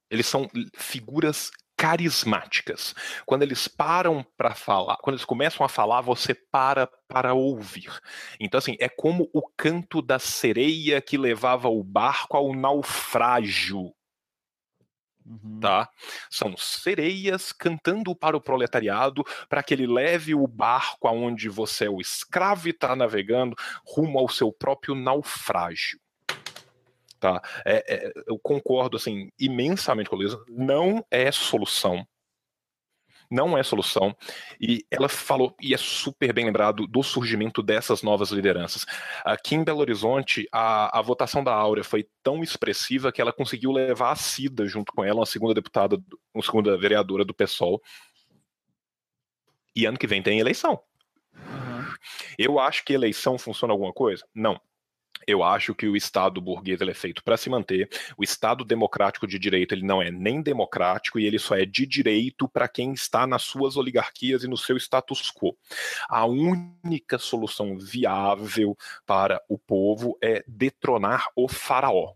eles são figuras carismáticas. Quando eles param para falar, quando eles começam a falar, você para para ouvir. Então, assim, é como o canto da sereia que levava o barco ao naufrágio. Uhum. Tá? São sereias cantando para o proletariado para que ele leve o barco aonde você é o escravo e está navegando rumo ao seu próprio naufrágio. Tá? É, é, eu concordo assim imensamente com a Luísa, não é solução. Não é solução. E ela falou, e é super bem lembrado, do surgimento dessas novas lideranças. Aqui em Belo Horizonte, a, a votação da Áurea foi tão expressiva que ela conseguiu levar a Cida junto com ela, uma segunda deputada, uma segunda vereadora do PSOL. E ano que vem tem eleição. Uhum. Eu acho que eleição funciona alguma coisa? Não. Eu acho que o Estado burguês é feito para se manter. O Estado democrático de direito ele não é nem democrático e ele só é de direito para quem está nas suas oligarquias e no seu status quo. A única solução viável para o povo é detronar o faraó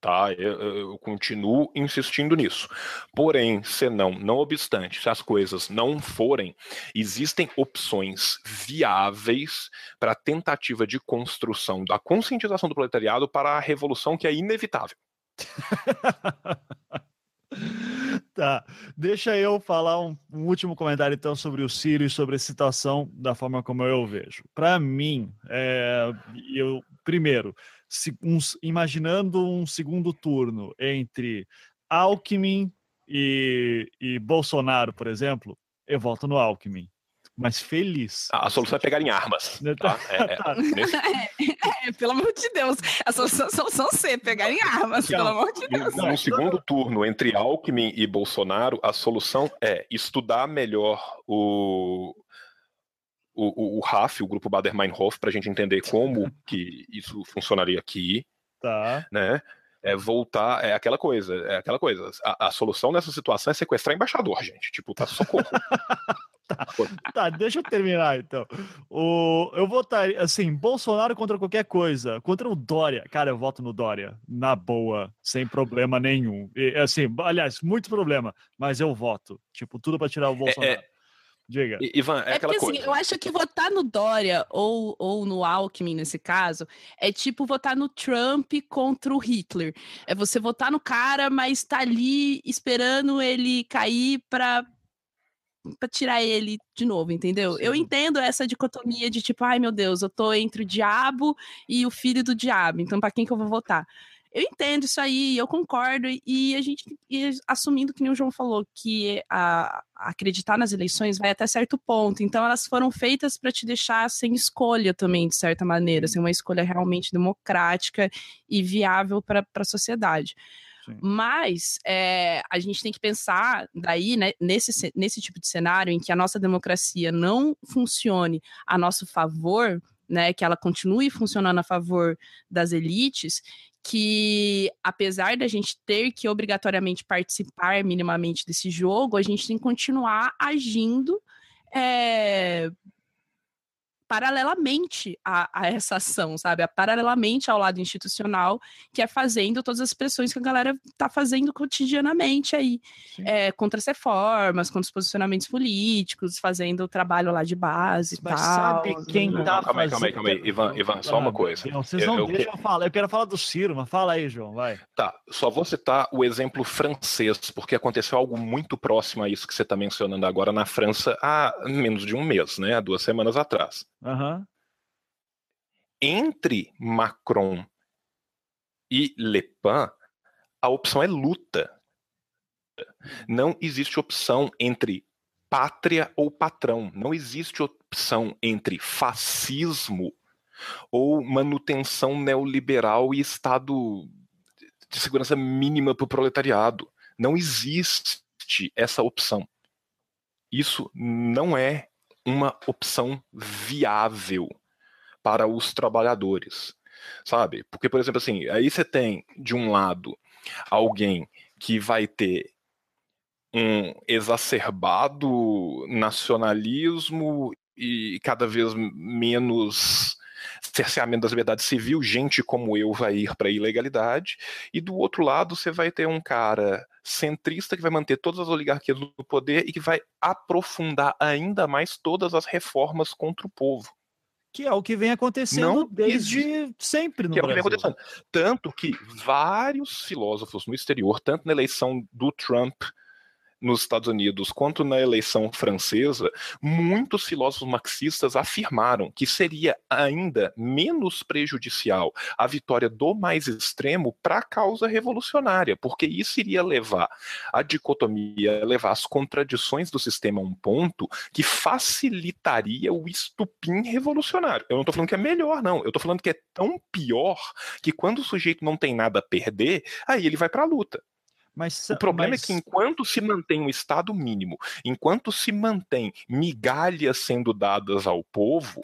tá? Eu, eu, continuo insistindo nisso. Porém, senão, não obstante, se as coisas não forem, existem opções viáveis para a tentativa de construção da conscientização do proletariado para a revolução que é inevitável. [laughs] tá, deixa eu falar um, um, último comentário então sobre o Ciro e sobre a situação da forma como eu vejo. Para mim, é, eu primeiro uns, imaginando um segundo turno entre Alckmin e, e Bolsonaro, por exemplo, eu voto no Alckmin mas feliz. A solução é pegar em armas. Né, tá? É, é, [laughs] tá. nesse... [laughs] é, é, pelo amor de Deus. A solução, a solução é pegar em armas, pelo amor de Deus. No segundo turno, entre Alckmin e Bolsonaro, a solução é estudar melhor o, o, o, o RAF, o grupo Bader-Meinhof, para a gente entender como [laughs] que isso funcionaria aqui. Tá. Né? É voltar, é aquela coisa, é aquela coisa. A, a solução nessa situação é sequestrar embaixador, gente. Tipo, tá socorro. [laughs] tá, tá, deixa eu terminar então. O, eu votaria, assim, Bolsonaro contra qualquer coisa. Contra o Dória. Cara, eu voto no Dória. Na boa, sem problema nenhum. E, assim, aliás, muito problema, mas eu voto. Tipo, tudo para tirar o Bolsonaro. É, é Diga. Ivan, é, é aquela porque, assim, coisa. Assim, eu acho que votar no Dória ou, ou no Alckmin, nesse caso, é tipo votar no Trump contra o Hitler. É você votar no cara, mas tá ali esperando ele cair pra, pra tirar ele de novo, entendeu? Sim. Eu entendo essa dicotomia de tipo, ai meu Deus, eu tô entre o diabo e o filho do diabo, então pra quem que eu vou votar? Eu entendo isso aí, eu concordo, e a gente, e assumindo que nem o João falou, que a, acreditar nas eleições vai até certo ponto. Então, elas foram feitas para te deixar sem escolha também, de certa maneira, sem uma escolha realmente democrática e viável para a sociedade. Sim. Mas é, a gente tem que pensar daí, né, nesse, nesse tipo de cenário em que a nossa democracia não funcione a nosso favor, né, que ela continue funcionando a favor das elites, que apesar da gente ter que obrigatoriamente participar minimamente desse jogo, a gente tem que continuar agindo é, paralelamente a, a, essa ação, sabe? Paralelamente ao lado institucional, que é fazendo todas as pressões que a galera tá fazendo cotidianamente aí, é, contra as reformas, contra os posicionamentos políticos, fazendo o trabalho lá de base e tal. sabe quem não, tá calma aí, calma aí, calma aí, Ivan, Ivan, só uma coisa. Não, vocês não eu, deixam eu falar, eu quero falar do Ciro, mas fala aí, João, vai. Tá, só vou citar o exemplo francês, porque aconteceu algo muito próximo a isso que você está mencionando agora na França há menos de um mês, né, há duas semanas atrás. Uhum. Entre Macron e Le Pen, a opção é luta. Não existe opção entre pátria ou patrão. Não existe opção entre fascismo ou manutenção neoliberal e Estado de segurança mínima para o proletariado. Não existe essa opção. Isso não é uma opção viável para os trabalhadores, sabe? Porque, por exemplo, assim, aí você tem, de um lado, alguém que vai ter um exacerbado nacionalismo e cada vez menos cerceamento das liberdades civil, gente como eu vai ir para a ilegalidade, e do outro lado você vai ter um cara centrista que vai manter todas as oligarquias no poder e que vai aprofundar ainda mais todas as reformas contra o povo. Que é o que vem acontecendo Não desde existe. sempre no que Brasil. É o que vem acontecendo. Tanto que vários filósofos no exterior, tanto na eleição do Trump nos Estados Unidos quanto na eleição francesa, muitos filósofos marxistas afirmaram que seria ainda menos prejudicial a vitória do mais extremo para a causa revolucionária, porque isso iria levar a dicotomia, levar as contradições do sistema a um ponto que facilitaria o estupim revolucionário. Eu não estou falando que é melhor, não. Eu estou falando que é tão pior que quando o sujeito não tem nada a perder, aí ele vai para a luta. Mas, o problema mas... é que enquanto se mantém um Estado mínimo, enquanto se mantém migalhas sendo dadas ao povo,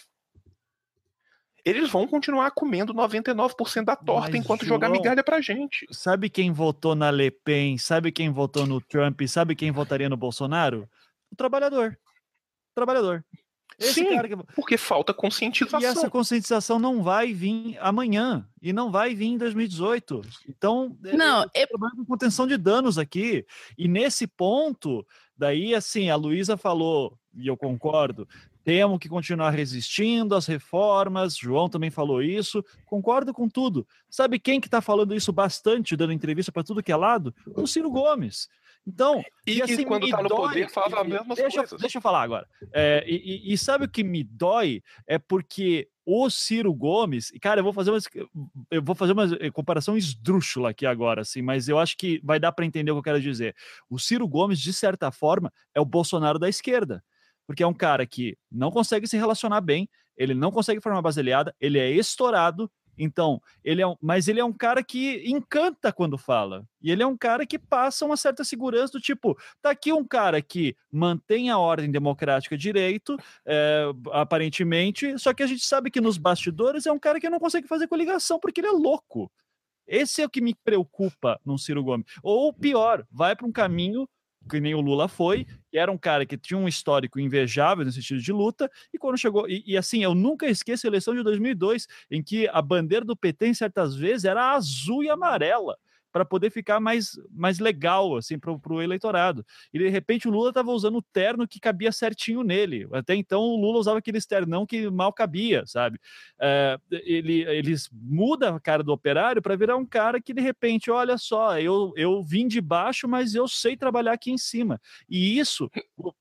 eles vão continuar comendo 99% da torta Mas, enquanto João, jogar migalha pra gente. Sabe quem votou na Le Pen? Sabe quem votou no Trump? Sabe quem votaria no Bolsonaro? O trabalhador. O trabalhador. Esse Sim, que... porque falta conscientização. E essa conscientização não vai vir amanhã e não vai vir em 2018. Então, é, não, é, é... com contenção de danos aqui. E nesse ponto, daí assim, a Luísa falou, e eu concordo, temos que continuar resistindo às reformas. João também falou isso. Concordo com tudo. Sabe quem que está falando isso bastante, dando entrevista para tudo que é lado? O Ciro Gomes. Então, e, e assim, quando tá no dói, poder fala as mesmas deixa, coisas. Deixa eu falar agora. É, e, e, sabe o que me dói? É porque o Ciro Gomes, cara, eu vou fazer uma, eu vou fazer uma comparação esdrúxula aqui agora, assim, mas eu acho que vai dar para entender o que eu quero dizer. O Ciro Gomes, de certa forma, é o Bolsonaro da esquerda, porque é um cara que não consegue se relacionar bem, ele não consegue formar base aliada, ele é estourado, então, ele é um, mas ele é um cara que encanta quando fala. E ele é um cara que passa uma certa segurança do tipo, tá aqui um cara que mantém a ordem democrática direito, é, aparentemente, só que a gente sabe que nos bastidores é um cara que não consegue fazer coligação porque ele é louco. Esse é o que me preocupa no Ciro Gomes. Ou pior, vai para um caminho que nem o Lula foi, que era um cara que tinha um histórico invejável no sentido de luta, e quando chegou. E, e, assim, eu nunca esqueço a eleição de 2002, em que a bandeira do PT, em certas vezes, era azul e amarela para poder ficar mais, mais legal assim para o eleitorado. E de repente o Lula estava usando o terno que cabia certinho nele. Até então o Lula usava aquele ternão que mal cabia, sabe? É, ele, eles mudam a cara do operário para virar um cara que de repente, olha só, eu, eu vim de baixo, mas eu sei trabalhar aqui em cima. E isso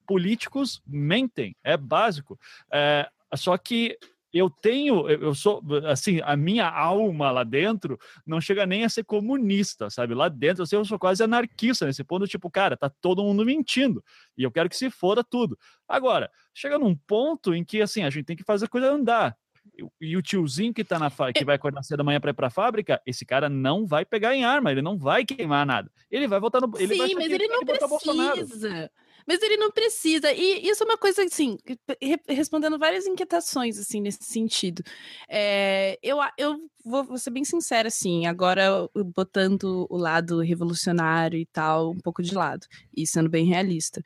políticos mentem, é básico. É, só que eu tenho, eu sou, assim, a minha alma lá dentro não chega nem a ser comunista, sabe? Lá dentro eu, sei, eu sou quase anarquista nesse ponto, tipo, cara, tá todo mundo mentindo e eu quero que se foda tudo. Agora, chega num ponto em que, assim, a gente tem que fazer a coisa andar. E o tiozinho que tá na que vai acordar cedo da manhã para ir para a fábrica, esse cara não vai pegar em arma, ele não vai queimar nada. Ele vai votar no ele Sim, vai mas ele não precisa. Mas ele não precisa. E isso é uma coisa, assim, respondendo várias inquietações, assim, nesse sentido. É, eu, eu vou, vou ser bem sincera, assim, agora botando o lado revolucionário e tal um pouco de lado, e sendo bem realista.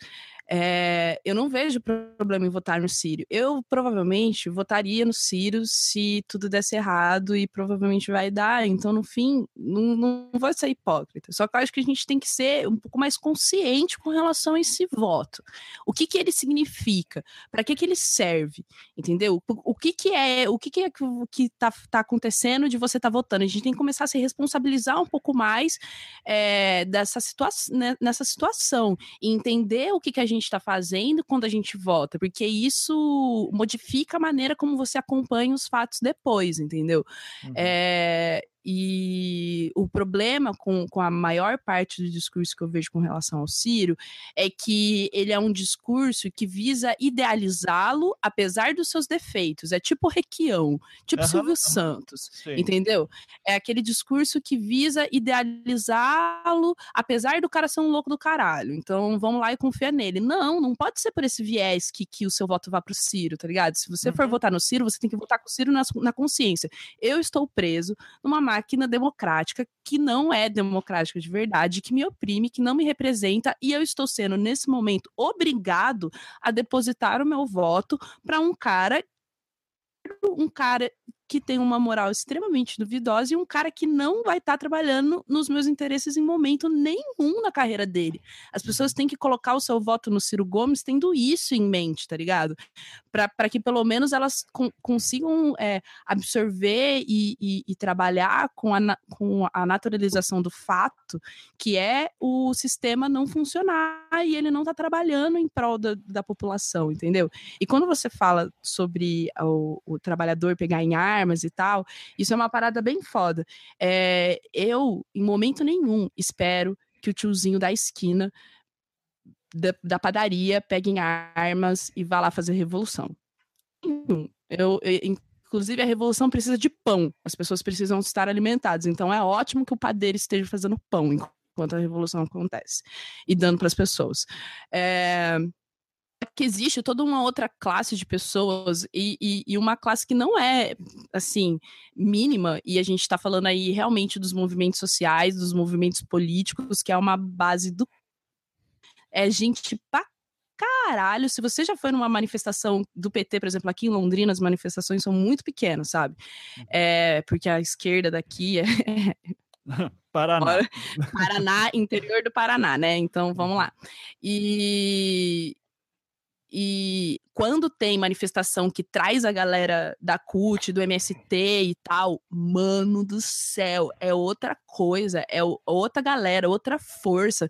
É, eu não vejo problema em votar no Ciro. Eu provavelmente votaria no Ciro se tudo desse errado e provavelmente vai dar. Então, no fim, não, não vou ser hipócrita. Só que eu acho que a gente tem que ser um pouco mais consciente com relação a esse voto. O que, que ele significa? Para que, que ele serve? Entendeu? O, que, que é o que, que é que está tá acontecendo de você estar tá votando? A gente tem que começar a se responsabilizar um pouco mais é, dessa situa né, nessa situação e entender o que, que a gente gente está fazendo quando a gente vota, porque isso modifica a maneira como você acompanha os fatos depois, entendeu? Uhum. É, e o problema com, com a maior parte do discurso que eu vejo com relação ao Ciro é que ele é um discurso que visa idealizá-lo apesar dos seus defeitos. É tipo Requião, tipo uhum. Silvio Santos, Sim. entendeu? É aquele discurso que visa idealizá-lo apesar do cara ser um louco do caralho. Então vamos lá e confia nele. Não, não pode ser por esse viés que, que o seu voto vá pro Ciro, tá ligado? Se você uhum. for votar no Ciro, você tem que votar com o Ciro na, na consciência. Eu estou preso numa máquina democrática que não é democrática de verdade, que me oprime, que não me representa, e eu estou sendo, nesse momento, obrigado a depositar o meu voto para um cara um cara que tem uma moral extremamente duvidosa e um cara que não vai estar tá trabalhando nos meus interesses em momento nenhum na carreira dele. As pessoas têm que colocar o seu voto no Ciro Gomes tendo isso em mente, tá ligado? Para que pelo menos elas con consigam é, absorver e, e, e, trabalhar com a, com a naturalização do fato que é o sistema não funcionar e ele não tá trabalhando em prol da, da população, entendeu? E quando você fala sobre o, o trabalhador pegar em ar armas e tal. Isso é uma parada bem foda. É, eu, em momento nenhum, espero que o tiozinho da esquina da, da padaria pegue armas e vá lá fazer revolução. Eu, eu, inclusive, a revolução precisa de pão. As pessoas precisam estar alimentadas. Então, é ótimo que o padeiro esteja fazendo pão enquanto a revolução acontece e dando para as pessoas. É, que existe toda uma outra classe de pessoas e, e, e, uma classe que não é, assim, mínima, e a gente está falando aí realmente dos movimentos sociais, dos movimentos políticos, que é uma base do. É gente pra caralho. Se você já foi numa manifestação do PT, por exemplo, aqui em Londrina, as manifestações são muito pequenas, sabe? Uhum. É, porque a esquerda daqui é. [laughs] Paraná. Paraná, interior do Paraná, né? Então vamos lá. E, e quando tem manifestação que traz a galera da CUT, do MST e tal, mano do céu, é outra coisa, é outra galera, outra força.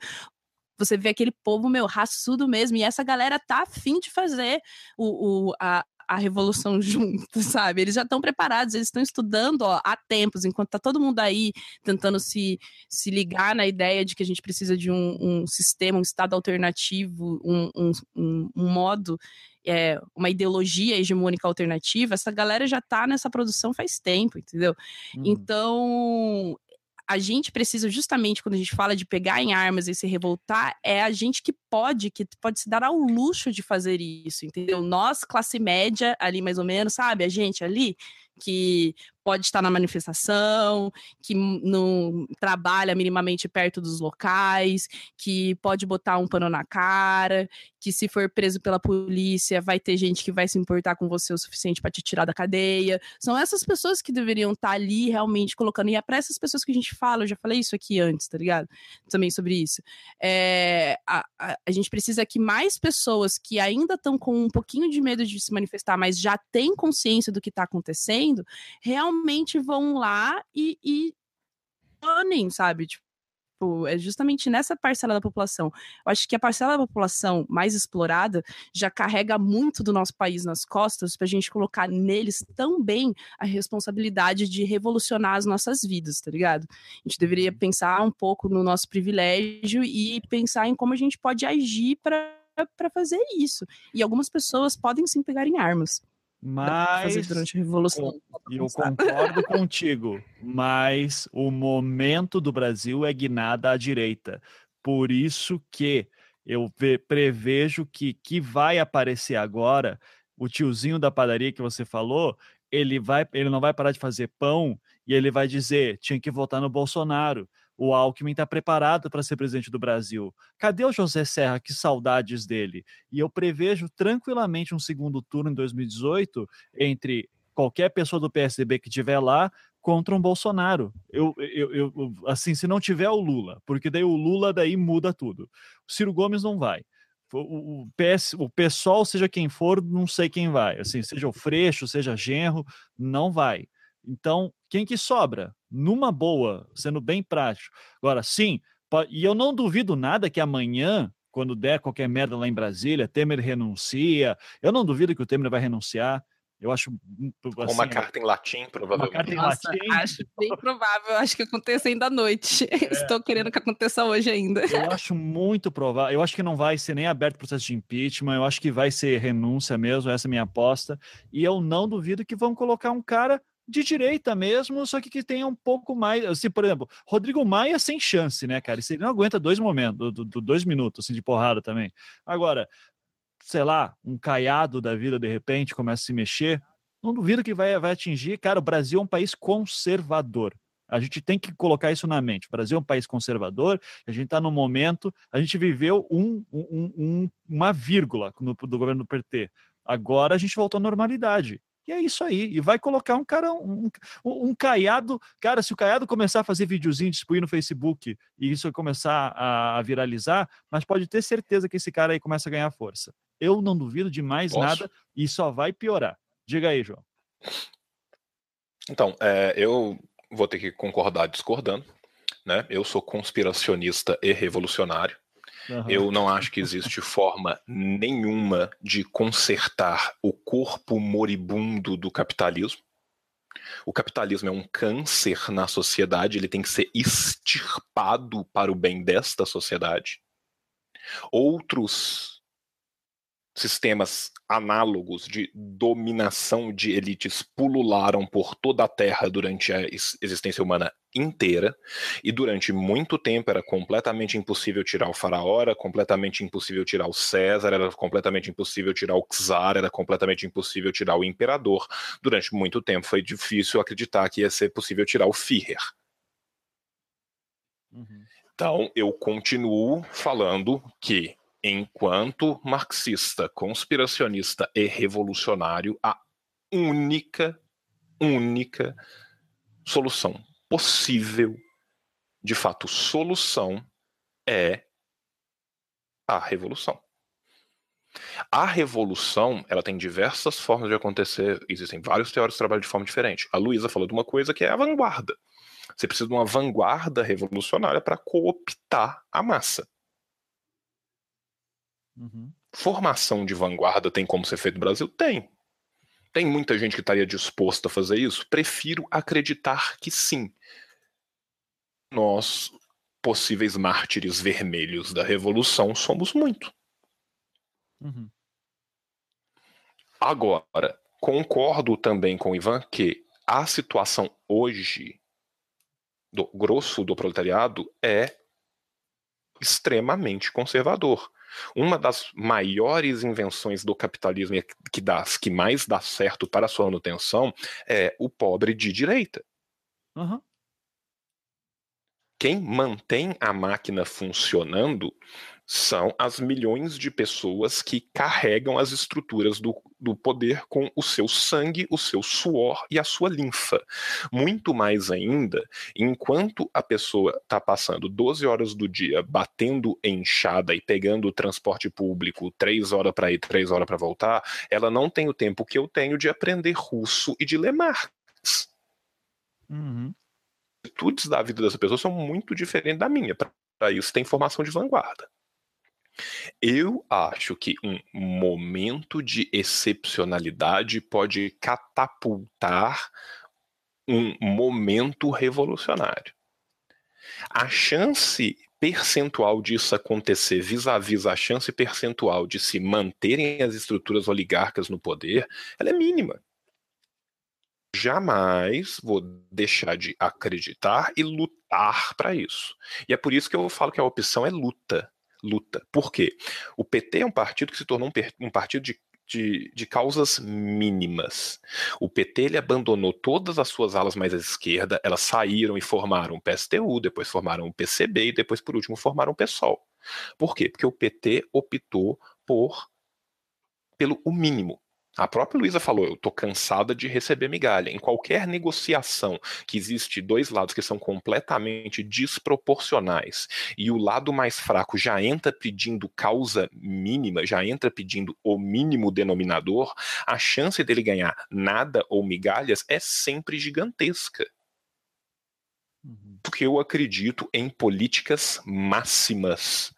Você vê aquele povo, meu, raçudo mesmo, e essa galera tá afim de fazer o, o, a, a revolução [laughs] junto, sabe? Eles já estão preparados, eles estão estudando ó, há tempos, enquanto tá todo mundo aí tentando se, se ligar na ideia de que a gente precisa de um, um sistema, um estado alternativo, um, um, um modo é, uma ideologia hegemônica alternativa, essa galera já tá nessa produção faz tempo, entendeu? Hum. Então, a gente precisa justamente quando a gente fala de pegar em armas e se revoltar, é a gente que pode, que pode se dar ao luxo de fazer isso, entendeu? Nós, classe média, ali mais ou menos, sabe? A gente ali que pode estar na manifestação, que não trabalha minimamente perto dos locais, que pode botar um pano na cara, que se for preso pela polícia vai ter gente que vai se importar com você o suficiente para te tirar da cadeia. São essas pessoas que deveriam estar ali realmente colocando. E é para essas pessoas que a gente fala, eu já falei isso aqui antes, tá ligado? Também sobre isso. É, a, a, a gente precisa que mais pessoas que ainda estão com um pouquinho de medo de se manifestar, mas já têm consciência do que está acontecendo, realmente vão lá e, e sabe? Tipo, Tipo, é justamente nessa parcela da população. Eu acho que a parcela da população mais explorada já carrega muito do nosso país nas costas para a gente colocar neles também a responsabilidade de revolucionar as nossas vidas, tá ligado? A gente deveria pensar um pouco no nosso privilégio e pensar em como a gente pode agir para fazer isso. E algumas pessoas podem sim pegar em armas. Mas durante a revolução. Eu concordo [laughs] contigo, mas o momento do Brasil é guinado à direita. Por isso que eu prevejo que que vai aparecer agora o tiozinho da padaria que você falou, ele vai, ele não vai parar de fazer pão e ele vai dizer tinha que votar no Bolsonaro o Alckmin está preparado para ser presidente do Brasil. Cadê o José Serra? Que saudades dele. E eu prevejo tranquilamente um segundo turno em 2018 entre qualquer pessoa do PSDB que estiver lá contra um Bolsonaro. Eu, eu, eu, assim, se não tiver o Lula, porque daí o Lula daí muda tudo. O Ciro Gomes não vai. O, o, PS, o pessoal, seja quem for, não sei quem vai. Assim, seja o Freixo, seja Genro, não vai. Então, quem que sobra? Numa boa, sendo bem prático. Agora, sim, e eu não duvido nada que amanhã, quando der qualquer merda lá em Brasília, Temer renuncia. Eu não duvido que o Temer vai renunciar. Eu acho. Assim, uma carta em latim, provavelmente. Uma carta em Nossa, latim. Acho bem provável. Acho que aconteça ainda à noite. [laughs] É. Estou querendo que aconteça hoje ainda. Eu acho muito provável. Eu acho que não vai ser nem aberto o processo de impeachment. Eu acho que vai ser renúncia mesmo. Essa é a minha aposta. E eu não duvido que vão colocar um cara de direita mesmo, só que que tenha um pouco mais, assim, por exemplo, Rodrigo Maia sem chance, né, cara? Ele não aguenta dois momentos, do, do, dois minutos assim, de porrada também. Agora, sei lá, um caiado da vida de repente começa a se mexer, não duvido que vai, vai atingir. Cara, o Brasil é um país conservador. A gente tem que colocar isso na mente. O Brasil é um país conservador, a gente está no momento, a gente viveu um, um, um, uma vírgula no, do governo do PT. Agora a gente voltou à normalidade. E é isso aí. E vai colocar um cara, um, um, um caiado. Cara, se o caiado começar a fazer videozinho, distribuir no Facebook e isso começar a, viralizar, mas pode ter certeza que esse cara aí começa a ganhar força. Eu não duvido de mais Posso? nada e só vai piorar. Diga aí, João. Então, é, eu vou ter que concordar discordando. Né? Eu sou conspiracionista e revolucionário. Eu não acho que existe forma nenhuma de consertar o corpo moribundo do capitalismo. O capitalismo é um câncer na sociedade, ele tem que ser extirpado para o bem desta sociedade. Outros sistemas análogos de dominação de elites pulularam por toda a Terra durante a existência humana inteira, e durante muito tempo era completamente impossível tirar o faraó, era completamente impossível tirar o César, era completamente impossível tirar o czar, era completamente impossível tirar o imperador. Durante muito tempo foi difícil acreditar que ia ser possível tirar o Führer. Uhum. Então, eu continuo falando que enquanto marxista, conspiracionista e revolucionário, a única, única solução possível, de fato, solução é a revolução. A revolução, ela tem diversas formas de acontecer, existem vários teóricos que trabalham de forma diferente. A Luísa falou de uma coisa que é a vanguarda. Você precisa de uma vanguarda revolucionária para cooptar a massa. Uhum. Formação de vanguarda tem como ser feito no Brasil? Tem. Tem muita gente que estaria disposta a fazer isso? Prefiro acreditar que sim. Nós, possíveis mártires vermelhos da revolução, somos muito. Uhum. Agora, concordo também com o Ivan que a situação hoje do grosso do proletariado é extremamente conservador. Uma das maiores invenções do capitalismo e que das que mais dá certo para sua manutenção é o pobre de direita. Uhum. Quem mantém a máquina funcionando são as milhões de pessoas que carregam as estruturas do, do poder com o seu sangue, o seu suor e a sua linfa. Muito mais ainda, enquanto a pessoa está passando 12 horas do dia batendo enxada e pegando o transporte público, três horas para ir, três horas para voltar, ela não tem o tempo que eu tenho de aprender russo e de ler Marx. Uhum vicissitudes da vida dessa pessoa são muito diferentes da minha. Para isso tem formação de vanguarda. Eu acho que um momento de excepcionalidade pode catapultar um momento revolucionário. A chance percentual disso acontecer vis-à-vis -vis a chance percentual de se manterem as estruturas oligárquicas no poder, ela é mínima. Jamais vou deixar de acreditar e lutar para isso. E é por isso que eu falo que a opção é luta luta. Por quê? O PT é um partido que se tornou um, um partido de de, de, causas mínimas. O PT ele abandonou todas as suas alas mais à esquerda, elas saíram e formaram o PSTU, depois formaram o PCB e depois, por último, formaram o PSOL. Por quê? Porque o PT optou por pelo o mínimo. A própria Luísa falou: eu estou cansada de receber migalha. Em qualquer negociação que existe dois lados que são completamente desproporcionais e o lado mais fraco já entra pedindo causa mínima, já entra pedindo o mínimo denominador, a chance dele ganhar nada ou migalhas é sempre gigantesca. Uhum. Porque eu acredito em políticas máximas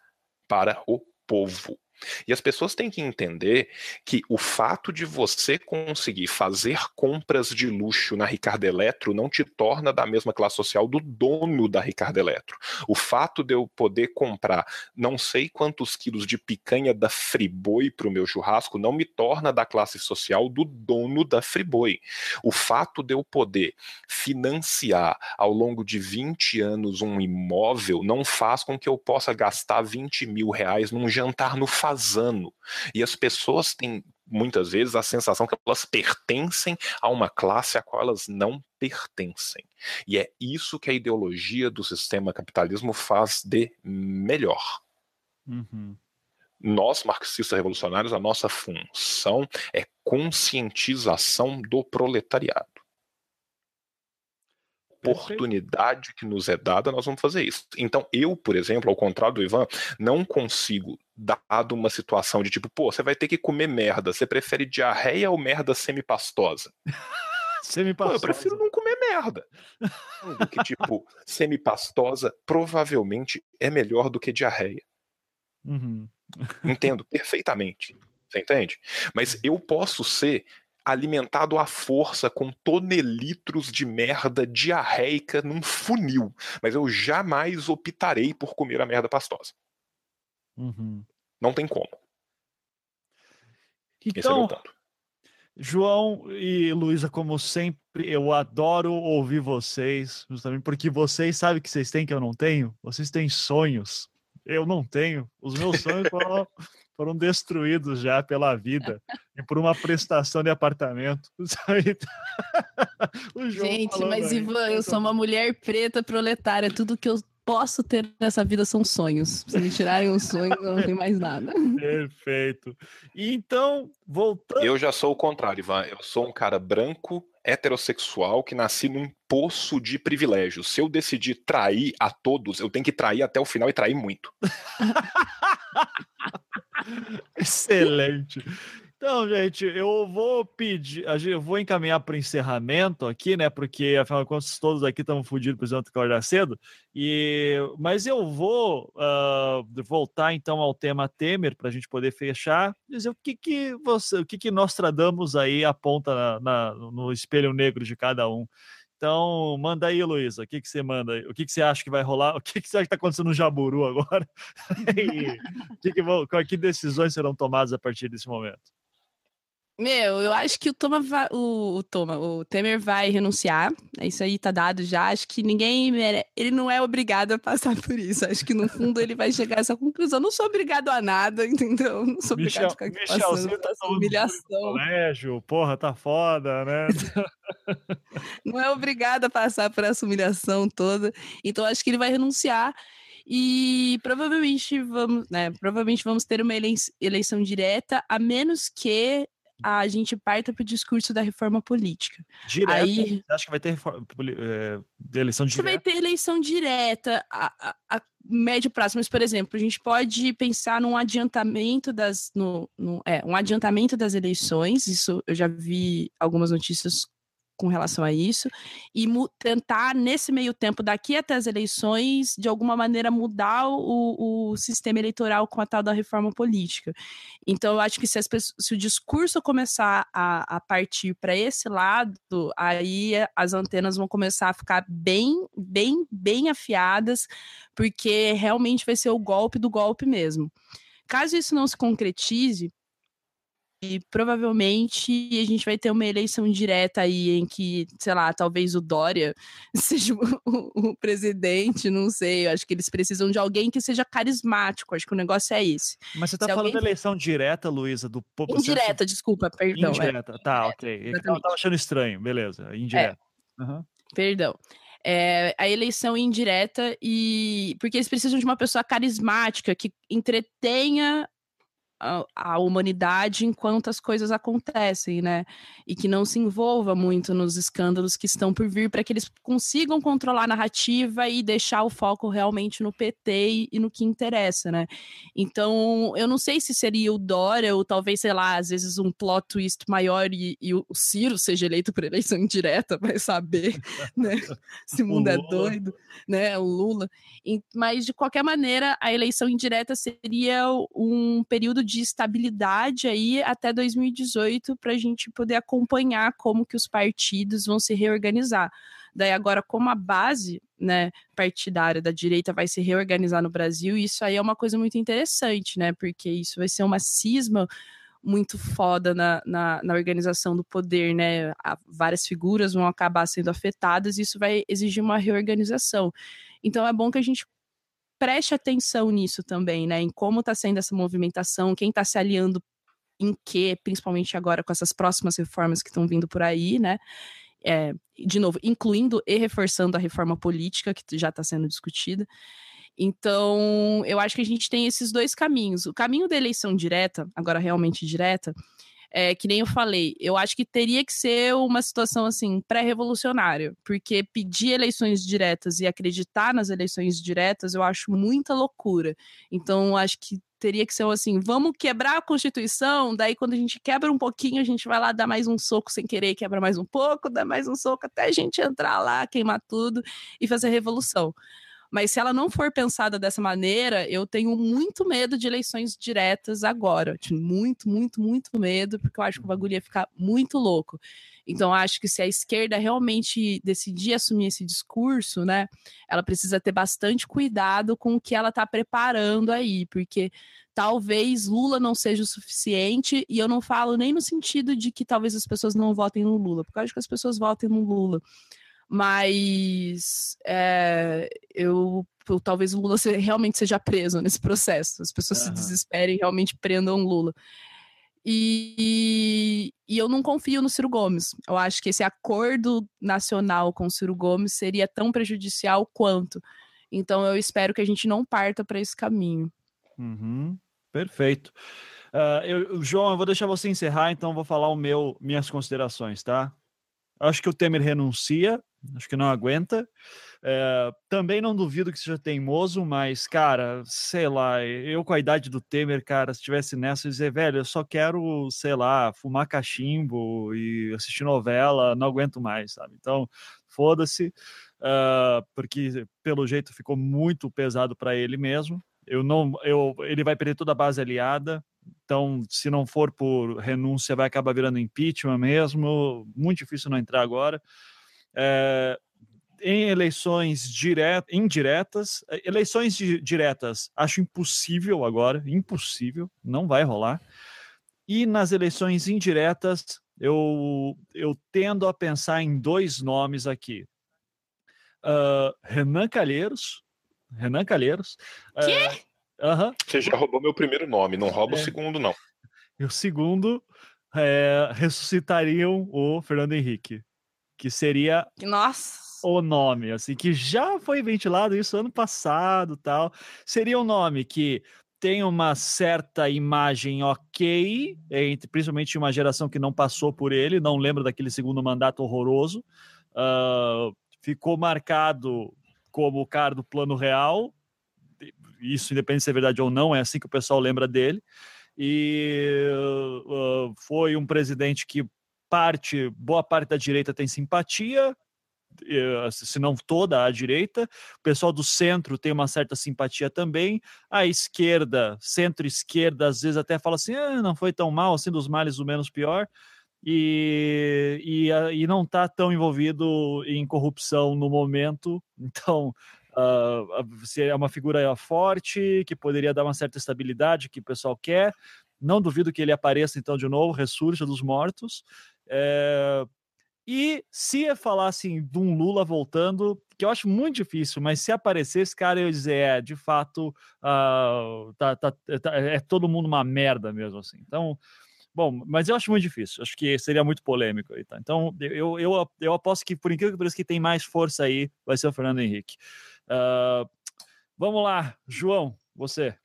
para o povo. E as pessoas têm que entender que o fato de você conseguir fazer compras de luxo na Ricardo Eletro não te torna da mesma classe social do dono da Ricardo Eletro. O fato de eu poder comprar não sei quantos quilos de picanha da Friboi para o meu churrasco não me torna da classe social do dono da Friboi. O fato de eu poder financiar ao longo de 20 anos um imóvel não faz com que eu possa gastar 20 mil reais num jantar no fazano. E as pessoas têm muitas vezes a sensação que elas pertencem a uma classe a qual elas não pertencem. E é isso que a ideologia do sistema capitalismo faz de melhor. Uhum. Nós, marxistas revolucionários, a nossa função é conscientização do proletariado oportunidade que nos é dada, nós vamos fazer isso. Então, eu, por exemplo, ao contrário do Ivan, não consigo, dado uma situação de tipo, pô, você vai ter que comer merda, você prefere diarreia ou merda semipastosa? semipastosa. [laughs] Pô, eu prefiro não comer merda. do que, tipo, [laughs] semipastosa provavelmente é melhor do que diarreia. Uhum. Entendo perfeitamente. Você entende? Mas [laughs] eu posso ser alimentado à força com tonelitros de merda diarreica num funil. Mas eu jamais optarei por comer a merda pastosa. Uhum. Não tem como. É então, é João e Luísa, como sempre, eu adoro ouvir vocês, justamente porque vocês sabem que vocês têm que eu não tenho. Vocês têm sonhos. Eu não tenho. Os meus sonhos foram foram destruídos já pela vida e por uma prestação de apartamento. [laughs] Gente, mas aí, Ivan, eu sou uma mulher preta proletária. Tudo que eu posso ter nessa vida são sonhos. Se me tirarem os sonhos, eu não tenho mais nada. [laughs] Perfeito. E então, voltando. Eu já sou o contrário, Ivan. Eu sou um cara branco, heterossexual, que nasci num poço de privilégios. Se eu decidir trair a todos, eu tenho que trair até o final e trair muito. [laughs] Excelente. Então, gente, eu vou pedir, eu vou encaminhar para o encerramento aqui, né? Porque afinal de contas todos aqui estamos fodidos, precisamos acordar cedo. E, mas eu vou uh, voltar então ao tema Temer para a gente poder fechar, dizer o que que você, o que que Nostradamus aí aponta na, na, no espelho negro de cada um. Então, manda aí, Luísa, o que, que você manda? O que, que você acha que vai rolar? O que, que você acha que está acontecendo no Jaburu agora? [laughs] e que, que, que decisões serão tomadas a partir desse momento? Meu, eu acho que o Toma vai, o, o, Toma, o Temer vai renunciar. Isso aí tá dado já. Acho que ninguém mere... ele não é obrigado a passar por isso. Acho que no fundo ele vai chegar a essa conclusão. Não sou obrigado a nada, [laughs] entendeu? Não sou obrigado Michel, a ficar aqui passando tá essa humilhação. Colégio, porra, tá foda, né? [laughs] não é obrigado a passar por essa humilhação toda. Então acho que ele vai renunciar e provavelmente vamos, né, provavelmente vamos ter uma eleição direta, a menos que a gente parta para o discurso da reforma política. Direta? Aí, acha que vai ter reforma, é, eleição direta? Você vai ter eleição direta a, a, a, médio prazo, mas, por exemplo, a gente pode pensar num adiantamento das, no, no, é, um adiantamento das eleições, isso eu já vi algumas notícias com relação a isso e tentar, nesse meio tempo, daqui até as eleições, de alguma maneira mudar o, o sistema eleitoral com a tal da reforma política. Então, eu acho que se, as pessoas, se o discurso começar a, a partir para esse lado, aí as antenas vão começar a ficar bem, bem, bem afiadas, porque realmente vai ser o golpe do golpe mesmo. Caso isso não se concretize, e provavelmente a gente vai ter uma eleição direta aí em que, sei lá, talvez o Dória [laughs] seja o, o, presidente, não sei. Eu acho que eles precisam de alguém que seja carismático. Acho que o negócio é esse. Mas você está falando alguém... da eleição direta, Luísa, do povo. Indireta, desculpa, perdão. É. Indireta, é. tá, ok. Eu tava achando estranho, beleza. Indireta. É. Uhum. Perdão. É, a eleição indireta e porque eles precisam de uma pessoa carismática que entretenha a, humanidade enquanto as coisas acontecem, né? E que não se envolva muito nos escândalos que estão por vir, para que eles consigam controlar a narrativa e deixar o foco realmente no PT e, no que interessa, né? Então, eu não sei se seria o Dória, ou talvez, sei lá, às vezes um plot twist maior e, e o Ciro seja eleito por eleição indireta, [laughs] vai saber, né? [laughs] Se o mundo é doido, né? O Lula. E, mas, de qualquer maneira, a eleição indireta seria um período de de estabilidade aí até 2018 para a gente poder acompanhar como que os partidos vão se reorganizar. Daí agora, como a base né, partidária da direita vai se reorganizar no Brasil, isso aí é uma coisa muito interessante, né? Porque isso vai ser uma cisma muito foda na, na, na, organização do poder, né? várias figuras vão acabar sendo afetadas, e isso vai exigir uma reorganização. Então é bom que a gente preste atenção nisso também, né? Em como está sendo essa movimentação, quem está se aliando em quê, principalmente agora com essas próximas reformas que estão vindo por aí, né? É, de novo, incluindo e reforçando a reforma política que já está sendo discutida. Então, eu acho que a gente tem esses dois caminhos. O caminho da eleição direta, agora realmente direta, é, que nem eu falei, eu acho que teria que ser uma situação assim pré-revolucionária, porque pedir eleições diretas e acreditar nas eleições diretas eu acho muita loucura. Então, acho que teria que ser assim, vamos quebrar a Constituição, daí quando a gente quebra um pouquinho, a gente vai lá dar mais um soco sem querer, quebra mais um pouco, dá mais um soco até a gente entrar lá, queimar tudo e fazer revolução. Mas se ela não for pensada dessa maneira, eu tenho muito medo de eleições diretas agora. Muito, muito, muito medo, porque eu acho que o bagulho ia ficar muito louco. Então, acho que se a esquerda realmente decidir assumir esse discurso, né, ela precisa ter bastante cuidado com o que ela está preparando aí, porque talvez Lula não seja o suficiente, e eu não falo nem no sentido de que talvez as pessoas não votem no Lula, porque eu acho que as pessoas votem no Lula mas é, eu, eu, talvez o Lula se, realmente seja preso nesse processo. As pessoas uhum. se desesperem e realmente prendam Lula. E, e, eu não confio no Ciro Gomes. Eu acho que esse acordo nacional com o Ciro Gomes seria tão prejudicial quanto. Então eu espero que a gente não parta para esse caminho. Uhum. Perfeito. Uh, eu, João, eu vou deixar você encerrar, então vou falar o meu, minhas considerações, tá? Acho que o Temer renuncia, acho que não aguenta. É, também não duvido que seja teimoso, mas, cara, sei lá, eu com a idade do Temer, cara, se estivesse nessa, eu dizer, velho, eu só quero, sei lá, fumar cachimbo e assistir novela, não aguento mais, sabe? Então, foda-se, uh, porque pelo jeito ficou muito pesado para ele mesmo. Eu não, eu, ele vai perder toda a base aliada, então, se não for por renúncia, vai acabar virando impeachment mesmo. Muito difícil não entrar agora. É, em eleições diretas, indiretas, é, eleições diretas, acho impossível agora, impossível, não vai rolar. E nas eleições indiretas, eu, eu tendo a pensar em dois nomes aqui. Uh, Renan Calheiros. Renan Calheiros. Que? Uh, Uhum. Você já roubou meu primeiro nome, não rouba é. o segundo, não. E o segundo é, ressuscitariam o Fernando Henrique, que seria Nossa. o nome, assim, que já foi ventilado isso ano passado tal. Seria um nome que tem uma certa imagem ok, entre, principalmente uma geração que não passou por ele, não lembra daquele segundo mandato horroroso. Uh, ficou marcado como o cara do plano real, isso independente de se é verdade ou não, é assim que o pessoal lembra dele. E uh, foi um presidente que parte, boa parte da direita tem simpatia, se não toda a direita, o pessoal do centro tem uma certa simpatia também, a esquerda, centro-esquerda, às vezes até fala assim, ah, não foi tão mal, assim, dos males o menos pior, e, e, e não está tão envolvido em corrupção no momento, [laughs] então uh, é uma figura forte, que poderia dar uma certa estabilidade que o pessoal quer, não duvido que ele apareça então de novo, ressurja dos mortos, é, e se falassem de um Lula voltando, que eu acho muito difícil, mas se aparecesse, cara, eu ia dizer, é, de fato, uh, tá, tá, tá, é todo mundo uma merda mesmo, assim. Então, bom, mas eu acho muito difícil, acho que seria muito polêmico aí, tá? Então, eu, eu, eu aposto que, por incrível que pareça, que tem mais força aí, vai ser o Fernando Henrique. Uh, vamos lá, João, você.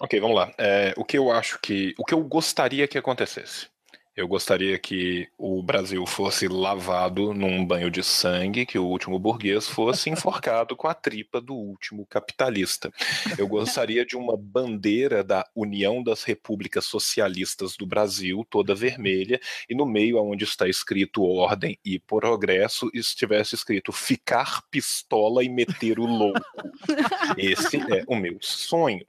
Ok, vamos lá. É, o que eu acho que. O que eu gostaria que acontecesse. Eu gostaria que o Brasil fosse lavado num banho de sangue, que o último burguês fosse enforcado com a tripa do último capitalista. Eu gostaria de uma bandeira da União das Repúblicas Socialistas do Brasil, toda vermelha, e no meio, onde está escrito ordem e progresso, estivesse escrito ficar pistola e meter o louco. [laughs] Esse é o meu sonho.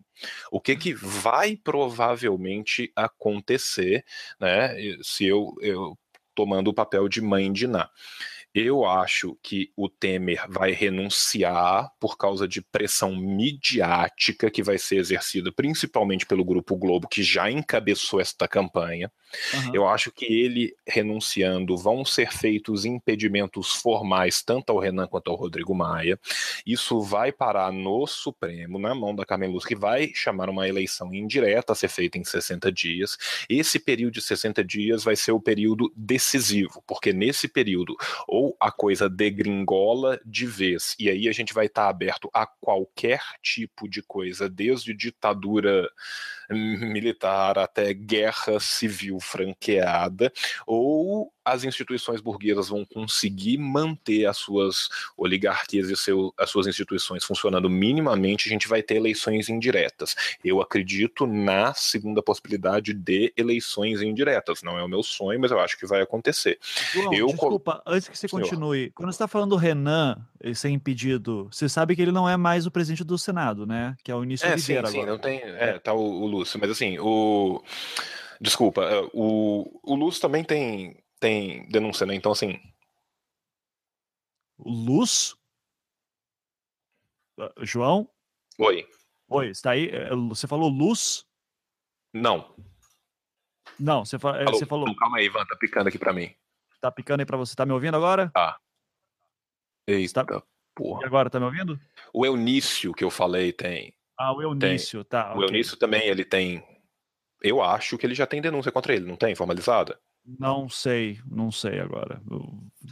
O que, que vai provavelmente acontecer, né? Se eu, eu tomando o papel de mãe de Ná. Eu acho que o Temer vai renunciar por causa de pressão midiática que vai ser exercida principalmente pelo Grupo Globo, que já encabeçou esta campanha. Uhum. Eu acho que ele renunciando vão ser feitos impedimentos formais tanto ao Renan quanto ao Rodrigo Maia. Isso vai parar no Supremo, na mão da Carmen Luz, que vai chamar uma eleição indireta a ser feita em 60 dias. Esse período de 60 dias vai ser o período decisivo, porque nesse período ou a coisa degringola de vez, e aí a gente vai estar aberto a qualquer tipo de coisa, desde ditadura militar até guerra civil franqueada, ou as instituições burguesas vão conseguir manter as suas oligarquias e seu, as suas instituições funcionando minimamente, a gente vai ter eleições indiretas. Eu acredito na segunda possibilidade de eleições indiretas. Não é o meu sonho, mas eu acho que vai acontecer. João, eu desculpa, antes que você continue, Senhor. quando você está falando do Renan ser impedido, você sabe que ele não é mais o presidente do Senado, né? Que é o início é, sim, agora. Sim, não tem. É, tá o, o Lúcio, mas assim, o. Desculpa, é, o, o Lúcio também tem tem denúncia, né? Então, assim. Luz? Ah, João? Oi. Oi, está aí? É, você falou luz? Não. Não, você, fa... É, você falou. calma aí, Ivan, tá picando aqui pra mim. Tá picando aí pra você. Tá me ouvindo agora? Tá. Eita, tá... porra. E agora, tá me ouvindo? O Eunício que eu falei tem. Ah, o Eunício, tem. tá. O okay. Eunício também, ele tem. Eu acho que ele já tem denúncia contra ele, não tem? Formalizada? Não sei, não sei agora.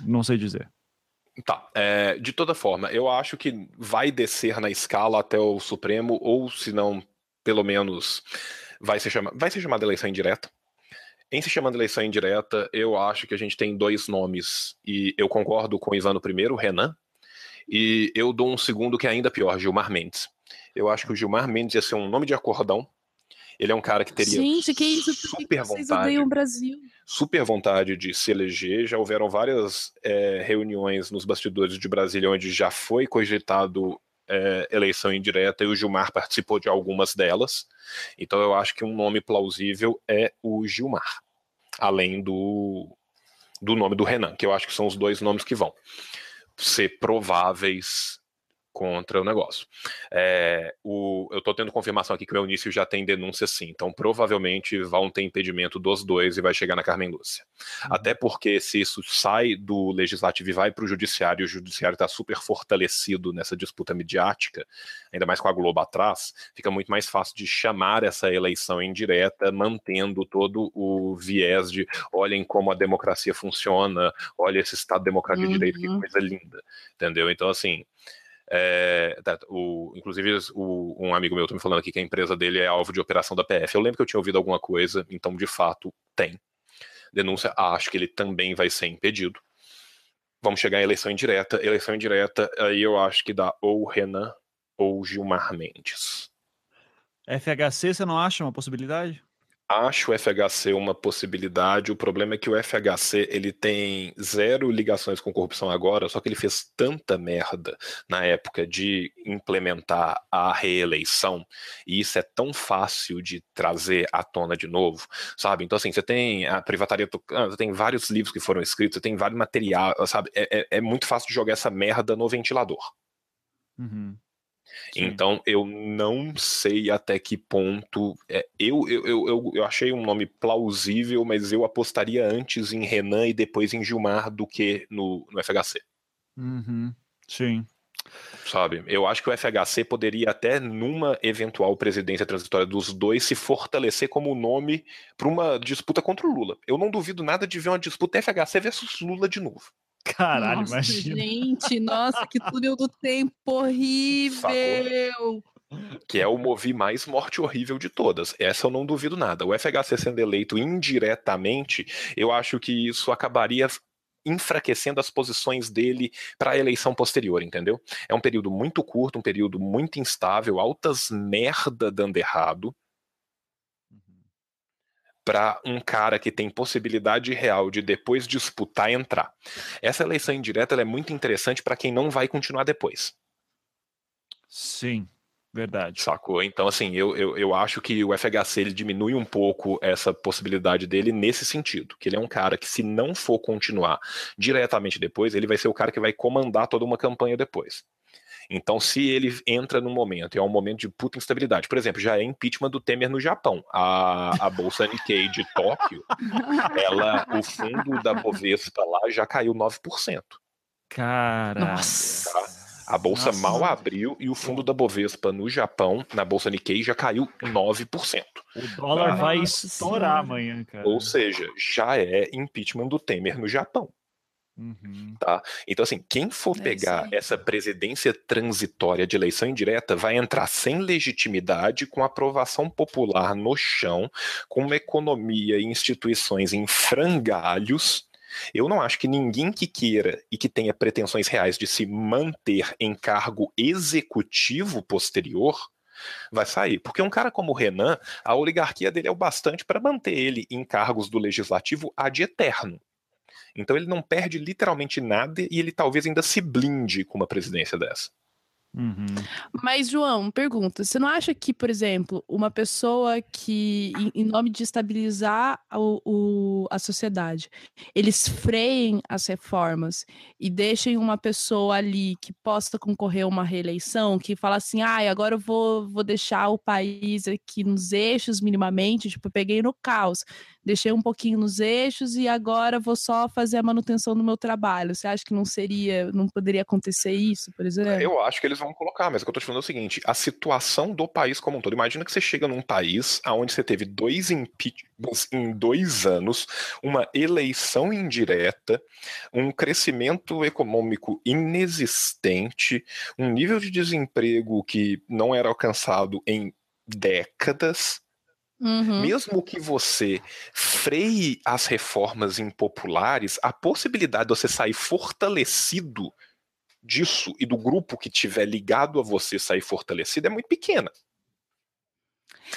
não sei dizer. Tá. É, de toda forma, eu acho que vai descer na escala até o Supremo, ou se não, pelo menos, vai ser, chama, vai ser chamada eleição indireta. Em se chamando eleição indireta, eu acho que a gente tem dois nomes, e eu concordo com o Ivan no primeiro, Renan, e eu dou um segundo que é ainda pior, Gilmar Mendes. Eu acho que o Gilmar Mendes ia ser um nome de acordão, ele é um cara que teria Gente, que isso? super vontade. o Brasil? Super vontade de se eleger. Já houveram várias é, reuniões nos bastidores de Brasília onde já foi cogitado é, eleição indireta e o Gilmar participou de algumas delas. Então eu acho que um nome plausível é o Gilmar, além do, do nome do Renan, que eu acho que são os dois nomes que vão ser prováveis contra o negócio. É, o, eu estou tendo confirmação aqui que o Eunício já tem denúncia sim, então provavelmente vão ter impedimento dos dois e vai chegar na Carmen Lúcia. Uhum. Até porque se isso sai do legislativo e vai para o judiciário, o judiciário está super fortalecido nessa disputa midiática, ainda mais com a Globo atrás, fica muito mais fácil de chamar essa eleição indireta, mantendo todo o viés de olhem como a democracia funciona, olha esse Estado democrático uhum. de direito, que uhum. coisa linda, entendeu? Então, assim, é, tá, o, inclusive, o, um amigo meu está me falando aqui que a empresa dele é alvo de operação da PF. Eu lembro que eu tinha ouvido alguma coisa, então de fato tem. Denúncia, acho que ele também vai ser impedido. Vamos chegar em eleição indireta. Eleição indireta, aí eu acho que dá ou Renan ou Gilmar Mendes. FHC, você não acha uma possibilidade? Acho o FHC uma possibilidade. O problema é que o FHC ele tem zero ligações com corrupção agora, só que ele fez tanta merda na época de implementar a reeleição, e isso é tão fácil de trazer à tona de novo, sabe? Então, assim, você tem a privataria, ah, você tem vários livros que foram escritos, você tem vários materiais, sabe? É, é, é muito fácil de jogar essa merda no ventilador. Uhum. Então eu não sei até que ponto. É, eu, eu, eu, eu achei um nome plausível, mas eu apostaria antes em Renan e depois em Gilmar do que no, no FHC. Uhum. Sim. Sabe? Eu acho que o FHC poderia até, numa eventual presidência transitória dos dois, se fortalecer como nome para uma disputa contra o Lula. Eu não duvido nada de ver uma disputa FHC versus Lula de novo. Caralho, nossa, imagina. Gente, nossa, que túnel do tempo horrível. Que é o movi mais morte horrível de todas. Essa eu não duvido nada. O FHC sendo eleito indiretamente, eu acho que isso acabaria enfraquecendo as posições dele para a eleição posterior, entendeu? É um período muito curto, um período muito instável, altas merda dando errado para um cara que tem possibilidade real de depois disputar entrar. Essa eleição indireta é muito interessante para quem não vai continuar depois. Sim, verdade. Sacou? Então, assim, eu, eu, eu acho que o FHC ele diminui um pouco essa possibilidade dele nesse sentido. Que ele é um cara que, se não for continuar diretamente depois, ele vai ser o cara que vai comandar toda uma campanha depois. Então, se ele entra num momento, e é um momento de puta instabilidade, por exemplo, já é impeachment do Temer no Japão. A, a Bolsa Nikkei de Tóquio, [laughs] ela, o fundo da Bovespa lá já caiu 9%. Cara. Nossa. Tá? A bolsa Nossa. mal abriu e o fundo da Bovespa no Japão, na bolsa Nikkei, já caiu 9%. O dólar vai Nossa estourar amanhã, cara. Ou seja, já é impeachment do Temer no Japão. Uhum. Tá? Então, assim, quem for É pegar essa presidência transitória de eleição indireta vai entrar sem legitimidade, com aprovação popular no chão, com uma economia e instituições em frangalhos. Eu não acho que ninguém que queira e que tenha pretensões reais de se manter em cargo executivo posterior vai sair. Porque um cara como o Renan, a oligarquia dele é o bastante para manter ele em cargos do legislativo ad eterno. Então ele não perde literalmente nada e ele talvez ainda se blinde com uma presidência dessa. Uhum. Mas, João, pergunta: você não acha que, por exemplo, uma pessoa que, em, nome de estabilizar o, o- a sociedade, eles freiem as reformas e deixem uma pessoa ali que possa concorrer a uma reeleição, que fala assim, ah, agora eu vou, vou deixar o país aqui nos eixos minimamente, tipo, eu peguei no caos, deixei um pouquinho nos eixos e agora vou só fazer a manutenção do meu trabalho. Você acha que não seria, não poderia acontecer isso, por exemplo? Eu acho que eles vão colocar, mas o que eu tô te falando é o seguinte: a situação do país como um todo. Imagina que você chega num país onde você teve dois impeachments em dois anos, uma eleição indireta, um crescimento econômico inexistente, um nível de desemprego que não era alcançado em décadas. Uhum. Mesmo que você freie as reformas impopulares, a possibilidade de você sair fortalecido disso e do grupo que tiver ligado a você sair fortalecido é muito pequena.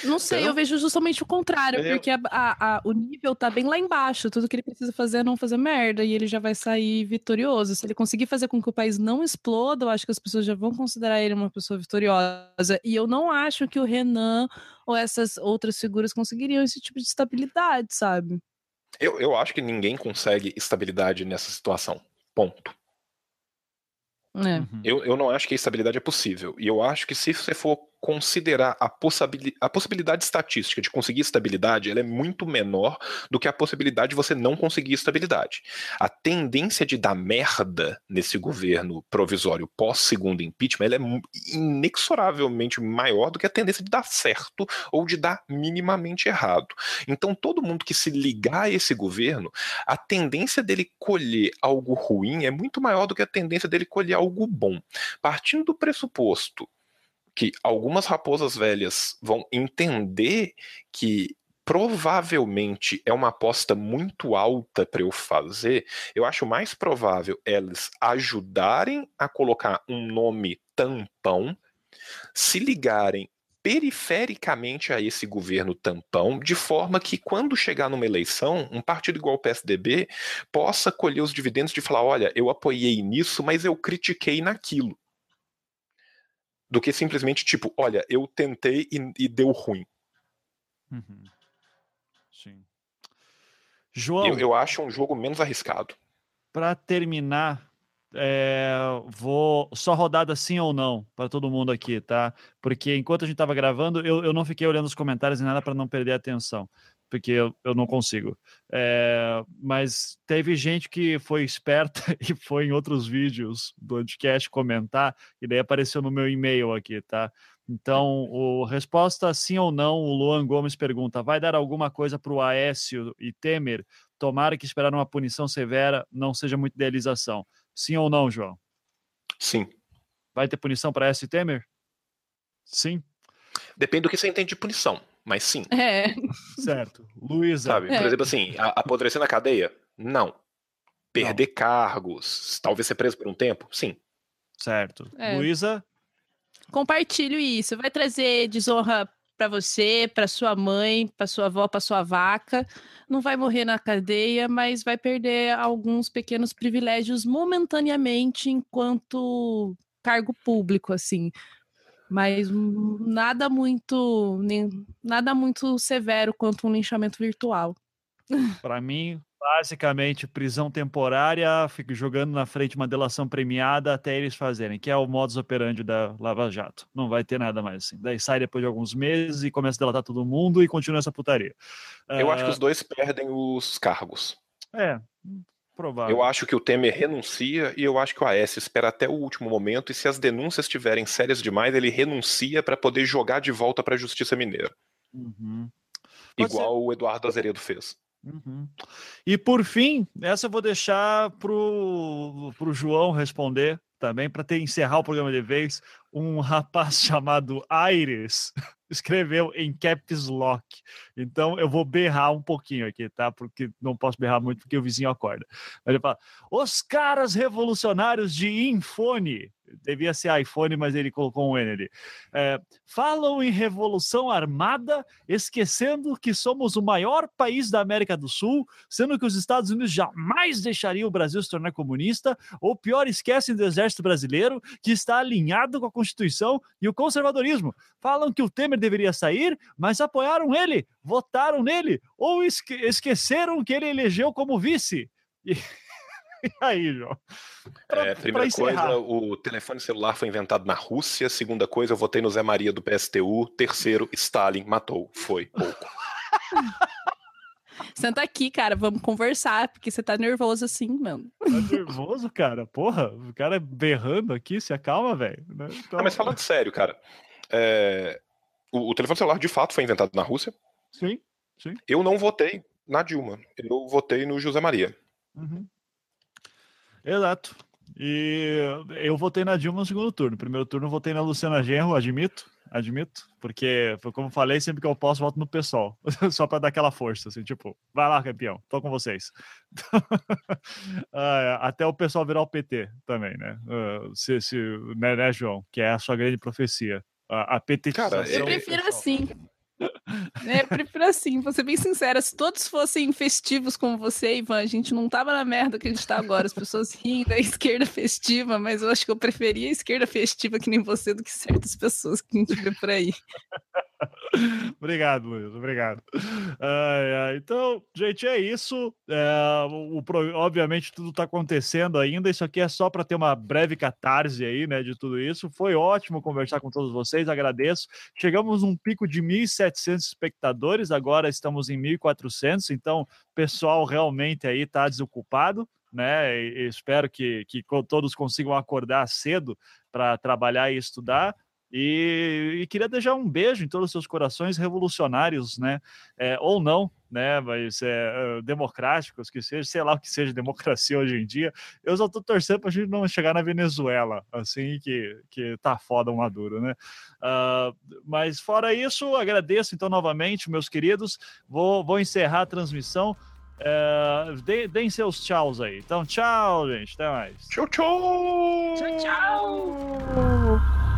Não sei, Então, eu vejo justamente o contrário, eu- porque a- a- a- o nível tá bem lá embaixo. Tudo que ele precisa fazer é não fazer merda e ele já vai sair vitorioso. Se ele conseguir fazer com que o país não exploda, eu acho que as pessoas já vão considerar ele uma pessoa vitoriosa. E eu não acho que o Renan ou essas outras figuras conseguiriam esse tipo de estabilidade, sabe? Eu, eu acho que ninguém consegue estabilidade nessa situação. Ponto. É. Uhum. Eu, eu não acho que a estabilidade é possível. E eu acho que se você for considerar a, possibili a possibilidade estatística de conseguir estabilidade, ela é muito menor do que a possibilidade de você não conseguir estabilidade. A tendência de dar merda nesse governo provisório pós-segundo impeachment ela é inexoravelmente maior do que a tendência de dar certo ou de dar minimamente errado. Então, todo mundo que se ligar a esse governo, a tendência dele colher algo ruim é muito maior do que a tendência dele colher algo bom. Partindo do pressuposto que algumas raposas velhas vão entender que provavelmente é uma aposta muito alta para eu fazer, eu acho mais provável elas ajudarem a colocar um nome tampão, se ligarem perifericamente a esse governo tampão, de forma que quando chegar numa eleição, um partido igual o PSDB possa colher os dividendos de falar: olha, eu apoiei nisso, mas eu critiquei naquilo. Do que simplesmente tipo, olha, eu tentei e, e deu ruim. Uhum. Sim. João. Eu, eu acho um jogo menos arriscado. Para terminar, é, vou só rodada sim ou não para todo mundo aqui, tá? Porque enquanto a gente estava gravando, eu, eu não fiquei olhando os comentários e nada para não perder a atenção, porque eu, eu não consigo. É, mas teve gente que foi esperta [laughs] e foi em outros vídeos do podcast comentar, e daí apareceu no meu e-mail aqui, tá? Então, o resposta sim ou não, o Luan Gomes pergunta: vai dar alguma coisa para o Aécio e Temer? Tomara que esperar uma punição severa não seja muita idealização. Sim ou não, João? Sim. Vai ter punição para S. Temer? Sim. Depende do que você entende de punição, mas sim. É. Certo. Luísa. Sabe, É. por exemplo, assim, apodrecer na cadeia? Não. Perder cargos, talvez ser preso por um tempo? Sim. Certo. É. Luísa? Compartilho isso. Vai trazer desonra para você, para sua mãe, para sua avó, para sua vaca. Não vai morrer na cadeia, mas vai perder alguns pequenos privilégios momentaneamente enquanto cargo público, assim. Mas nada muito, nem, nada muito severo quanto um linchamento virtual. [laughs] Para mim, basicamente, prisão temporária, fico jogando na frente uma delação premiada até eles fazerem, que é o modus operandi da Lava Jato. Não vai ter nada mais assim. Daí sai depois de alguns meses e começa a delatar todo mundo e continua essa putaria. Eu acho que Ah, os dois perdem os cargos. É, provável. Eu acho que o Temer renuncia e eu acho que o Aécio espera até o último momento e se as denúncias estiverem sérias demais, ele renuncia para poder jogar de volta para a Justiça Mineira, Uhum. Igual o Eduardo Azeredo fez. Uhum. E por fim, essa eu vou deixar pro, pro João responder também, para ter encerrar o programa de vez. Um [laughs] rapaz chamado Aires escreveu em caps lock. Então eu vou berrar um pouquinho aqui, tá? Porque não posso berrar muito porque o vizinho acorda. Mas ele fala: Os caras revolucionários de Infone. Devia ser iPhone, mas ele colocou um N ali. É, falam em revolução armada esquecendo que somos o maior país da América do Sul, sendo que os Estados Unidos jamais deixariam o Brasil se tornar comunista, ou pior, esquecem do exército brasileiro, que está alinhado com a Constituição e o conservadorismo. Falam que o Temer deveria sair, mas apoiaram ele, votaram nele, ou esque- esqueceram que ele elegeu como vice. E, [laughs] e aí, João? Pra- É, primeira coisa, o telefone celular foi inventado na Rússia. Segunda coisa, eu votei no Zé Maria do PSTU. Terceiro, Stalin matou. Foi pouco. [laughs] Senta aqui, cara, vamos conversar, porque você tá nervoso assim, mano. Tá nervoso, cara? Porra, o cara berrando aqui, se acalma, velho. né? Então- Não, mas falando sério, cara, é, o, o telefone celular de fato foi inventado na Rússia. Sim. Eu não votei na Dilma. Eu votei no José Maria. Uhum. Exato. E eu votei na Dilma no segundo turno. No primeiro turno eu votei na Luciana Genro, admito, admito, porque foi como eu falei, sempre que eu posso, voto no PSOL, [laughs] só para dar aquela força, assim, tipo, vai lá, campeão, tô com vocês. [laughs] Ah, até o pessoal virar o PT também, né? Ah, se, se, né, né, João? Que é a sua grande profecia. A, a petitização Cara, Eu prefiro pessoal. assim. É, eu prefiro assim, vou ser bem sincera. Se todos fossem festivos como você, Ivan, a gente não tava na merda que a gente tá agora. As pessoas riem da esquerda festiva, mas eu acho que eu preferia a esquerda festiva que nem você do que certas pessoas que a gente vê por aí. Obrigado, Luiz. Obrigado. Então, gente, é isso. É, o, o obviamente, tudo está acontecendo ainda. Isso aqui é só para ter uma breve catarse aí, né, de tudo isso. Foi ótimo conversar com todos vocês. Agradeço. Chegamos num pico de 1.700 espectadores. Agora estamos em 1.400. Então, o pessoal realmente aí está desocupado. Né, e, espero que, que todos consigam acordar cedo para trabalhar e estudar. E, e queria deixar um beijo em todos os seus corações revolucionários, né? É, ou não, né? Mas é, é, democráticos, que seja, sei lá o que seja democracia hoje em dia. Eu só tô torcendo pra gente não chegar na Venezuela, assim, que, que tá foda um Maduro, né? Ah, mas fora isso, agradeço então novamente, meus queridos. Vou, vou encerrar a transmissão. É, dê- deem seus tchauz aí. Então, tchau, gente. Até mais. Tchau, tchau! Tchau, tchau!